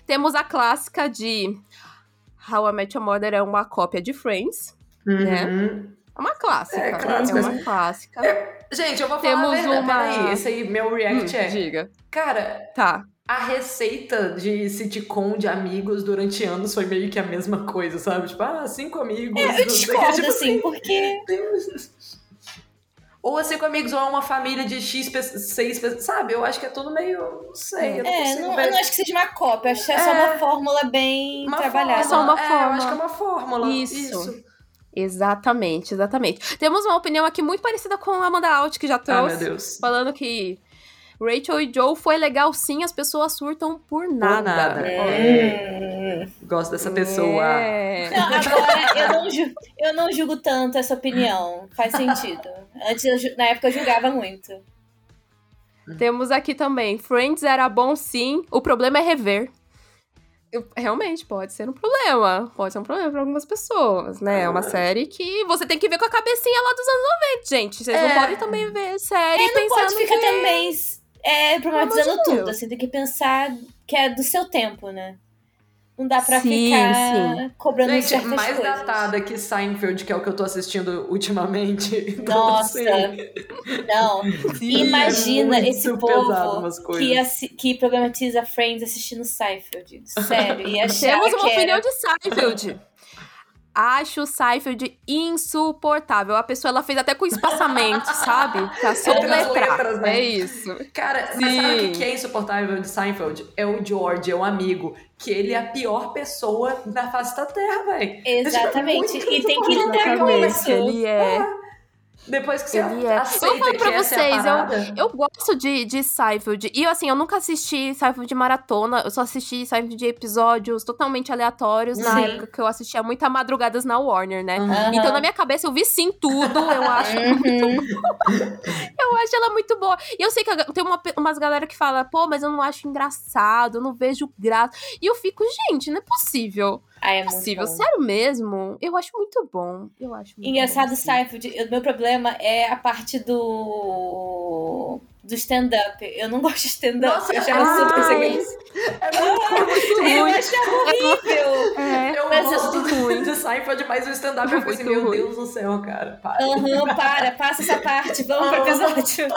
temos a clássica de How I Met Your Mother é uma cópia de Friends, uhum. né? É uma clássica. É, clássica. é uma clássica. É,
gente, eu vou falar Temos a uma... Peraí, esse aí, meu react hum, é...
Diga.
Cara...
Tá.
A receita de sitcom de amigos durante anos foi meio que a mesma coisa, sabe? Tipo, ah, cinco amigos.
É, eu discordo, tipo, assim, porque...
Ou assim com amigos, ou é uma família de X, seis pessoas, sabe? Eu acho que é tudo meio. Não sei. Eu não
é, não, eu não acho que seja uma cópia, acho que é, é só uma é. fórmula bem uma trabalhada.
É só uma
é,
fórmula.
eu acho que é uma fórmula.
Isso. Isso. Exatamente, exatamente. Temos uma opinião aqui muito parecida com a Amanda Alt, que já trouxe.
Ah, meu Deus.
Falando que Rachel e Joe foi legal sim, as pessoas surtam por nada. Por nada.
É. Gosto dessa pessoa.
É. Não, agora eu não, julgo, eu não julgo tanto essa opinião. Faz sentido. Antes, na época, eu julgava muito.
Temos aqui também. Friends era bom sim, o problema é rever. Eu, realmente, pode ser um problema. Pode ser um problema para algumas pessoas, né? É uma série que você tem que ver com a cabecinha lá dos anos 90, gente. Vocês é. não podem também ver série é, pensando
não pode ficar que... também é, problematizando tudo, assim, tem que pensar que é do seu tempo, né? Não dá pra sim, ficar sim. cobrando Gente, certas
mais
coisas.
datada que Seinfeld, que é o que eu tô assistindo ultimamente.
Nossa! Não. Sim, Imagina é esse povo que, que problematiza Friends assistindo Seinfeld. Sério. E
Temos uma opinião de Seinfeld. Acho o Seifeld insuportável. A pessoa ela fez até com espaçamento, sabe? Pra soletrar. Né? É isso.
Cara, sabe o que é insuportável de Seinfeld? É o George, é um amigo, que ele é a pior pessoa na face da Terra, velho.
Exatamente. É, e tem que lidar com isso.
Ele é.
Depois que você é. aceita eu falo pra
que vocês,
é
eu, eu gosto de, de Seinfeld. E assim, eu nunca assisti Seinfeld de maratona. Eu só assisti Seinfeld de episódios totalmente aleatórios Sim. na época que eu assistia muita madrugadas na Warner, né? Uhum. Então, na minha cabeça, eu vi sim tudo. Eu acho uhum. muito Eu acho ela muito boa. E eu sei que tem uma, umas galera que fala, pô, mas eu não acho engraçado, eu não vejo graça. E eu fico, gente, não é possível. Ah, é possível. Sério mesmo? Eu acho muito bom. Eu acho muito
Engraçado, Seinfeld. O meu problema é a parte do do stand-up. Eu não gosto de stand-up. Eu achava super sem
É muito,
muito Eu achava horrível.
É, eu mas gosto eu... de Seinfeld, mas o stand-up eu falei assim, meu Deus do céu, cara.
Para. Uhum, para, passa essa parte. Vamos pro episódio.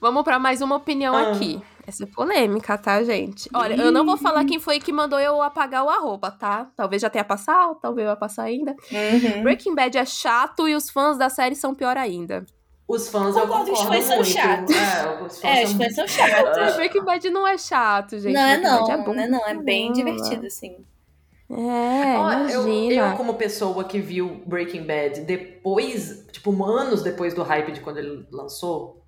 Vamos para mais uma opinião ah. aqui. Essa é polêmica, tá, gente? Olha, eu não vou falar quem foi que mandou eu apagar o arroba, tá? Talvez já tenha passado, talvez vai passar ainda.
Uhum.
Breaking Bad é chato e os fãs da série são pior ainda.
Os fãs eu concordo,
os fãs são chatos. É, os fãs, é, são... Os fãs são chatos.
Breaking Bad não é chato, gente.
Não é não, é bom. não é não, é bem divertido, assim.
É, Olha,
eu, eu, como pessoa que viu Breaking Bad depois, tipo, anos depois do hype de quando ele lançou,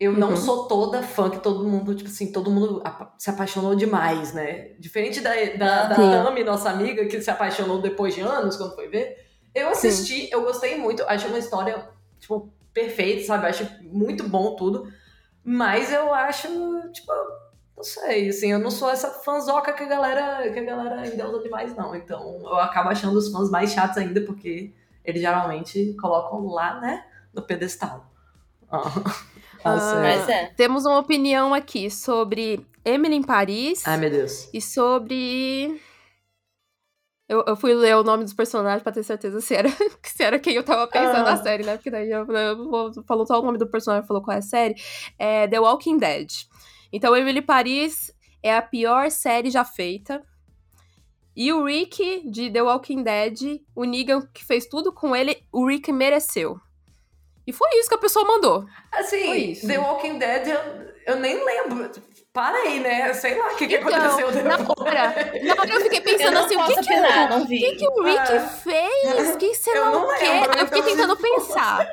eu não uhum. sou toda fã que todo mundo, tipo assim, todo mundo se apaixonou demais, né? Diferente da, da, da Tami, nossa amiga, que se apaixonou depois de anos, quando foi ver. Eu assisti, Sim. eu gostei muito, achei uma história, tipo, perfeita, sabe? Acho muito bom tudo. Mas eu acho, tipo, não sei, assim, eu não sou essa fanzoca que a galera, que a galera ainda usa demais, não. Então eu acabo achando os fãs mais chatos ainda, porque eles geralmente colocam lá, né, no pedestal.
Ah, é. Temos uma opinião aqui sobre Emily em Paris.
Ai, meu Deus.
E sobre. Eu, eu fui ler o nome dos personagens pra ter certeza se era, se era quem eu tava pensando ah. na série, né? Porque daí eu, eu, falou só o nome do personagem, falou qual é a série. É The Walking Dead. Então, Emily Paris é a pior série já feita. E o Rick, de The Walking Dead, o Negan que fez tudo com ele, o Rick mereceu. E foi isso que a pessoa mandou.
Assim, The Walking Dead, eu, eu nem lembro. Para aí, né? Sei lá o que, que então, aconteceu depois.
Na hora, eu fiquei pensando eu assim, o que, que, o, que, que o Rick ah, fez? O que não, não quer? Lembro, eu fiquei então... tentando pensar.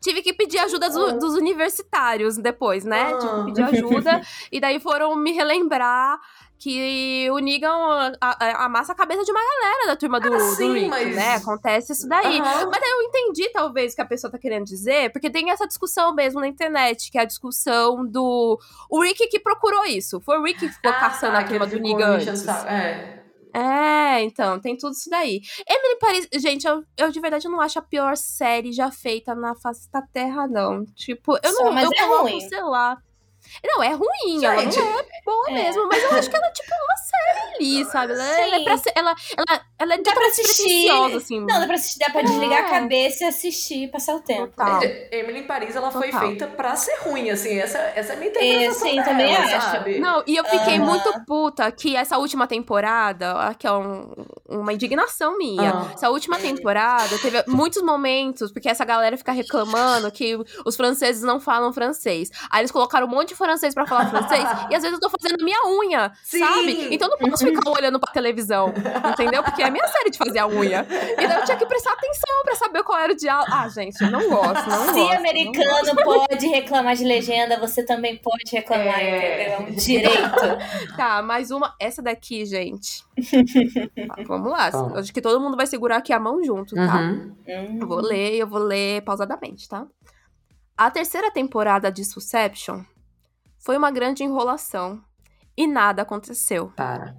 Tive que pedir ajuda do, ah. dos universitários depois, né? Ah. Tive que pedir ajuda. e daí foram me relembrar que o Negan amassa a cabeça de uma galera da turma do, ah, sim, do Rick, mas... né? Acontece isso daí. Uhum. Mas eu entendi, talvez, o que a pessoa tá querendo dizer, porque tem essa discussão mesmo na internet, que é a discussão do. O Rick que procurou isso. Foi o Rick que ficou ah, caçando a turma do Negan antes. É. É, então, tem tudo isso daí. Emily Paris, gente, eu, eu de verdade não acho a pior série já feita na face da Terra, não. Tipo, eu Só, não, mas eu é coloco, ruim. sei lá. Não, é ruim, ela não é boa é. mesmo, mas eu acho que ela é tipo uma série ali, sabe? Ela, ela é pra ser, ela, ela, ela é
dá pra assistir.
Assim.
Não, dá pra assistir, dá pra é. desligar a cabeça e assistir e passar o tempo.
Total. Emily em Paris, ela Total. foi feita pra ser ruim, assim, essa, essa é a minha interpretação. É, sim,
também
acho. Sabe?
Não, e eu fiquei muito puta que essa última temporada, que é um, uma indignação minha, ah. essa última temporada teve muitos momentos, porque essa galera fica reclamando que os franceses não falam francês. Aí eles colocaram um monte de francês para falar francês, e às vezes eu tô fazendo minha unha, Sim. sabe? Então eu não posso ficar olhando pra televisão, entendeu? Porque é a minha série de fazer a unha. E daí eu tinha que prestar atenção para saber qual era o diálogo. Ah, gente, eu não gosto, não
Se
gosto,
americano pode reclamar de legenda, você também pode reclamar, é... entendeu? É um direito.
tá, mais uma. Essa daqui, gente. Tá, vamos lá. Acho que todo mundo vai segurar aqui a mão junto, tá? Uhum. Eu vou ler, eu vou ler pausadamente, tá? A terceira temporada de Susception foi uma grande enrolação e nada aconteceu.
Para.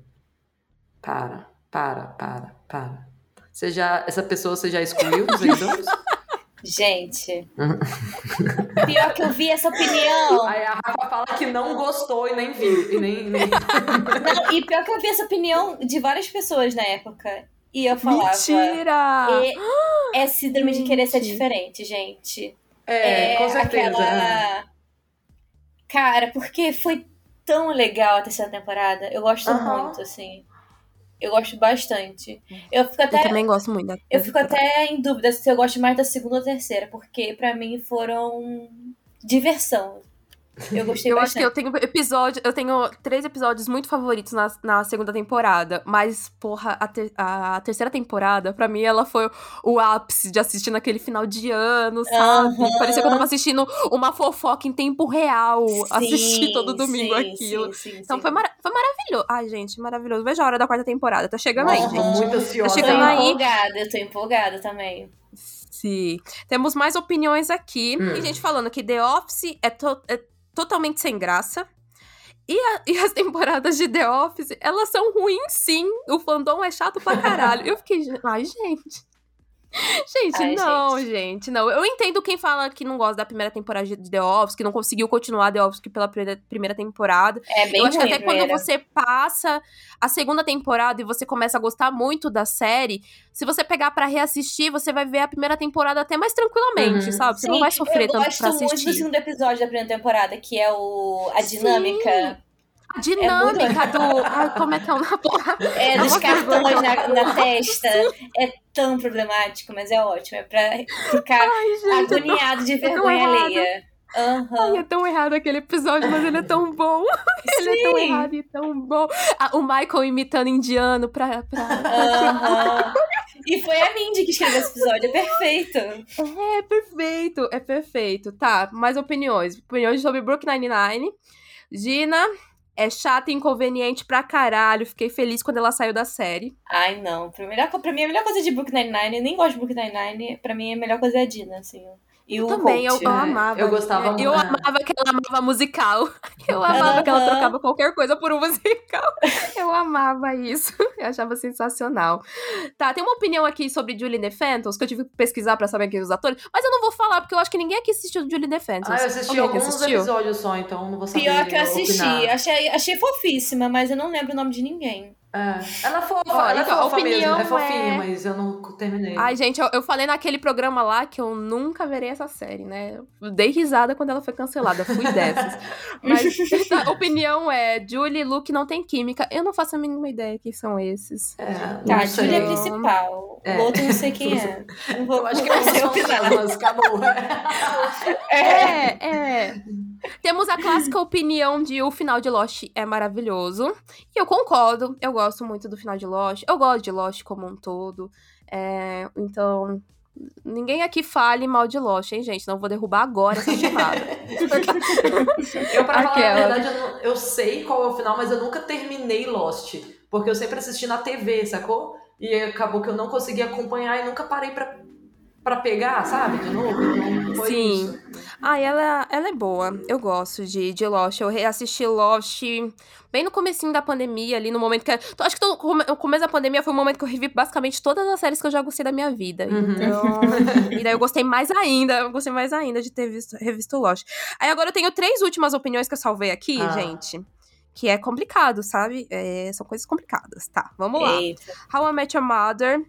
Para, para, para, para. Você já, essa pessoa você já excluiu dos seguidores?
Gente, pior que eu vi essa opinião.
Aí a Rafa fala que não gostou e nem viu. E, nem, nem...
Não, e pior que eu vi essa opinião de várias pessoas na época. E eu falava.
Mentira!
é síndrome de querer ser diferente, gente.
É, é com certeza. Aquela
Cara, porque foi tão legal a terceira temporada. Eu gosto uhum. muito, assim. Eu gosto bastante. Eu fico até.
Eu também gosto muito da
Eu fico até em dúvida se eu gosto mais da segunda ou terceira, porque para mim foram diversão. Eu gostei
eu
bastante.
acho que eu tenho episódio, eu tenho três episódios muito favoritos na, na segunda temporada, mas porra, a, ter, a terceira temporada, para mim ela foi o ápice de assistir naquele final de ano, sabe? Uhum. Parecia que eu tava assistindo uma fofoca em tempo real, sim, assistir todo domingo sim, aquilo. Sim, então Foi, mar foi maravilhoso. Ai, gente, maravilhoso. Veja a hora da quarta temporada, tá chegando uhum. aí, gente.
Muito ansiosa.
Tá chegando tô aí. empolgada, eu tô empolgada também.
Sim. Temos mais opiniões aqui. Hum. E gente falando que The Office é, to é totalmente sem graça. E, a, e, as temporadas de The Office, elas são ruins sim. O fandom é chato pra caralho. Eu fiquei, ai, gente. Gente, Ai, não, gente. gente. não. Eu entendo quem fala que não gosta da primeira temporada de The Office, que não conseguiu continuar The Office pela primeira temporada.
É bem
Eu acho que até quando você passa a segunda temporada e você começa a gostar muito da série, se você pegar para reassistir, você vai ver a primeira temporada até mais tranquilamente, uhum. sabe? Você Sim, não vai sofrer tanto pra assistir. Eu
gosto muito do segundo episódio da primeira temporada, que é o a dinâmica. Sim
a dinâmica é muito... do. Ai, como é que é uma porra?
É, dos cartões na, na testa. É tão problemático, mas é ótimo. É pra ficar Ai, gente, agoniado de vergonha alheia. Uhum.
Ai, é tão errado aquele episódio, mas ele é tão bom. ele é tão errado e tão bom. Ah, o Michael imitando indiano pra. pra...
Uhum. e foi a Mindy que escreveu esse episódio, é perfeito.
É, perfeito, é perfeito. Tá, mais opiniões. Opiniões sobre Brook 99. Gina, é chata e inconveniente pra caralho. Fiquei feliz quando ela saiu da série.
Ai, não. Pra, mim, a melhor coisa de Book Nine-Nine, eu nem gosto de Book Nine-Nine, pra mim, a melhor coisa é a Dina, assim. E eu o
também, eu, eu, amava.
Eu gostava
muito. Eu amava que ela amava musical. Eu amava uhum. que ela trocava qualquer coisa por um musical. Eu amava isso. Eu achava sensacional. Tá, tem uma opinião aqui sobre Julie DeFantos, que eu tive que pesquisar pra saber quem os atores, mas eu não vou falar, porque eu acho que ninguém aqui assistiu Julie DeFantos.
Ah, eu assisti alguns assistiu? episódios só, então não vou saber
Pior que eu assisti. Achei, achei fofíssima, mas eu não lembro o nome de ninguém.
É. Ela é fofa, Olha, ela é fofa opinião mesmo, é fofinha, é... mas eu não terminei.
Ai, gente, eu, eu, falei naquele programa lá que eu nunca verei essa série, né? Eu dei risada quando ela foi cancelada, fui dessas. mas a opinião é, Julie e Luke não tem química. Eu não faço a mínima ideia quem são esses.
É, tá, Julie é principal. É. O outro não sei quem é.
Não vou, eu acho que vai ser opinar. Mas acabou.
É, é. Temos a clássica opinião de o final de Lost é maravilhoso. E eu concordo, eu gosto muito do final de Lost. Eu gosto de Lost como um todo. É, então, ninguém aqui fale mal de Lost, hein, gente? Não vou derrubar agora essa chamada.
eu, pra Aquela. falar a verdade, eu, não, eu sei qual é o final, mas eu nunca terminei Lost. Porque eu sempre assisti na TV, sacou? E acabou que eu não consegui acompanhar e nunca parei pra para pegar, sabe? De novo. Então,
Sim.
Isso.
Ah, ela, ela é boa. Eu gosto de, de Lost. Eu reassisti Lost bem no comecinho da pandemia, ali no momento que... Acho que todo, o começo da pandemia foi o momento que eu revi basicamente todas as séries que eu já gostei da minha vida. Uhum. Então... e daí eu gostei mais ainda, eu gostei mais ainda de ter visto, revisto Lost. Aí agora eu tenho três últimas opiniões que eu salvei aqui, ah. gente que é complicado, sabe? É, são coisas complicadas. Tá, vamos lá. Eita. How I Met Your Mother,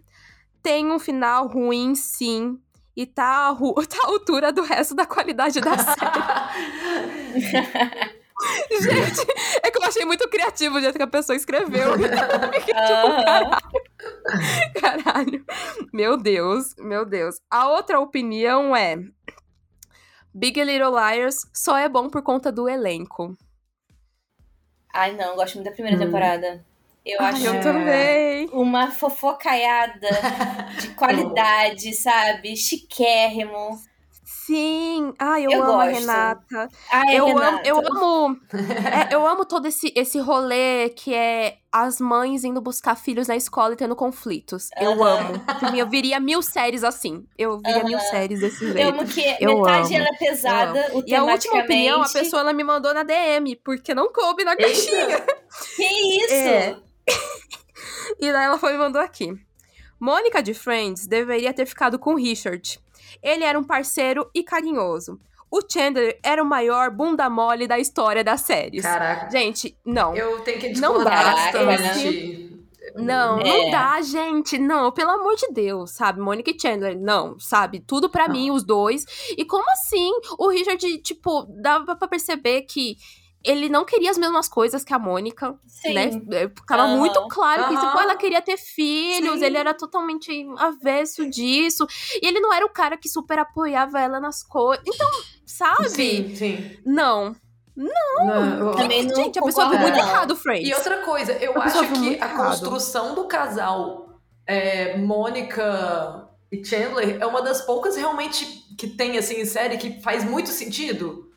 tem um final ruim, sim. E tá, tá à altura do resto da qualidade da série. Gente, é que eu achei muito criativo o jeito que a pessoa escreveu. tipo, caralho. caralho. Meu Deus, meu Deus. A outra opinião é: Big Little Liars só é bom por conta do elenco.
Ai, não, gosto muito da primeira hum. temporada. Eu Ai, acho
eu também.
uma fofocaiada de qualidade, sabe? Chiquérrimo.
Sim, ai, eu, eu amo gosto. a Renata.
Ai,
eu
Renata.
amo, eu amo, é, eu amo todo esse, esse rolê que é as mães indo buscar filhos na escola e tendo conflitos. Eu amo. Por mim, eu viria mil séries assim. Eu viria mil séries desse jeito.
Eu amo que eu metade amo. ela é pesada,
E a última opinião, a pessoa ela me mandou na DM, porque não coube na caixinha.
Que isso? É.
e daí ela foi e mandou aqui. Mônica de Friends deveria ter ficado com Richard. Ele era um parceiro e carinhoso. O Chandler era o maior bunda mole da história das séries.
Caraca.
Gente, não.
Eu tenho que discordar não dá. bastante.
Não, é. não dá, gente. Não, pelo amor de Deus, sabe? Mônica e Chandler, não, sabe? Tudo para mim, os dois. E como assim? O Richard, tipo, dava pra perceber que ele não queria as mesmas coisas que a Mônica, Sim. né? É, ficava uhum. muito claro que uhum. ela queria ter filhos, Sim. ele era totalmente avesso disso. E ele não era o cara que super apoiava ela nas coisas. Então, sabe?
Sim, sim.
Não. Não, não também não gente, a pessoa viu muito errado, Friends.
E outra coisa, eu a acho que a construção do casal é, Mônica e Chandler é uma das poucas realmente que tem assim em série que faz muito sentido.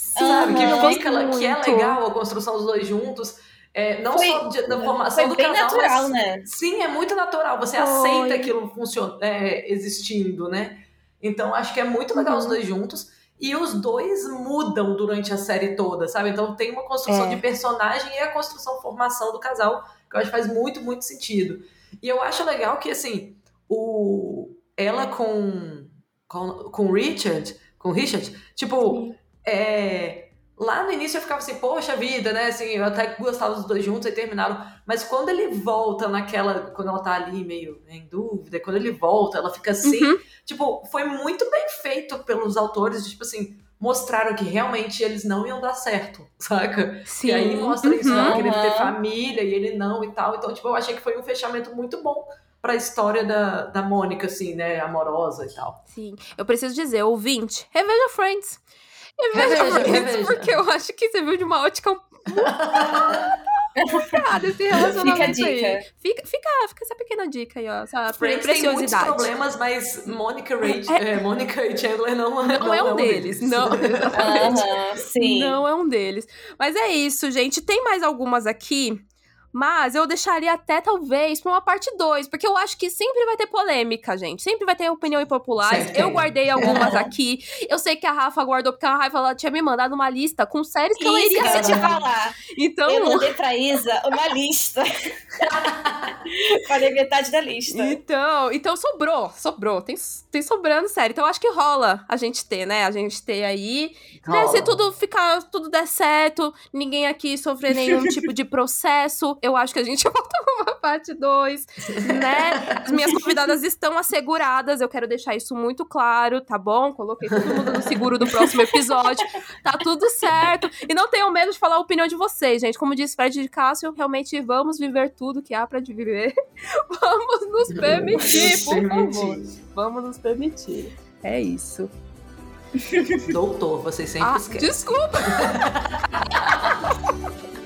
Sim, sabe? Que, fica, que é legal a construção dos dois juntos. É, não foi, só de, da formação do casal,
natural,
mas,
né?
Sim, é muito natural. Você foi. aceita aquilo funciona, é, existindo, né? Então acho que é muito legal uhum. os dois juntos. E os dois mudam durante a série toda, sabe? Então tem uma construção é. de personagem e a construção, formação do casal, que eu acho que faz muito, muito sentido. E eu acho legal que, assim, o, ela com, com, com Richard, com Richard, tipo, é, lá no início eu ficava assim, poxa vida, né? Assim, eu até gostava dos dois juntos e terminaram. Mas quando ele volta naquela. Quando ela tá ali meio em dúvida, quando ele volta, ela fica assim. Uhum. Tipo, foi muito bem feito pelos autores, tipo assim, mostraram que realmente eles não iam dar certo, saca? Sim. E aí mostra isso, uhum. querer ter família e ele não e tal. Então, tipo, eu achei que foi um fechamento muito bom pra história da, da Mônica, assim, né? Amorosa e tal.
Sim. Eu preciso dizer, ouvinte, reveja Friends. Reveja, reveja Friends, reveja. porque eu acho que você viu de uma ótica complicada esse relacionamento fica a dica. aí. Fica, fica, fica essa pequena dica aí, ó. Essa
Friends tem muitos problemas, mas Mônica é, é, Mônica e Chandler não,
não, não é um deles. Não, uh -huh, sim. Não é um deles. Mas é isso, gente. Tem mais algumas aqui mas eu deixaria até, talvez, pra uma parte 2, porque eu acho que sempre vai ter polêmica, gente. Sempre vai ter opinião impopular. Eu guardei algumas aqui. Eu sei que a Rafa guardou, porque a Rafa ela tinha me mandado uma lista com séries que Isso, eu iria
assistir. te falar. Então... Eu mandei pra Isa uma lista. Falei metade da lista.
Então, então sobrou, sobrou. Tem, tem sobrando série. Então eu acho que rola a gente ter, né? A gente ter aí. Né, se tudo ficar, tudo der certo, ninguém aqui sofrer nenhum tipo de processo eu acho que a gente volta com uma parte 2, né? As minhas convidadas estão asseguradas, eu quero deixar isso muito claro, tá bom? Coloquei todo mundo no seguro do próximo episódio, tá tudo certo. E não tenham medo de falar a opinião de vocês, gente. Como disse Fred de Cássio, realmente vamos viver tudo que há pra viver. vamos nos permitir, por favor. Vamos nos permitir. É isso.
Doutor, vocês sempre ah,
esquecem. Desculpa!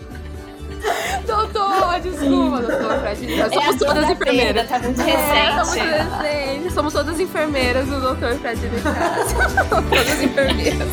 doutor, desculpa, doutor Fred. Nós somos é todas enfermeiras.
Tá muito recente.
É, somos, somos todas enfermeiras do doutor Fred de Somos todas enfermeiras.